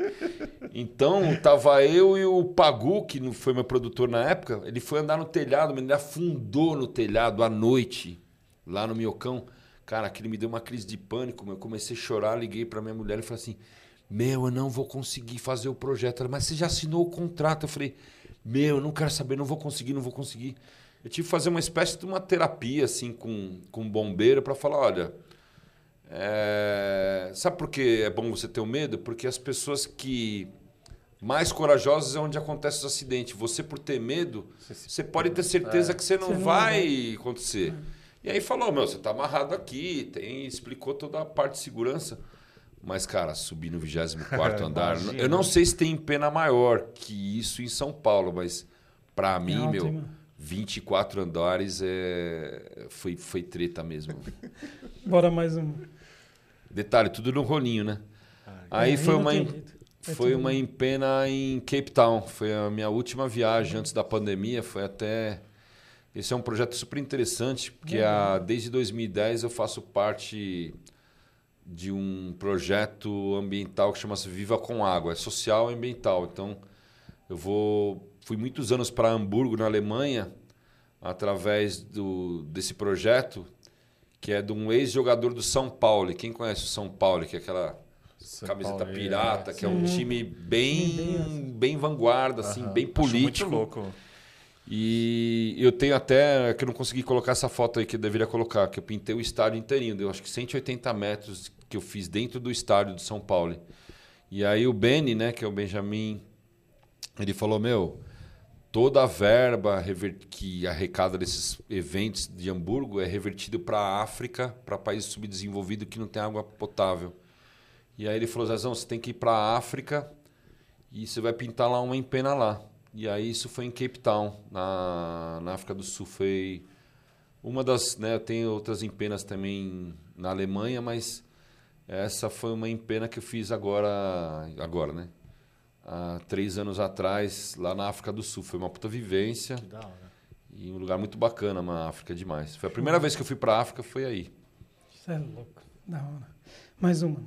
Então, tava eu e o Pagu, que foi meu produtor na época, ele foi andar no telhado, ele afundou no telhado à noite, lá no Miocão. Cara, aquilo me deu uma crise de pânico, eu comecei a chorar, liguei pra minha mulher e falei assim, meu, eu não vou conseguir fazer o projeto. Ela, mas você já assinou o contrato? Eu falei, meu, eu não quero saber, não vou conseguir, não vou conseguir. Eu tive que fazer uma espécie de uma terapia assim com, com um bombeiro para falar, olha, é... sabe por que é bom você ter o medo? Porque as pessoas que mais corajosas é onde acontece os acidentes. Você por ter medo, você pode ter certeza É. que você não, Você não vai acontecer. E aí falou, meu, você tá amarrado aqui, tem, explicou toda a parte de segurança. Mas, cara, subir no 24 andar. Imagina. Eu não sei se tem pena maior que isso em São Paulo, mas para mim, alto, meu, hein, mano? 24 andares é... foi, foi treta mesmo. Bora mais um. Detalhe, tudo no rolinho, né? Aí Aí foi uma, em-. É foi tudo uma empena em Cape Town. Foi a minha última viagem antes da pandemia. Foi até. Esse é um projeto super interessante, porque a, desde 2010 eu faço parte de um projeto ambiental que chama-se Viva com Água. É social e ambiental. Então, eu vou. Fui muitos anos para Hamburgo, na Alemanha, através do, desse projeto, que é de um ex-jogador do São Paulo. E Quem conhece o São Paulo, que é aquela São camiseta Paulo, pirata, que é um time bem, Sim, bem assim. bem vanguarda, assim, Aham. bem Acho político. Muito louco. E eu tenho até, que eu não consegui colocar essa foto aí que eu deveria colocar, que eu pintei o estádio inteirinho, deu acho que 180 metros que eu fiz dentro do estádio de São Paulo. E aí o Beni, né, que é o Benjamin, ele falou, meu, toda a verba que arrecada desses eventos de Hamburgo é revertido para a África, para países subdesenvolvidos que não tem água potável. E aí ele falou, Zezão, você tem que ir para a África e você vai pintar lá uma empena lá. E aí isso foi em Cape Town, na, na África do Sul. Foi uma das, né, tenho outras empenas também na Alemanha, mas essa foi uma empena que eu fiz agora, agora, né? Há três anos atrás, lá na África do Sul. Foi uma puta vivência Que da hora. e um lugar muito bacana, na África demais. Foi a primeira vez que eu fui pra África, foi aí. Isso é louco. Da hora. Mais uma.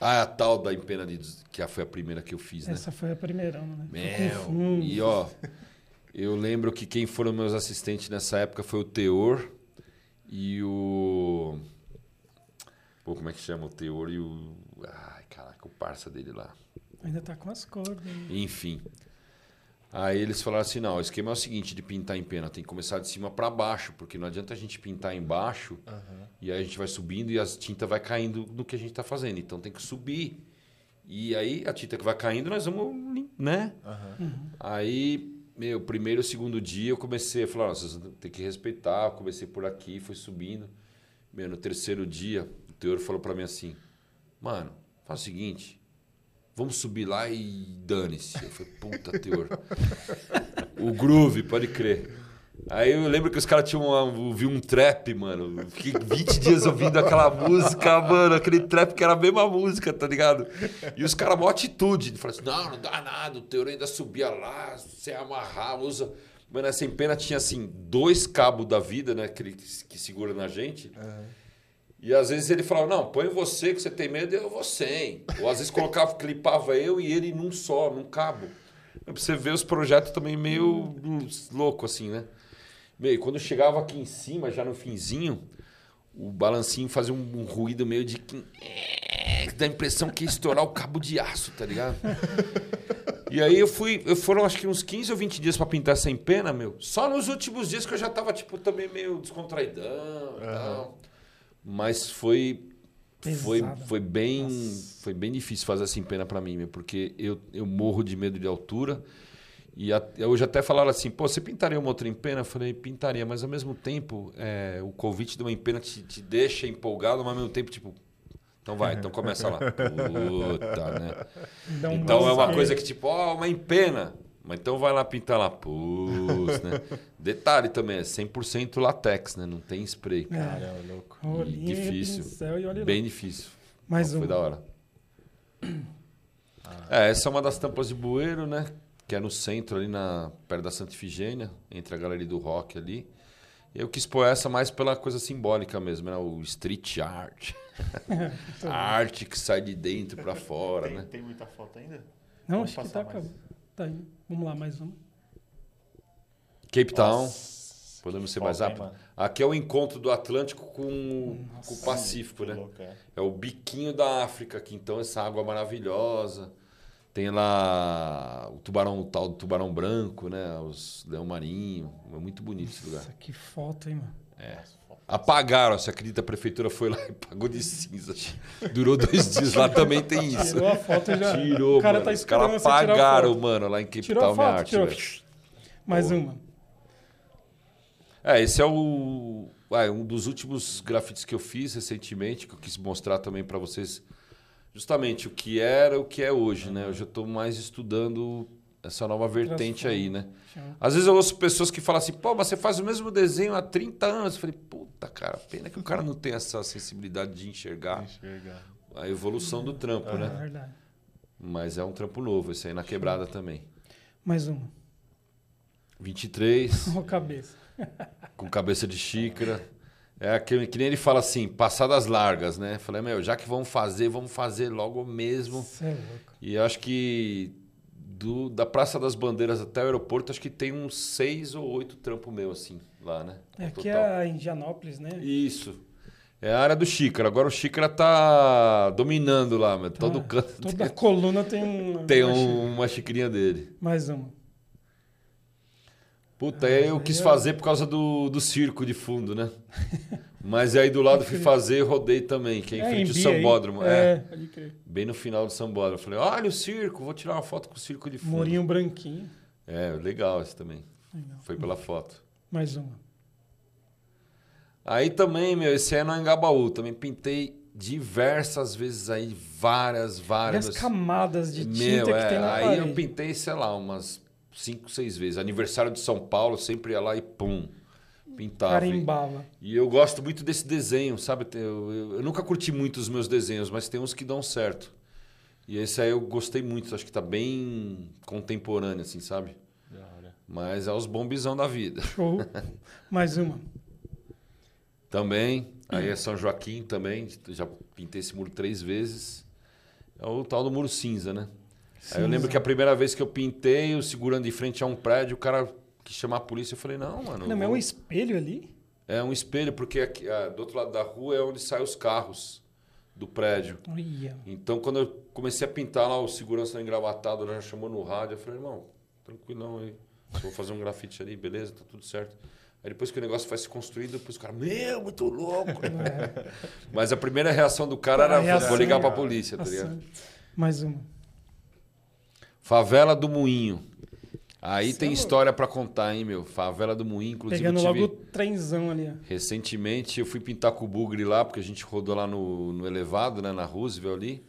Ah, a tal da empena de, que foi a primeira que eu fiz, né? Essa foi a primeira, né? Meu, e ó, eu lembro que quem foram meus assistentes nessa época foi o Teor e o. Pô, como é que chama o Teor e o. Ai, caraca, o parça dele lá. Ainda tá com as cordas. hein? Enfim. Aí eles falaram assim: não, o esquema é o seguinte de pintar em pena, tem que começar de cima para baixo, porque não adianta a gente pintar embaixo Aham. e aí a gente vai subindo e as tintas vai caindo no que a gente está fazendo. Então tem que subir. E aí a tinta que vai caindo, nós vamos, né? Aham. Aí, meu, primeiro, segundo dia eu comecei a falar, "Ó, vocês têm que respeitar. Eu comecei por aqui, fui subindo. Meu, no terceiro dia, o Teor falou para mim assim: Mano, faz o seguinte, vamos subir lá e dane-se. Eu falei, puta, Teor. o groove, pode crer. Aí eu lembro que os caras tinham ouvido um trap, mano. Fiquei 20 dias ouvindo aquela música, mano. Aquele trap que era a mesma música, tá ligado? E os caras, mó atitude. de falar assim: não, não dá nada. O Teor ainda subia lá, sem amarrar, usa. Mano, essa empena tinha assim, dois cabos da vida, né? Que, ele- que segura na gente. E às vezes ele falava, não, põe você que você tem medo, eu vou sem. Ou às vezes colocava, clipava eu e ele num só, num cabo. Pra você ver os projetos também meio louco assim, né? Meio, quando chegava aqui em cima, já no finzinho, o balancinho fazia um, um ruído meio de. é, Dá a impressão que ia estourar o cabo de aço, tá ligado? E aí eu fui. Eu foram acho que uns 15 ou 20 dias pra pintar sem pena, meu. Só nos últimos dias que eu já tava, tipo, também meio descontraidão e tal. Mas foi. Foi, Pesada. foi bem foi bem difícil fazer sem pena pra mim, porque eu, eu morro de medo de altura. E a, hoje até falaram assim, pô, você pintaria uma outra empena? Eu falei, pintaria, mas ao mesmo tempo, é, o convite de uma empena te, te deixa empolgado, mas ao mesmo tempo, tipo, então vai, então começa lá. Puta, né? Então é uma coisa que, tipo, ó, uma empena. Mas então vai lá pintar lá. Putz, né? Detalhe também, é 100% latex, né? Não tem spray. Cara, é louco. Rolinho, Difícil. e olha lá. Bem difícil. Mais Foi um. da hora. É, essa é uma das tampas de bueiro, né? Que é no centro, ali na, perto da Santa Ifigênia, entre a galeria do rock ali. Eu quis pôr essa mais pela coisa simbólica mesmo, né? O street art. a arte que sai de dentro pra fora, tem, né? tem muita foto ainda? Não, Vamos acho que tá acabando. Tá indo. Vamos lá, mais uma. Cape Town. Nossa, Podemos ser mais rápido. Aqui é o encontro do Atlântico com, com o Pacífico, né? louco, é. É o biquinho da África aqui, então essa água maravilhosa. Tem lá o tubarão, o tal do tubarão branco, né? Os leão marinho. É muito bonito esse lugar. Nossa, que foto, hein, mano? É. Apagaram, você acredita? A prefeitura foi lá e pagou de cinza. Durou dois dias lá, também tem isso. Tirou a foto já. Tirou, o cara mano. tá Os caras apagaram, mano, lá em Town, minha foto, arte. tirou. velho. Mais uma. É, esse é o ah, um dos últimos grafites que eu fiz recentemente, que eu quis mostrar também para vocês justamente o que era, o que é hoje, né? Hoje eu estou mais estudando essa nova vertente aí, né? Às vezes eu ouço pessoas que falam assim, pô, mas você faz o mesmo desenho há 30 anos. Eu falei, puta, cara, pena que o cara não tem essa sensibilidade de enxergar Enxergar. a evolução do trampo, É né? verdade. Mas é um trampo novo, esse aí na quebrada também. Mais uma. 23. Uma cabeça. com cabeça de xícara. É aquele que nem ele fala assim, passadas largas, né? Falei, meu, já que vamos fazer, vamos fazer logo mesmo. Você é louco. E eu acho que do, da Praça das Bandeiras até o aeroporto, acho que tem uns seis ou oito trampos meu, assim, lá, né? É aqui é a Indianópolis, né? Isso. É a área do xícara. Agora o xícara tá dominando lá, mas todo Tá. canto Toda tem, coluna tem um. tem uma um- uma xicrinha dele. Mais uma. Puta, aí eu aí quis é- fazer por causa do, do circo de fundo, né? Mas aí do lado fui fazer e rodei também, que é em frente ao. Sambódromo. É, É, pode crer. bem no final do Sambódromo. Eu falei, olha o circo, vou tirar uma foto com o circo de fundo. Morinho branquinho. É, legal esse também. Legal. Foi pela foto. Mais uma. Aí também, meu, esse é no Angabaú. Também pintei diversas vezes aí, várias, várias. as camadas de tinta Meu, que é, tem na aí parede. eu pintei, sei lá, umas cinco, seis vezes. Aniversário de São Paulo, sempre ia lá e pum, pintava. Carimbava. E eu gosto muito desse desenho, sabe? Eu, eu- eu nunca curti muito os meus desenhos, mas tem uns que dão certo. E esse aí eu gostei muito, acho que tá bem contemporâneo, assim, sabe? Mas é os bombizão da vida. Show. Mais uma. Também, aí é São Joaquim também, já pintei esse muro três vezes. É o tal do muro cinza, né? Aí eu lembro que a primeira vez que eu pintei, eu segurando de frente a um prédio, o cara quis chamar a polícia, eu falei, não, mano. Não, mas é vou- um espelho ali? É um espelho, porque aqui, ah, do outro lado da rua é onde saem os carros do prédio. Olha. Então, quando eu comecei a pintar lá, o segurança engravatado já chamou no rádio. Eu falei, irmão, tranquilão aí. Vou fazer um grafite ali, beleza, tá tudo certo. Aí depois que o negócio vai se construindo, depois o cara, meu, muito louco. É. Mas a primeira reação do cara era, reação, vou ligar pra polícia, tá ligado? Mais uma. Favela do Moinho. Aí Cê tem é história pra contar, hein, meu? Favela do Moinho, inclusive Pegando tive... logo o trenzão ali. ó. Recentemente eu fui pintar com o Bugre lá, porque a gente rodou lá no, no elevado, né, na Roosevelt ali.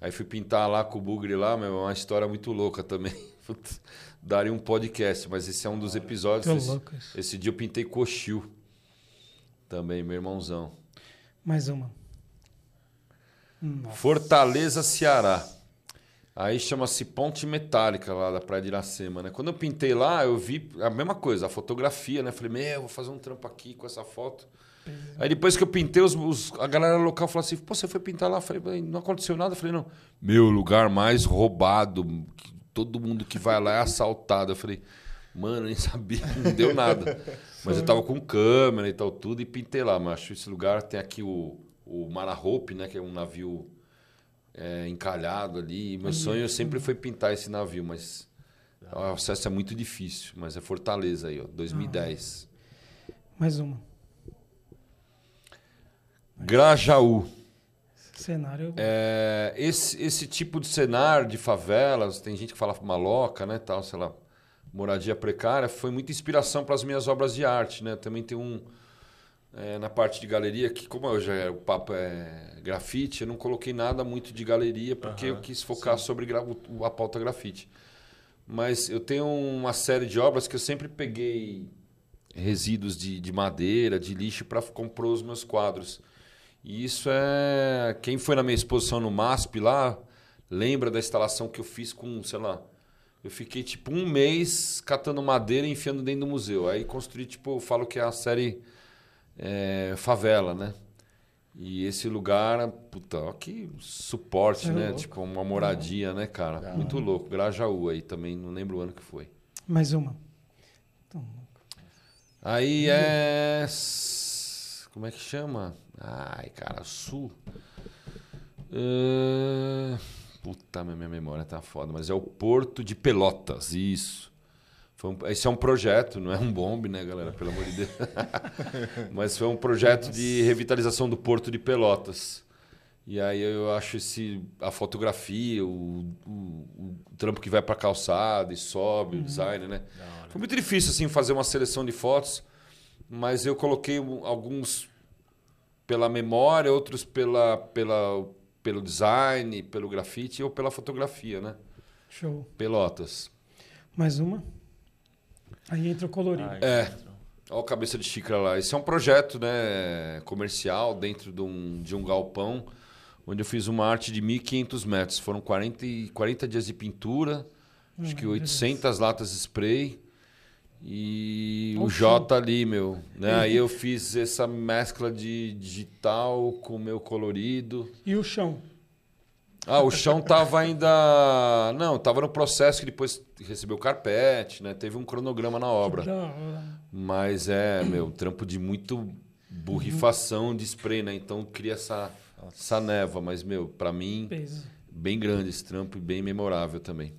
Aí fui pintar lá com o Bugre lá, meu, é uma história muito louca também. Daria um podcast, mas esse é um dos episódios. Esse, louco isso. esse dia eu pintei coxil. Também, meu irmãozão. Mais uma. Nossa. Fortaleza, Ceará. Aí chama-se Ponte Metálica lá da Praia de Iracema, né? Quando eu pintei lá, eu vi a mesma coisa, a fotografia, né? Falei, meu, vou fazer um trampo aqui com essa foto. Aí depois que eu pintei, os, os- a galera local falou assim, pô, você foi pintar lá? Eu falei, "Bem, não aconteceu nada. Eu falei, não. Meu lugar mais roubado, que todo mundo que vai lá é assaltado. Eu falei, Mano, eu nem sabia, não deu nada. Mas eu tava com câmera e tal, tudo, e pintei lá. Mas acho esse lugar tem aqui o, o Mara Hope, né? Que é um navio é, encalhado ali. E meu sonho sempre foi pintar esse navio, mas o acesso é muito difícil. Mas é Fortaleza aí, ó, 2010. Mais uma. Grajaú. Cenário. É, esse, esse tipo de cenário de favelas, tem gente que fala maloca, né, tal, sei lá, moradia precária, foi muita inspiração para as minhas obras de arte, né? Também tem um é, na parte de galeria que como eu já o papo é grafite, eu não coloquei nada muito de galeria porque eu quis focar sobre gra- o- a pauta grafite. Mas eu tenho uma série de obras que eu sempre peguei resíduos de, de madeira, de lixo para compor os meus quadros. E isso é. Quem foi na minha exposição no MASP lá, lembra da instalação que eu fiz com, sei lá. Eu fiquei tipo um mês catando madeira e enfiando dentro do museu. Aí construí, tipo, eu falo que é a série é, Favela, né? E esse lugar, puta, ó, que suporte, É né? louco. Tipo, uma moradia, né, cara? Da Muito louco. Grajaú aí também, não lembro o ano que foi. Mais uma. Então, Aí é. Como é que chama? Ai, cara, sul. É, Puta, minha minha memória tá foda, mas é o Porto de Pelotas, isso. Um- Esse é um projeto, não é um bombe, né, galera? Pelo amor de Deus. mas foi um projeto de revitalização do Porto de Pelotas. E aí eu acho esse, a fotografia, o, o- o trampo que vai pra calçada e sobe, o design, né? Foi muito difícil assim fazer uma seleção de fotos, mas eu coloquei alguns pela memória, outros pela, pela, pelo design, pelo grafite ou pela fotografia, né? show. Pelotas. Mais uma. Aí entra o colorido. Ai, É. Olha o cabeça de xícara lá. Esse é um projeto né, comercial dentro de um, de um galpão, onde eu fiz uma arte de 1.500 metros. Foram 40, e- 40 dias de pintura, acho que Hum, 800 latas de spray. E o. J ali, meu. Né? Aí eu fiz essa mescla de digital com o meu colorido. E o chão. Ah, o chão tava ainda. Não, tava no processo que depois recebeu carpete, né? Teve um cronograma na obra. Mas é, meu, trampo de muito borrifação de spray, né? Então cria essa, essa neva. Mas, meu, pra mim, Peso. bem grande esse trampo e bem memorável também.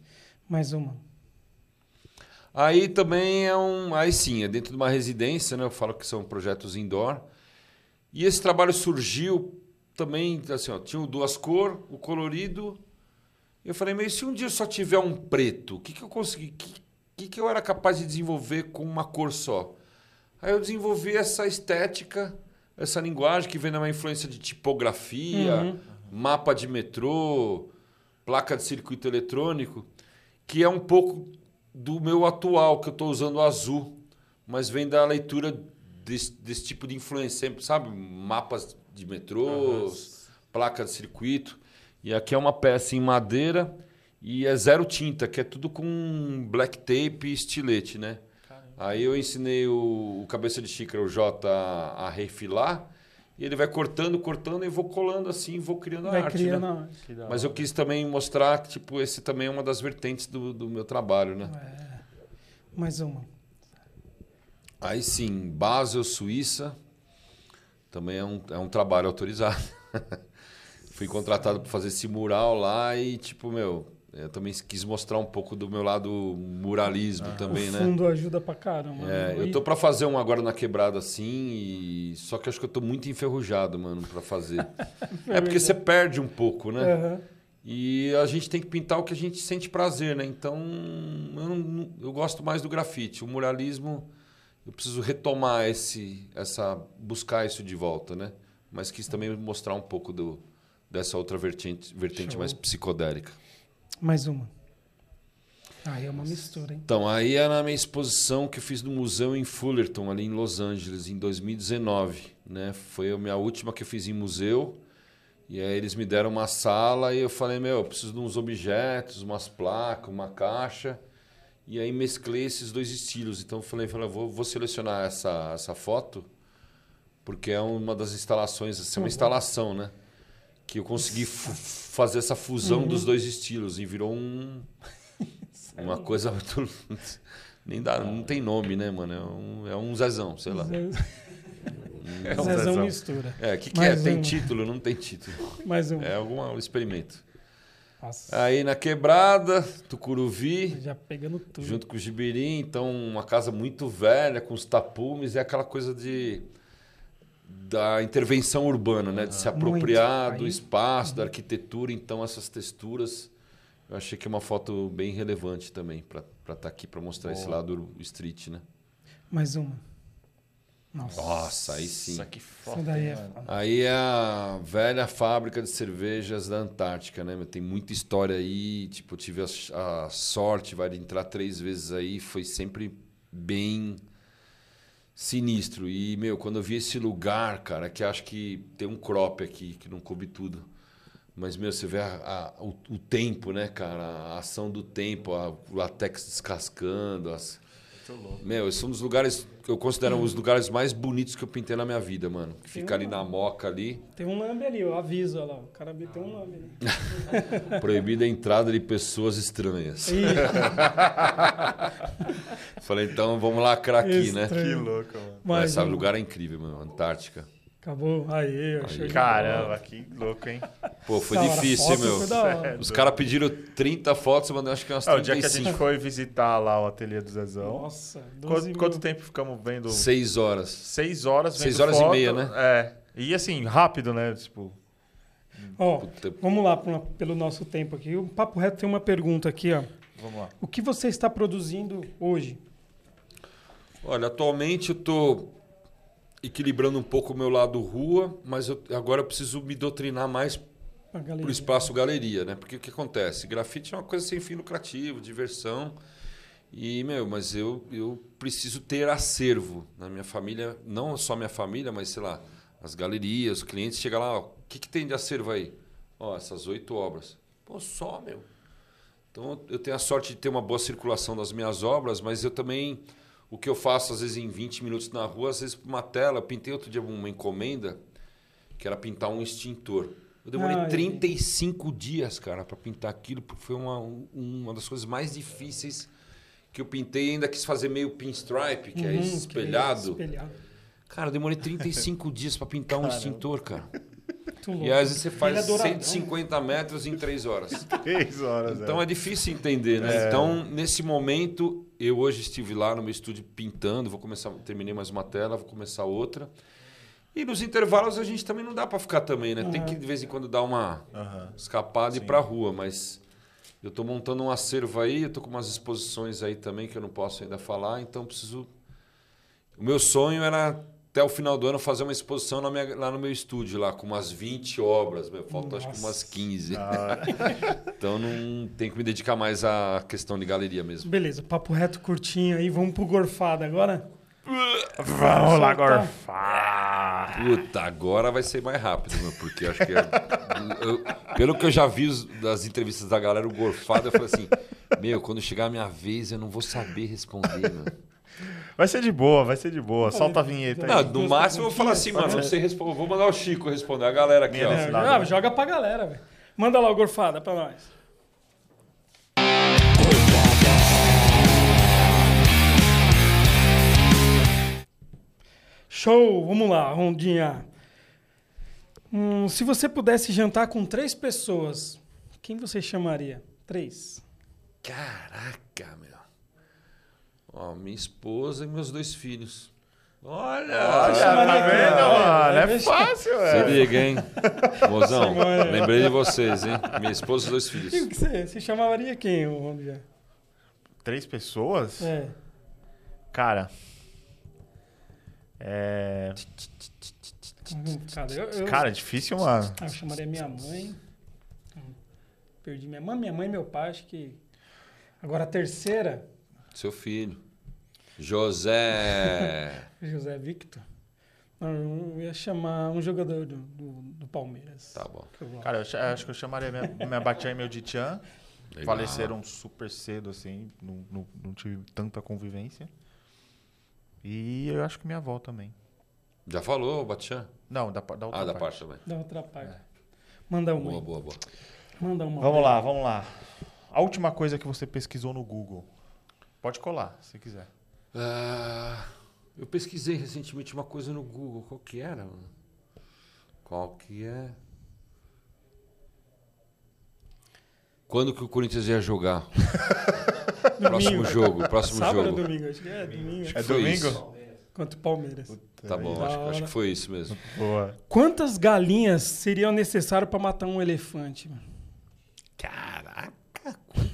Mais uma. Aí também é um. Aí sim, é dentro de uma residência, né? Eu falo que são projetos indoor. E esse trabalho surgiu também, assim, ó, tinha duas cor, o colorido. Eu falei, mas se um dia só tiver um preto, o que, que eu consegui? O que, que, que eu era capaz de desenvolver com uma cor só? Aí eu desenvolvi essa estética, essa linguagem que vem de uma influência de tipografia, Uhum. mapa de metrô, placa de circuito eletrônico, que é um pouco do meu atual, que eu estou usando azul, mas vem da leitura desse, desse tipo de influência, sabe? Mapas de metrôs, placa de circuito. E aqui é uma peça em madeira e é zero tinta, que é tudo com black tape e estilete, né? Aí eu ensinei o, o cabeça de xícara, o J, a, a refilar. E ele vai cortando, cortando e vou colando assim, vou criando a Vai arte. criando né? a arte. Que da Mas eu quis também mostrar que, tipo, esse também é uma das vertentes do, do meu trabalho, né? É. Mais uma. Aí sim, Basel, Suíça, também é um, é um trabalho autorizado. Fui contratado para fazer esse mural lá e, tipo, meu, eu também quis mostrar um pouco do meu lado muralismo também, o né? fundo ajuda pra caramba. É, né? eu tô pra fazer um agora na quebrada assim, e... só que acho que eu tô muito enferrujado, mano, pra fazer. é porque você perde um pouco, né? Aham. E a gente tem que pintar o que a gente sente prazer, né? Então, eu, não- eu gosto mais do grafite. O muralismo, eu preciso retomar esse, essa, buscar isso de volta, né? Mas quis também mostrar um pouco do, dessa outra vertente, vertente Show. mais psicodélica. Mais uma. Aí é uma mistura, hein? Então, aí é na minha exposição que eu fiz no museu em Fullerton, ali em Los Angeles, em 2019. Né? Foi a minha última que eu fiz em museu. E aí eles me deram uma sala e eu falei, meu, eu preciso de uns objetos, umas placas, uma caixa. E aí mesclei esses dois estilos. Então eu falei, falei vou, vou selecionar essa, essa foto, porque é uma das instalações, essa é uma Uhum. instalação, né? Que eu consegui fazer essa fusão Uhum. dos dois estilos e virou um, uma coisa muito. Nem dá, não tem nome, né, mano? É um, é um Zezão, sei lá. É um Zezão Zezão. mistura. É, o que, que é? Mais Tem um. título? Não tem título. Mais um. É algum um experimento. Nossa, Aí na quebrada, Tucuruvi, já pegando tudo. junto com o Gibirim, então uma casa muito velha, com os tapumes, é aquela coisa de da intervenção urbana, né? De se apropriar Muito. do espaço, da arquitetura, então essas texturas. Eu achei que é uma foto bem relevante também para estar aqui para mostrar esse Boa. lado street, né? Mais uma. Nossa. Nossa, aí sim. Isso aqui foda, é foda. Aí é a velha fábrica de cervejas da Antártica, né? Tem muita história aí. Tipo, eu tive a, a sorte vai, de entrar três vezes aí. Foi sempre bem sinistro. E, meu, quando eu vi esse lugar, cara, que acho que tem um crop aqui, que não coube tudo. Mas, meu, você vê a- a- o, o tempo, né, cara? A ação do tempo, a, o latex descascando, as... Meu, são os lugares que eu considero os lugares mais bonitos que eu pintei na minha vida, mano. Que fica ali na moca ali. Tem um lambe ali, eu aviso, olha lá. O cara tem um lambe ali. Proibida a entrada de pessoas estranhas. Falei, então vamos lacrar aqui, né? Estranho. Que louco, mano. Mas mais esse um. lugar é incrível, mano. Antártica. Acabou. Aí, eu achei. Caramba, que louco, hein? Pô, foi difícil, meu. foi. Os caras pediram 30 fotos, eu mandei acho que umas Ah, o dia que a 35. gente foi visitar lá o ateliê do Zezão. Nossa, 12 Quanto, quanto tempo ficamos vendo? Seis horas. Seis horas vendo Seis horas e foto. meia, né? É. E assim, rápido, né? Tipo, Ó, Puta, vamos lá pelo nosso tempo aqui. O Papo Reto tem uma pergunta aqui, ó. vamos lá. O que você está produzindo hoje? Olha, atualmente eu tô equilibrando um pouco o meu lado rua, mas eu- agora eu preciso me doutrinar mais A galeria. pro espaço galeria, né? Porque o que acontece? Grafite é uma coisa sem fim lucrativo, diversão. E, meu, mas eu, eu preciso ter acervo na minha família, não só minha família, mas sei lá, as galerias, os clientes chegam lá, o que, que tem de acervo aí? Ó, essas oito obras. Pô, só, meu. Então eu tenho a sorte de ter uma boa circulação das minhas obras, mas eu também. O que eu faço, às vezes, em 20 minutos na rua, às vezes, para uma tela. Eu pintei outro dia uma encomenda, que era pintar um extintor. Eu demorei Ah, 35 dias, cara, para pintar aquilo, porque foi uma, um- uma das coisas mais difíceis que eu pintei. Ainda quis fazer meio pinstripe, que é Uhum, espelhado. espelhado. Cara, eu demorei 35 dias para pintar um extintor, cara. E às vezes você faz Ele é douradão. 150 metros em 3 horas. Três horas, Então é difícil entender, né? É. Então, nesse momento, eu hoje estive lá no meu estúdio pintando, vou começar, terminei mais uma tela, vou começar outra. E nos intervalos a gente também não dá para ficar também, né? Tem que de vez em quando dar uma Aham. escapada e ir Sim. pra rua, mas eu tô montando um acervo aí, eu tô com umas exposições aí também que eu não posso ainda falar, então preciso O meu sonho era até o final do ano fazer uma exposição na minha- lá no meu estúdio lá com umas 20 obras, meu, faltam acho que umas 15. Da hora. Então não tem que me dedicar mais à questão de galeria mesmo. Beleza, papo reto curtinho aí. Vamos pro gorfada agora? Vamos lá, gorfar. Puta, agora vai ser mais rápido, meu, porque acho que. é- eu- pelo que eu já vi os- das entrevistas da galera, o gorfado, eu falei assim: Meu, quando chegar a minha vez, eu não vou saber responder, meu. Vai ser de boa, vai ser de boa. Solta a vinheta aí. Não, duas no máximo eu vou falar assim, mano, você responde. Vou mandar o Chico responder, a galera aqui, Minha ó. É, ah, né? joga pra galera, velho. Manda lá o gorfada pra nós. Show, vamos lá, rondinha. Hum, se você pudesse jantar com três pessoas, quem você chamaria? Três. Caraca, meu. Ó, minha esposa e meus dois filhos. Olha! Olha, tá quem? vendo, mano? É, É fácil, Se velho. liga, hein? Mozão, Semana. lembrei de vocês, hein? Minha esposa e dois E o filhos. que você, você chamaria quem, rondinha? Três pessoas? É. Cara. É. Cara, eu, eu, Cara, difícil, mano. Ah, eu chamaria minha mãe. Perdi minha mãe, minha mãe e meu pai, acho que. Agora a terceira, Seu filho. José. José Victor. Não, Eu ia chamar um jogador do, do, do Palmeiras. Tá bom. eu. Cara, eu acho que eu chamaria minha, minha Batian e meu. Legal. Faleceram super cedo, assim. Não, não, não tive tanta convivência. E eu acho que minha avó também. Já falou, Batian? Não, da, da outra Ah, da parte. parte também. Da outra parte. Manda uma. Boa, boa, boa. Manda uma. Vamos lá, vamos lá. A última coisa que você pesquisou no Google. Pode colar, se quiser. Ah, eu pesquisei recentemente uma coisa no Google. Qual que era? Qual que é? Quando que o Corinthians ia jogar? Próximo jogo, próximo Sábado jogo. ou domingo? Acho que é domingo. É Foi domingo? isso. Contra o Palmeiras. Tá bom, acho, acho que foi isso mesmo. Boa. Quantas galinhas seriam necessárias pra matar um elefante? mano?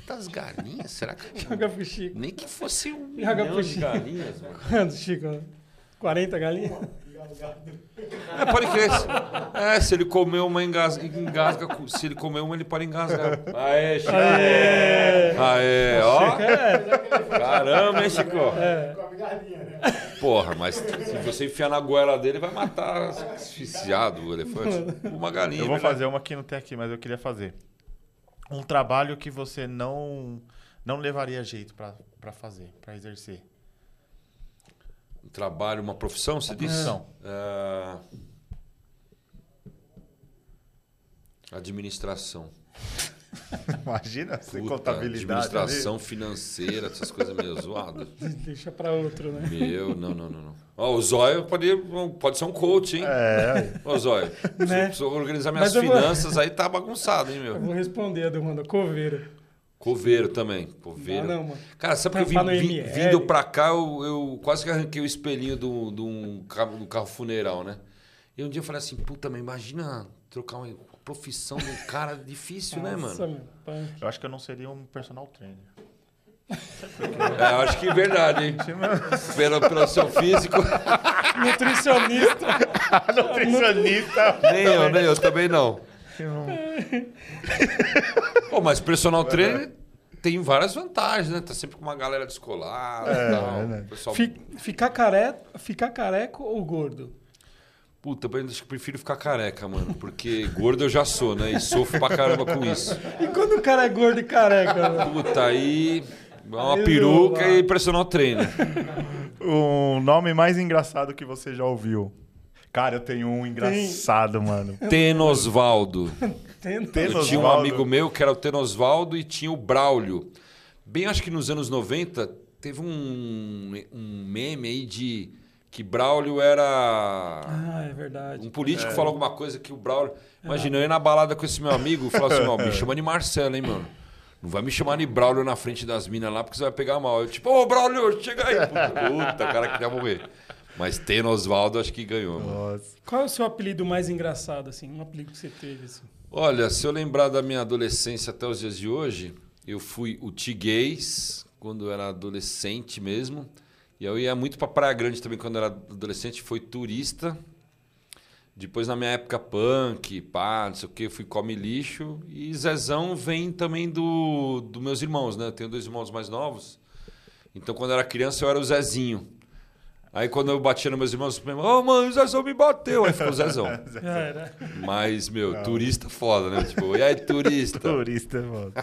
Quantas galinhas? Será que. Joga pro Chico. Nem que fosse um Joga pro Chico. galinhas, mano. Quantos, Chico? 40 galinhas? É, pode crer. É, se ele comer uma, engas... engasga. com- Se ele comer uma, ele pode engasgar. Aê, Chico. Aê! Aê, ó. É, Caramba, hein, Chico? é. Porra, mas se você enfiar na goela dele, vai matar asfixiado o elefante. Uma galinha. Eu vou verdade. fazer uma que não tem aqui, mas eu queria fazer. Um trabalho que você não não levaria jeito pra fazer, pra exercer. Um trabalho, uma profissão, você disse? Profissão. É... Administração. Imagina, você contabilidade. administração financeira, essas coisas meio zoadas. Deixa pra outro, né? Meu, não, não, não. não. Ó, o Zóio pode, pode ser um coach, hein? Ali. É, Ô, Zóio, Né? se eu organizar minhas Mas eu vou- finanças, aí tá bagunçado, hein, Eu meu? vou responder a do Manda Coveira. Coveiro também. Ah, Coveiro. não, mano. Cara, sabe que eu Tampar vim, vindo pra cá, eu, eu quase que arranquei o espelhinho do- de um carro, do carro funeral, né? E um dia eu falei assim, puta, mas imagina trocar uma profissão de um cara difícil, né, Nossa, mano? meu. punk. eu acho que eu não seria um personal trainer. É, eu acho que é verdade, hein? Pelo, pelo seu físico. Nutricionista. Nutricionista. Nem eu, nem eu também não. Pô, mas personal trainer tem várias vantagens, né? Tá sempre com uma galera descolada É, e tal. né? O pessoal... Fi- Ficar careco, ficar careco ou gordo? Puta, eu acho que prefiro ficar careca, mano. Porque gordo eu já sou, né? E sofro pra caramba com isso. E quando o cara é gordo e careca? mano? Puta, aí. Uma Aí peruca não, e personal trainer. O nome mais engraçado que você já ouviu. Cara, eu tenho um engraçado, mano. Tenosvaldo. Tendo- Ten- Eu tinha um Tenosvaldo. amigo meu que era o Tenosvaldo e tinha o Braulio. Bem, acho que nos anos 90 teve um, um meme aí de que Braulio era. Ah, é verdade. Um político falou alguma coisa que o Braulio. Imagina, eu ia na balada com esse meu amigo e falava assim: ó, me chama de Marcelo, hein, mano? Não vai me chamar de Braulio na frente das minas lá, porque você vai pegar mal. Eu, tipo, ô, Braulio, chega aí. Puta, puta, o cara queria morrer. Mas Teno Osvaldo acho que ganhou, mano. Nossa. Qual é o seu apelido mais engraçado, assim? Um apelido que você teve, assim? Olha, se eu lembrar da minha adolescência até os dias de hoje, eu fui o Tiguês, quando eu era adolescente mesmo. E eu ia muito pra Praia Grande também quando eu era adolescente, foi turista. Depois, na minha época punk, pá, não sei o que, fui come lixo. E Zezão vem também do, do meus irmãos, né? Eu tenho dois irmãos mais novos. Então, quando eu era criança, eu era o Zezinho. Aí, quando eu batia nos meus irmãos, ô, oh, mano, o Zezão me bateu. Aí ficou o Zezão. Mas, meu, turista foda, né? Tipo, e aí, turista? Turista, mano.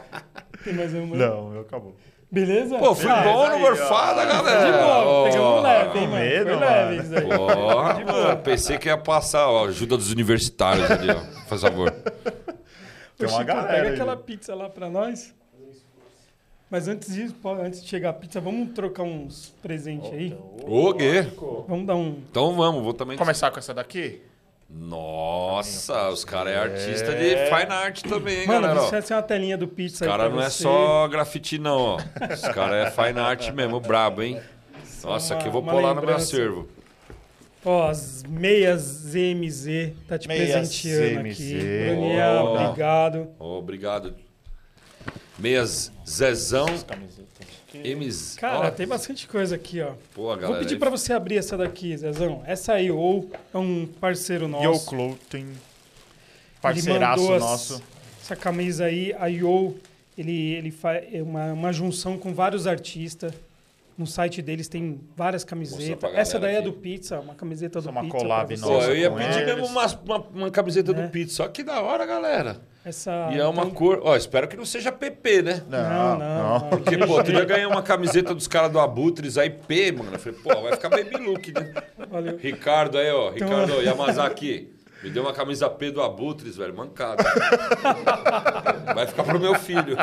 Tem mais uma? Não, meu acabou. Beleza? Pô, fui Ah, bom no aí, gorfada, ó. galera. De boa, Ó. pegamos leve, hein, mano? medo, Foi mano. leve isso aí. De boa. mano, pensei que ia passar ó, ajuda dos universitários ali, ó. Faz favor. Tem Ô, uma Chico, galera Pega aí. aquela pizza lá pra nós. Mas antes disso, pô, antes de chegar a pizza, vamos trocar uns presentes aí? Ô, Guê. Vamos dar um. Então vamos, vou também. Começar com essa daqui? Nossa, os caras é artista de fine art também, hein, Mano, galera. eu ser uma telinha do pizza Os aí. caras não é você. só grafite, não, ó. Os caras é fine art mesmo, brabo, hein? Nossa, aqui eu vou uma pular no meu acervo. Ó, as meias ZMZ tá te Meias presenteando ZMZ. aqui. Daniel, obrigado. Ó, obrigado. Meias Zezão, Camisetas aqui. M's. Cara, ó, tem bastante coisa aqui, ó. Pô, galera. Vou pedir pra você abrir essa daqui, Zezão. Essa aí, ou é um parceiro Yo nosso. Clothing. Ele Parceiraço as- nosso. Essa camisa aí, a Yo, ele, ele faz uma, uma junção com vários artistas. No site deles tem várias camisetas. Essa daí é aqui. do Pizza, uma camiseta do Essa é uma Pizza. collab você. Pô, nossa eu ia pedir eles. mesmo uma, uma, uma camiseta É. do Pizza. Só que da hora, galera. Essa, e é uma então- cor. Ó, espero que não seja PP, né? Não, não. não. Porque, pô, outro dia ganhei uma camiseta dos caras do Abutres aí, P, mano. Eu falei, pô, vai ficar baby look, né? Valeu. Ricardo aí, ó. Então- Ricardo Yamazaki. Me deu uma camisa P do Abutres, velho, mancada. Vai ficar pro meu filho.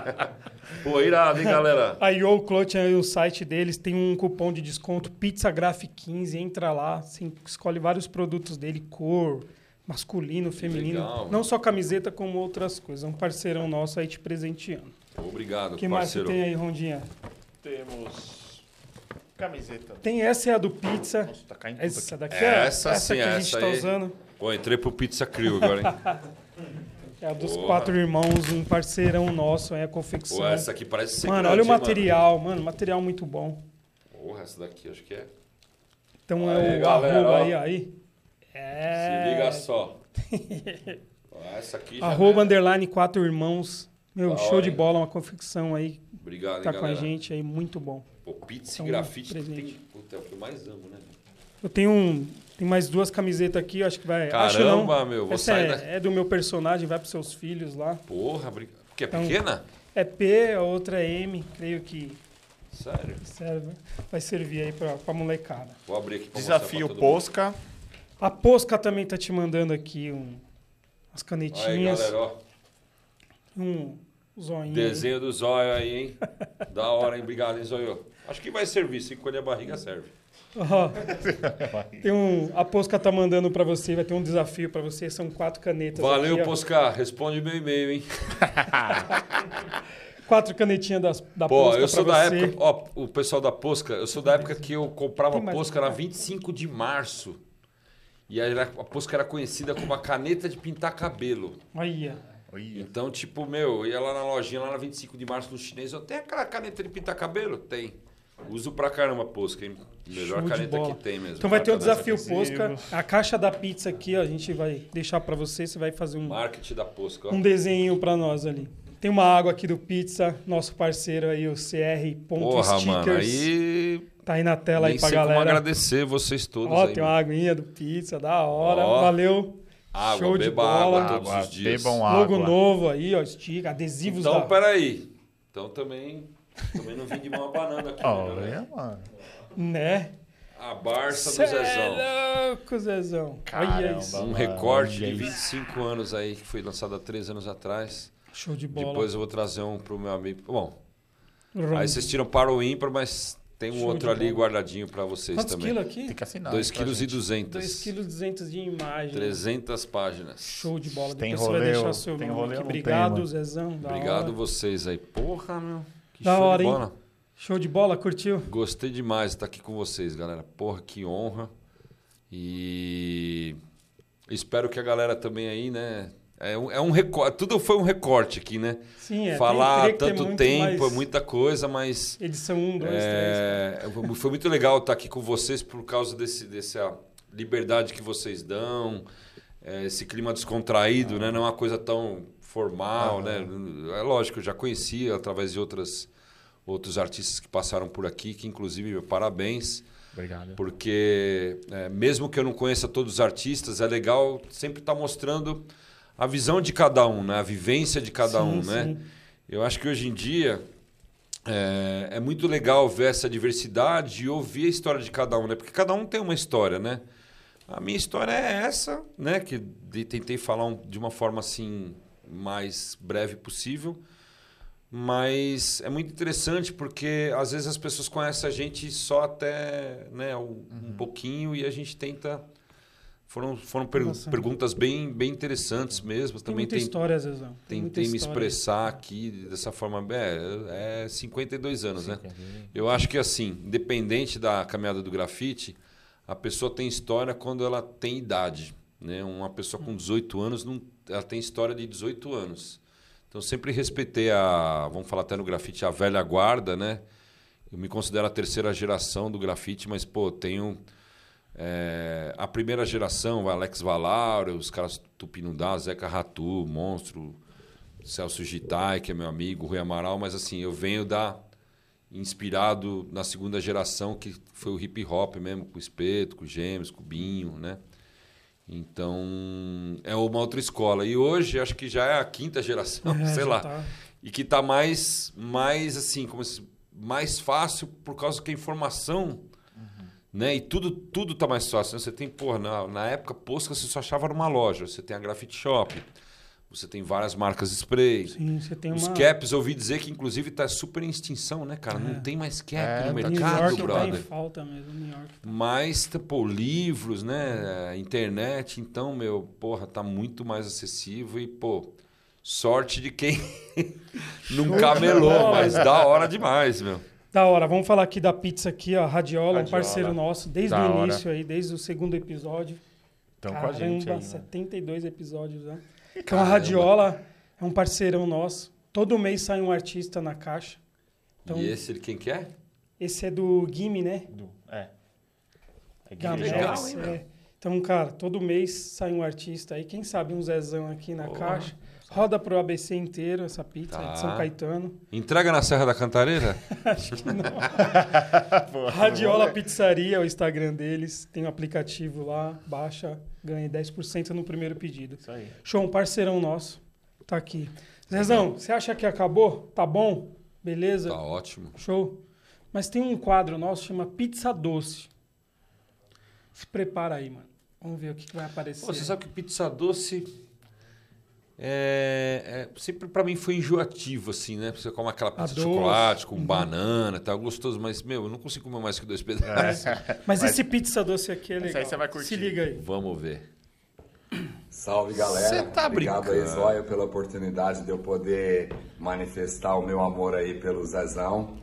Pô, irado, hein, galera? A Yo Clothing, aí, o site deles, tem um cupom de desconto PizzaGraph15. Entra lá, assim, escolhe vários produtos dele, cor, masculino, feminino. Legal. Não só camiseta, como outras coisas. É um parceirão nosso aí te presenteando. Obrigado, O que mais você parceiro. tem aí, Rondinha? Temos camiseta. Tem essa é a do Pizza. Nossa, tá caindo tudo Essa aqui. daqui é Essa essa sim, que a gente essa tá aí. usando. Pô, entrei pro Pizza Crew agora, hein? É a dos Porra. quatro irmãos, um parceirão nosso, é a confecção. Pô, essa aqui parece ser Mano, grande, olha o hein, mano? material, mano, material muito bom. Porra, essa daqui acho que é. Então Aí, é o galera, arroba ó. aí, aí. É. Se liga só. Essa aqui já Arroba é- underline quatro irmãos. Meu, Da show hora, de hein? bola, uma confecção aí. Obrigado, Tá hein, com a gente aí, muito bom. Pô, pizza Então, e grafite tem... Puta, é o que eu mais amo, né? Eu tenho um. Tem mais duas camisetas aqui, acho que vai. acho Caramba, não. meu, vou Essa sair é, da... é do meu personagem, vai pros seus filhos lá. Porra, bri- porque é Então- pequena? É P, a outra é M, creio que Sério? serve, vai servir aí pra, pra molecada. Vou abrir aqui pra Desafio todo mundo. Posca. A Posca também tá te mandando aqui um, as Aí, canetinhas, galera, ó. um zoinho. Desenho do zóio aí, hein? da hora, hein? Obrigado, hein, zóio? Acho que vai servir. Se encolher a barriga, serve. Ó, tem um, a Posca tá mandando pra você, vai ter um desafio pra você, são quatro canetas. Valeu, aqui, ó. Poscar. Responde meu e-mail, hein? Quatro canetinhas das, da Pô, Posca eu sou da você. época... Ó, o pessoal da Posca, eu sou da época que eu comprava Posca na cara? 25 de março. E aí era- a Posca era conhecida como a caneta de pintar cabelo. Aí, Olha. Então, tipo, meu, eu ia lá na lojinha, lá na 25 de março, no chinês, eu tenho aquela caneta de pintar cabelo? Tem. Uso pra caramba Posca, hein? Melhor Show de caneta que tem mesmo. Então vai ter Marca desafio Posca. A caixa da pizza aqui, ó, a gente vai deixar pra você, você vai fazer um, Marketing da Posca, ó. um desenho pra nós ali. Tem uma água aqui do Pizza, nosso parceiro aí, o Porra, mano, CR.stickers. aí... Tá aí na tela Nem aí pra sei como galera. agradecer vocês todos Ó, aí. tem mano. uma aguinha do Pizza, da hora. Ó. Valeu. Água, Show de bola. água todos Água, os dias. bebam Logo água. novo aí, ó, estica, adesivos Então, da... peraí. Então também, também não vim de mão abanando aqui, né, Olha, galera? mano. Né? A Barça Cê do Zezão. é louco, Zezão. Olha Caramba. isso. Um Mano, recorte olha de isso. 25 anos aí, que foi lançado há 3 anos atrás. Show de bola. Depois eu vou trazer um pro meu amigo. Bom, Ron. aí vocês tiram para o ímpar, mas tem um Show outro ali bola. guardadinho para vocês Quantos também. quilos aqui? Tem que assinar. 2 hein, pra kg e gente. 200. 2 kg 200 de imagem. 300 páginas. Show de bola. Tem Depois você vai rolê deixar seu tem nome rolê tem, Obrigado, mano? Zezão. Da Obrigado hora. vocês aí. Porra, meu. Que Da show hora, de hein? bola. Show de bola, curtiu? Gostei demais de estar aqui com vocês, galera. Porra, que honra. E espero que a galera também aí, né? É um, é um recorte. Tudo foi um recorte aqui, né? Sim, é. Falar tem, tanto tempo, é muita coisa, mas. Edição 1, 2, 3. É, foi muito legal estar aqui com vocês por causa desse, dessa liberdade que vocês dão, é, esse clima descontraído, né? Não é uma coisa tão formal, né? É lógico, eu já conhecia através de outras, outros artistas que passaram por aqui, que inclusive parabéns, Obrigado. porque é, mesmo que eu não conheça todos os artistas, é legal sempre estar mostrando a visão de cada um, né? A vivência de cada Sim, um, né? sim. Eu acho que hoje em dia é, é muito legal ver essa diversidade e ouvir a história de cada um, né? Porque cada um tem uma história, né? A minha história é essa, né? Que tentei falar um- de uma forma assim mais breve possível, mas é muito interessante porque às vezes as pessoas conhecem a gente só até né, um, um pouquinho e a gente tenta foram foram per- Nossa. perguntas bem bem interessantes mesmo. Tem Também muita tem história, Zezão. Tem muita Tentei me história. expressar aqui dessa forma. É, é 52 anos, né? Eu acho que assim, independente da caminhada do grafite, a pessoa tem história quando ela tem idade. Né? Uma pessoa com 18 anos, não, ela tem história de 18 anos. Então sempre respeitei a, vamos falar até no grafite, a velha guarda, né? Eu me considero a terceira geração do grafite, mas pô, tenho é, a primeira geração, o Alex Valauro, os caras Tupinudá, Zeca Ratu, Monstro, Celso Gitai, que é meu amigo, Rui Amaral, mas assim, eu venho da inspirado na segunda geração, que foi o hip hop mesmo, com o Espeto, com o Gêmeos, com o Binho, né? Então, é uma outra escola. E hoje, acho que já é a quinta geração, É, sei lá. tá. E que tá mais, mais assim, como se, mais fácil por causa que a informação né? E tudo, tudo tá mais fácil. né? Você tem, porra, na, na época, Posca você só achava numa loja. Você tem a Graffiti Shop, você tem várias marcas de spray. Sim, você tem Os uma... caps, eu ouvi dizer que inclusive tá super em extinção, né, cara? Não tem mais cap É, no tá New mercado, York tá em brother. falta mesmo, New York. Mas, pô, livros, né? Internet, então, meu, porra, tá muito mais acessível e, pô, sorte de quem não camelou, mas da hora demais, meu. Da hora, vamos falar aqui da pizza aqui, ó, Radiola, um Radiola. parceiro nosso, desde Da o hora. início aí, desde o segundo episódio. Estão com a gente aí, né? 72 episódios já. Então a Radiola é um parceirão nosso. Todo mês sai um artista na caixa. Então, E esse, quem que é? esse é do Gimme, né? Do- é. É Gamex, legal, hein, é. meu? Então, cara, todo mês sai um artista aí. Quem sabe um Zezão aqui na Porra. caixa. Roda pro ABC inteiro essa pizza Tá. de São Caetano. Entrega na Serra da Cantareira? Acho que não. Radiola Pizzaria é o Instagram deles. Tem um aplicativo lá. Baixa, ganha 10% no primeiro pedido. Isso aí. Show, um parceirão nosso. Tá aqui. Zezão, você acha que acabou? Tá bom? Beleza? Tá ótimo. Show. Mas tem um quadro nosso que chama Pizza Doce. Se prepara aí, mano. Vamos ver o que, que vai aparecer. Pô, você sabe que pizza doce é, é- sempre pra mim foi enjoativo, assim, né? Você come aquela pizza de chocolate com Uhum. banana e tal, gostoso, mas, meu, eu não consigo comer mais que dois pedaços. Mas, esse Pizza Doce aqui é Esse legal. aí você vai curtir. Se liga aí. Vamos ver. Salve galera, Cê tá obrigado brincando. aí Zóio pela oportunidade de eu poder manifestar o meu amor aí pelo Zezão.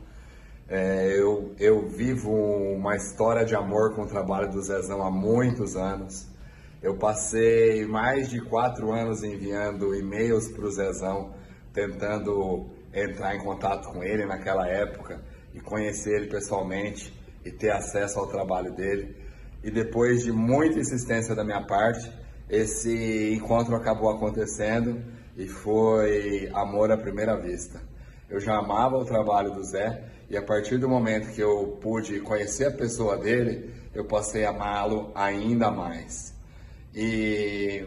É, eu, eu vivo uma história de amor com o trabalho do Zezão há muitos anos. Eu passei mais de quatro anos enviando e-mails para o Zezão, tentando entrar em contato com ele naquela época e conhecer ele pessoalmente e ter acesso ao trabalho dele. E depois de muita insistência da minha parte, esse encontro acabou acontecendo e foi amor à primeira vista. Eu já amava o trabalho do Zé e a partir do momento que eu pude conhecer a pessoa dele, eu passei a amá-lo ainda mais. E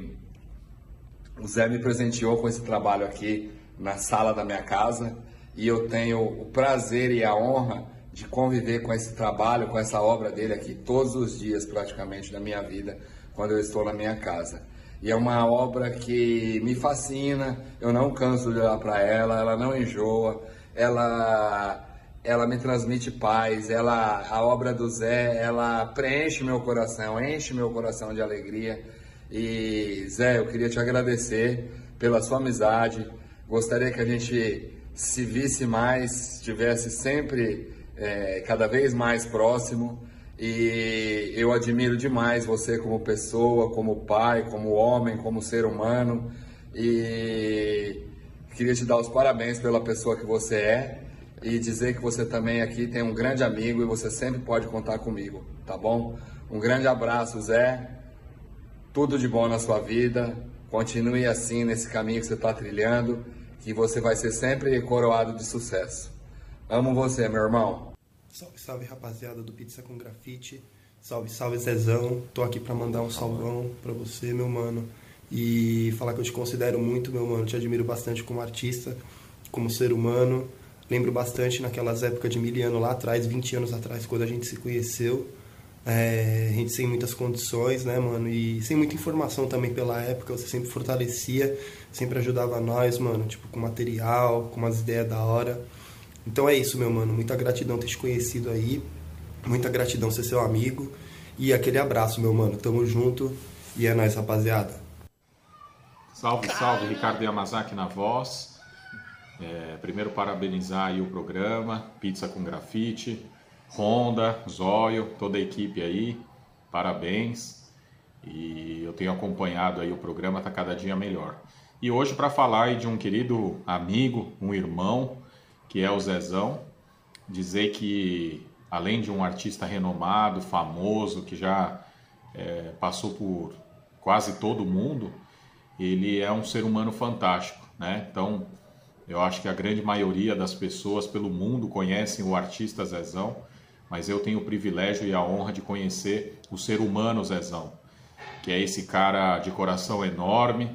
o Zé me presenteou com esse trabalho aqui na sala da minha casa e eu tenho o prazer e a honra de conviver com esse trabalho, com essa obra dele aqui todos os dias praticamente da minha vida quando eu estou na minha casa. E é uma obra que me fascina, eu não canso de olhar para ela, ela não enjoa, ela ela me transmite paz, ela a obra do Zé, ela preenche meu coração, enche meu coração de alegria. E Zé, eu queria te agradecer pela sua amizade. Gostaria que a gente se visse mais, estivesse sempre eh, cada vez mais próximo. E eu admiro demais você como pessoa, como pai, como homem, como ser humano. E queria te dar os parabéns pela pessoa que você é e dizer que você também aqui tem um grande amigo e você sempre pode contar comigo, tá bom? Um grande abraço, Zé. Tudo de bom na sua vida. Continue assim nesse caminho que você está trilhando, que você vai ser sempre coroado de sucesso. Amo você, meu irmão. Salve, salve rapaziada do Pizza com Grafite. Salve, salve Zezão. Tô aqui pra mandar um salvão pra você, meu mano. E falar que eu te considero muito, meu mano. Te admiro bastante como artista, como ser humano. Lembro bastante naquelas épocas de miliano lá atrás, 20 anos atrás, quando a gente se conheceu. É, a gente sem muitas condições, né, mano? E sem muita informação também pela época. Você sempre fortalecia, sempre ajudava nós, mano. Tipo, com material, com umas ideias da hora. Então é isso, meu mano. Muita gratidão ter te conhecido aí. Muita gratidão ser seu amigo. E aquele abraço, meu mano. Tamo junto. E é nóis, rapaziada. Salve, salve, Ricardo Yamazaki na voz. É, primeiro parabenizar aí o programa, Pizza com Grafite, Honda, Zóio, toda a equipe aí, parabéns. E eu tenho acompanhado aí o programa, tá cada dia melhor. E hoje para falar de um querido amigo, um irmão, que é o Zezão, dizer que além de um artista renomado, famoso, que já é, passou por quase todo mundo, ele é um ser humano fantástico, né? Então, eu acho que a grande maioria das pessoas pelo mundo conhecem o artista Zezão, mas eu tenho o privilégio e a honra de conhecer o ser humano Zezão, que é esse cara de coração enorme,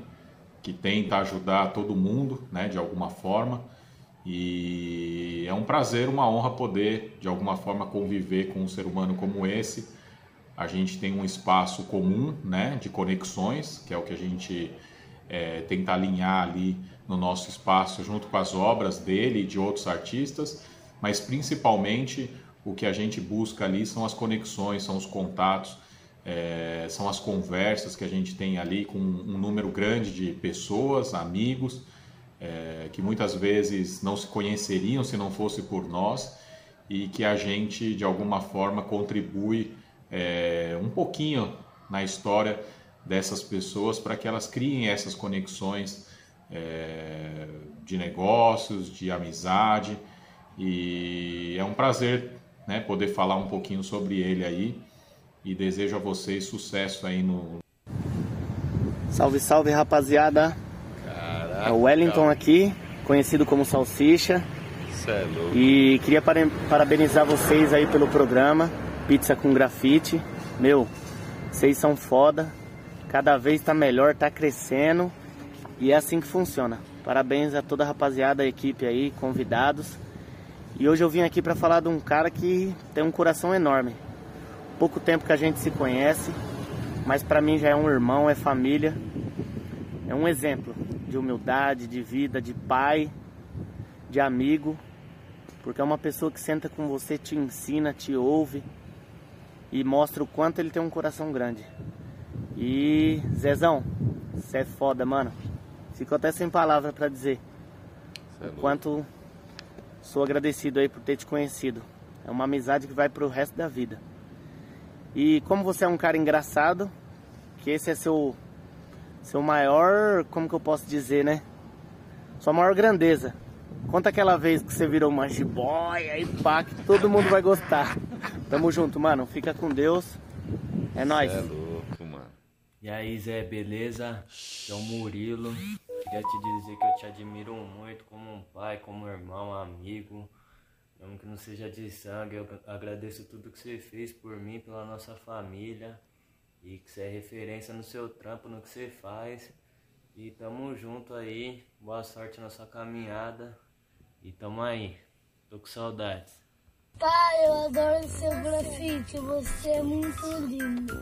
que tenta ajudar todo mundo, né, de alguma forma, E é um prazer, uma honra poder, de alguma forma, conviver com um ser humano como esse. A gente tem um espaço comum né, de conexões, que é o que a gente é, tenta alinhar ali no nosso espaço, junto com as obras dele e de outros artistas, mas principalmente o que a gente busca ali são as conexões, são os contatos, é, são as conversas que a gente tem ali com um número grande de pessoas, amigos, é, que muitas vezes não se conheceriam se não fosse por nós e que a gente de alguma forma contribui é, um pouquinho na história dessas pessoas para que elas criem essas conexões é, de negócios, de amizade. E é um prazer né, poder falar um pouquinho sobre ele aí e desejo a vocês sucesso aí no. Salve, salve rapaziada! Caraca. É o Wellington aqui, conhecido como Salsicha. Cê é louco. E queria para- parabenizar vocês aí pelo programa Pizza com Grafite. Meu, vocês são foda. Cada vez tá melhor, tá crescendo. E é assim que funciona. Parabéns a toda a rapaziada, a equipe aí, convidados. E hoje eu vim aqui para falar de um cara que tem um coração enorme. Pouco tempo que a gente se conhece, mas para mim já é um irmão, é família. É um exemplo de humildade, de vida, de pai, de amigo, porque é uma pessoa que senta com você, te ensina, te ouve e mostra o quanto ele tem um coração grande. E Zezão, você é foda, mano. Fico até sem palavra pra dizer Cê é o quanto sou agradecido aí por ter te conhecido. É uma amizade que vai pro resto da vida. E como você é um cara engraçado, que esse é seu seu maior, como que eu posso dizer, né? Sua maior grandeza. Conta aquela vez que você virou uma jiboia e pá, que todo mundo vai gostar. Tamo junto, mano. Fica com Deus. É nóis. É louco, mano. E aí, Zé, beleza? É o Murilo. Queria te dizer que eu te admiro muito como um pai, como um irmão, amigo. Mesmo que não seja de sangue, eu agradeço tudo que você fez por mim, pela nossa família. E que você é referência no seu trampo, no que você faz. E tamo junto aí. Boa sorte na sua caminhada. E tamo aí. Tô com saudades. Pai, eu adoro seu grafite, você é muito lindo.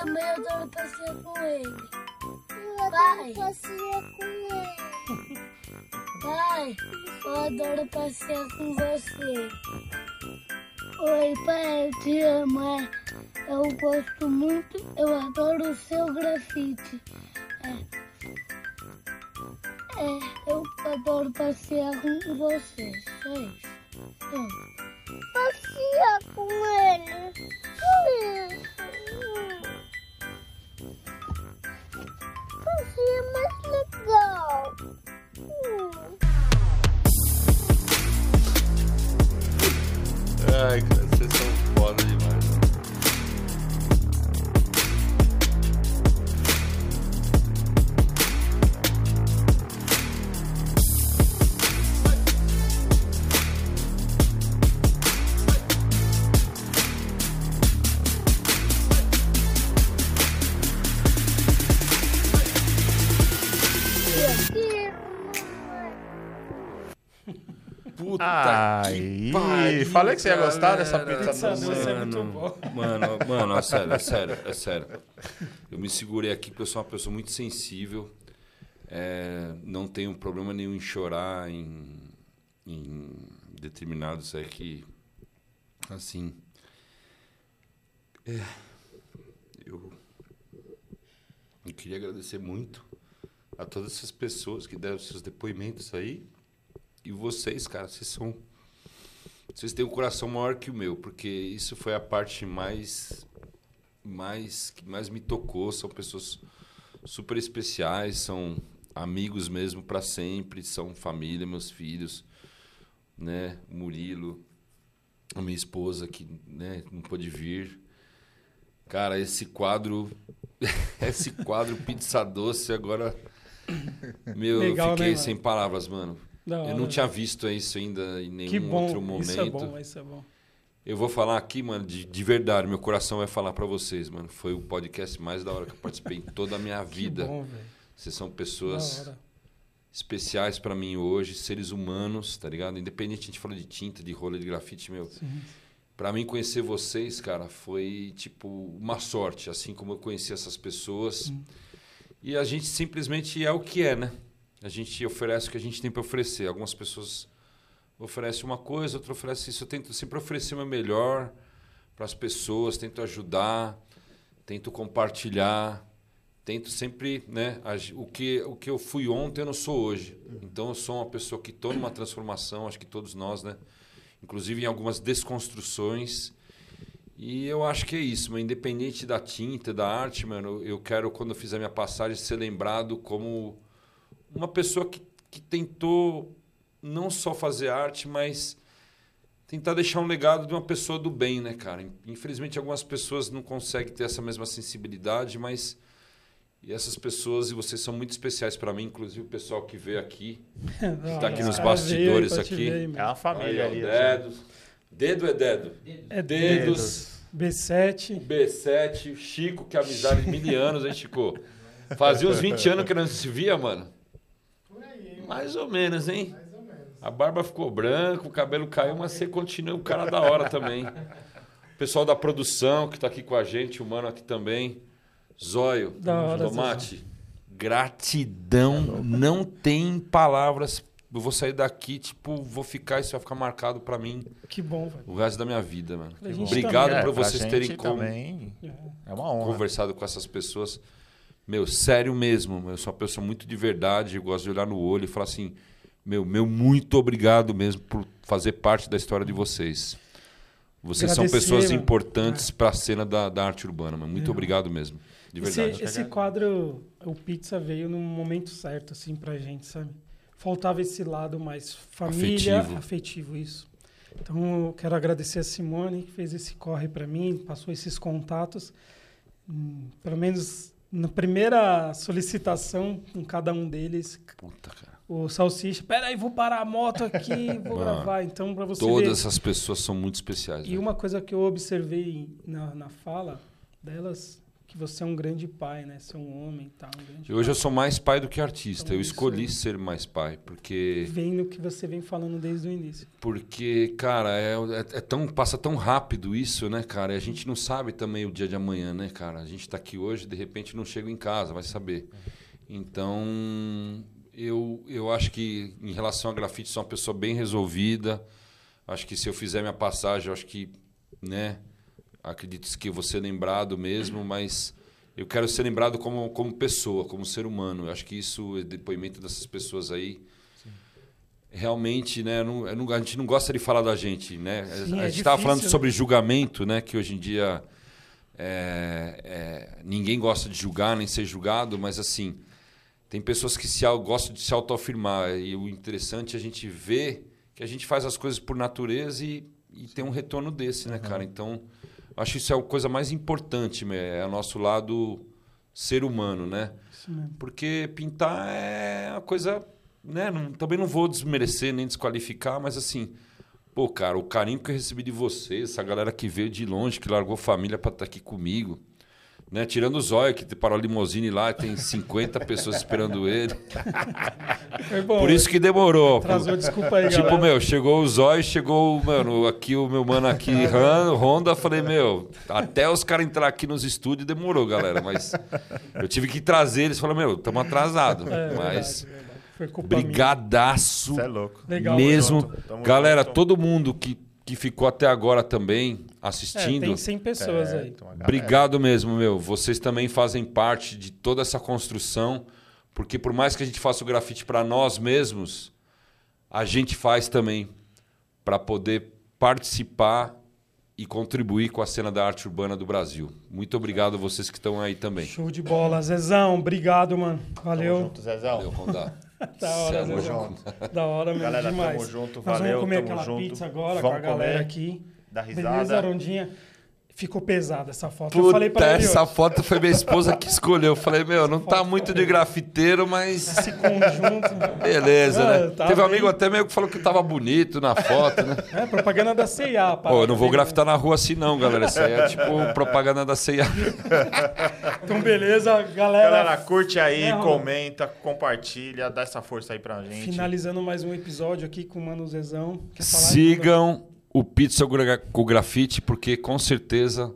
Eu também adoro passear com ele. Pai, passear com ele. Pai, eu adoro passear com você. Oi, pai, eu te amo. é. Eu gosto muito, eu adoro o seu grafite. É. É, eu adoro passear com você, só isso. Passear com ele. Falei que você ia gostar dessa pizza Pizza doce. é Mano, muito bom. Mano, mano, é sério, é sério, é sério. Eu me segurei aqui porque eu sou uma pessoa muito sensível. É, não tenho problema nenhum em chorar em, em determinados é que assim é, eu, eu queria agradecer muito a todas essas pessoas que deram seus depoimentos aí e vocês, cara, vocês são vocês têm um coração maior que o meu, porque isso foi a parte mais mais que mais me tocou, são pessoas super especiais, são amigos mesmo para sempre, são família, meus filhos, né? Murilo, a minha esposa que, né, não pôde vir. Cara, esse quadro esse quadro pizza doce agora meu, Legal, eu fiquei né, sem palavras, mano. Eu não tinha velho. visto isso ainda em nenhum bom, outro momento. isso é bom, isso é bom. Eu vou falar aqui, mano, de, de verdade, meu coração vai falar pra vocês, mano. Foi o podcast mais da hora que eu participei em toda a minha Que vida. bom. Vocês são pessoas especiais pra mim hoje, seres humanos, tá ligado? Independente, a gente falou de tinta, de rola, de grafite, meu. Pra mim conhecer vocês, cara, foi tipo uma sorte, assim como eu conheci essas pessoas. E a gente simplesmente é o que é, né? A gente oferece o que a gente tem pra oferecer. Algumas pessoas oferecem uma coisa, outras oferecem isso. Eu tento sempre oferecer o melhor para as pessoas, tento ajudar, tento compartilhar, tento sempre, né, o que o que eu fui ontem eu não sou hoje. Então eu sou uma pessoa que estou numa transformação, acho que todos nós, né? Inclusive em algumas desconstruções. E eu acho que é isso, mas independente da tinta, da arte, mano, eu quero quando eu fizer minha passagem ser lembrado como uma pessoa que, que tentou não só fazer arte, mas tentar deixar um legado de uma pessoa do bem, né, cara? Infelizmente, algumas pessoas não conseguem ter essa mesma sensibilidade, mas e essas pessoas e vocês são muito especiais para mim, inclusive o pessoal que veio aqui, Da tá aqui nos bastidores veio aqui. ver, É uma família Aí, ali. dedo. Dedo é dedo. É Dedos. B7. B7, Chico, que é amizade de mil anos, hein, Chico? Fazia uns 20 anos que não se via, mano. Mais ou menos, hein? A barba ficou branca, o cabelo caiu, mas você continua o cara da hora também. Pessoal da produção que tá aqui com a gente, o mano aqui também. Zóio, Da hora, Tomate. Gratidão, não tem palavras. Eu vou sair daqui, tipo, vou ficar, isso vai ficar marcado pra mim Que bom, velho. o resto da minha vida, mano. Obrigado também. por É, vocês terem com- também É uma honra. conversado com essas pessoas. Meu, sério mesmo. Eu sou uma pessoa muito de verdade. Eu gosto de olhar no olho e falar assim: meu, meu, muito obrigado mesmo por fazer parte da história de vocês. Vocês são pessoas mano. É. importantes para a cena da, da arte urbana, mano. Muito obrigado mesmo. De verdade. Esse, esse quadro, o Pizza veio num momento certo, assim, pra gente, sabe? Faltava esse lado mais família, Afetivo. afetivo, isso. Então, eu quero agradecer a Simone, que fez esse corre pra mim, passou esses contatos. Hum, pelo menos na primeira solicitação, com cada um deles, Puta, cara. o Salsicha, peraí, vou parar a moto aqui, vou Mano, gravar. Então, pra você Todas ver... essas pessoas são muito especiais. E velho. uma coisa que eu observei na, na fala delas, que você é um grande pai, né? Você é um homem tal, um Hoje eu pai. sou mais pai do que artista. Então, eu escolhi aí. ser mais pai, porque Vem no que você vem falando desde o início. Porque, cara, é, é- é tão, passa tão rápido isso, né, cara? E a gente não sabe também o dia de amanhã, né, cara? A gente tá aqui hoje, de repente não chega em casa, vai saber. Então, eu, eu acho que em relação a grafite, sou uma pessoa bem resolvida. Acho que se eu fizer minha passagem, eu acho que, né, acredito que vou ser lembrado mesmo, mas eu quero ser lembrado como, como pessoa, como ser humano. Eu acho que isso, depoimento dessas pessoas aí, realmente, né, não- eu não- a gente não gosta de falar da gente, né? Sim, a é gente estava falando né? sobre julgamento, né, que hoje em dia é, é, ninguém gosta de julgar nem ser julgado, mas assim tem pessoas que se, gostam de se autoafirmar e o interessante é a gente ver que a gente faz as coisas por natureza e, e tem um retorno desse, né, cara? Então acho que isso é a coisa mais importante, né? é o nosso lado ser humano, né? Porque pintar é uma coisa. Né? Não- também não vou desmerecer nem desqualificar, mas assim. Pô, cara, o carinho que eu recebi de vocês, essa galera que veio de longe, que largou família pra estar aqui comigo. Né? Tirando o Zóio, que parou a limousine lá, tem 50 pessoas esperando ele. Foi bom. Por isso que demorou. Atrasou, desculpa aí, Tipo, galera. meu, chegou o Zóio, chegou, mano, aqui o meu mano aqui, Han- Honda, falei, meu, até os caras entrar aqui nos estúdios demorou, galera, mas eu tive que trazer eles, falaram, meu, estamos atrasados, É, mas verdade, verdade. Foi culpa minha. brigadaço Você é louco. Legal, mesmo. galera, junto. todo mundo que, que ficou até agora também É, assistindo, tem 100 pessoas É, aí. então, Obrigado mesmo, meu. Vocês também fazem parte de toda essa construção, porque por mais que a gente faça o grafite para nós mesmos, a gente faz também para poder participar e contribuir com a cena da arte urbana do Brasil. Muito obrigado a vocês que estão aí também. Show de bola. Zezão, obrigado, mano. Tamo Valeu. junto, Zezão. Valeu, Rondá. Da hora, Tamo Zezão. Da hora mesmo Galera, demais. tamo junto, Nós valeu, vamos comer aquela junto. pizza agora com Vamos a galera comer. aqui. Dá Beleza, risada. Arondinha? Ficou pesada essa foto. eu falei Puta, pra ele, essa ó, foto foi minha esposa que escolheu. Eu falei, meu, não tá muito de grafiteiro, mas. esse conjunto. Beleza, Ah, né? tá Teve um amigo até meio que falou que tava bonito na foto, né? É, propaganda da C&A. Pô, eu não vou grafitar na rua assim, não, galera. Isso aí é tipo propaganda da CIA. Então, beleza, galera. Galera, curte aí, É, comenta, compartilha, dá essa força aí pra gente. Finalizando mais um episódio aqui com o Mano Zezão. Falar? O Pizza com Grafite, porque com certeza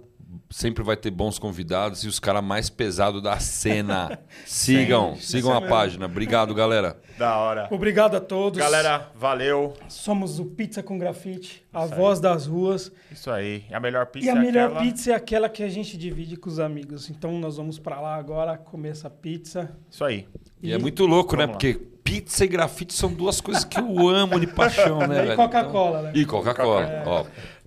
sempre vai ter bons convidados e os caras mais pesados da cena. Sigam, sigam a página. Obrigado, galera. Da hora. Obrigado a todos. Galera, valeu. Somos o Pizza com Grafite, a voz das ruas. Isso aí. E a melhor pizza E a é melhor aquela- pizza é aquela que a gente divide com os amigos. Então nós vamos pra lá agora comer essa pizza. Isso aí. E é muito louco, né? Lá. Porque pizza e grafite são duas coisas que eu amo de paixão, né, E? Coca-Cola, né? E Coca-Cola, ó.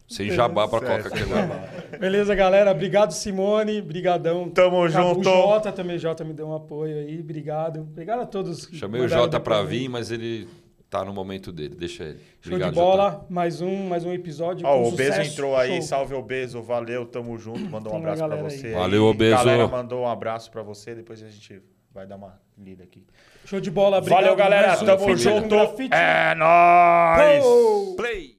Sem jabá pra Coca aqui agora. Beleza, galera? Obrigado, Simone. Brigadão. Tamo Cabo- junto. O Jota também, Jota me deu um apoio aí. Obrigado. Obrigado a todos. Chamei o Jota pra vir, mas ele tá no momento dele. Deixa ele. Show Obrigado, de bola. Jota. Mais um, mais um episódio. Ó, com o Obeso entrou aí, Show. salve Obeso, valeu, tamo junto, mandou um Então, abraço pra galera aí. você. Valeu. Obeso. Galera mandou um abraço pra você, depois a gente vai dar uma lida aqui. Show de bola. Obrigado. Valeu, galera, Mais um tamo junto. É nóis! Play!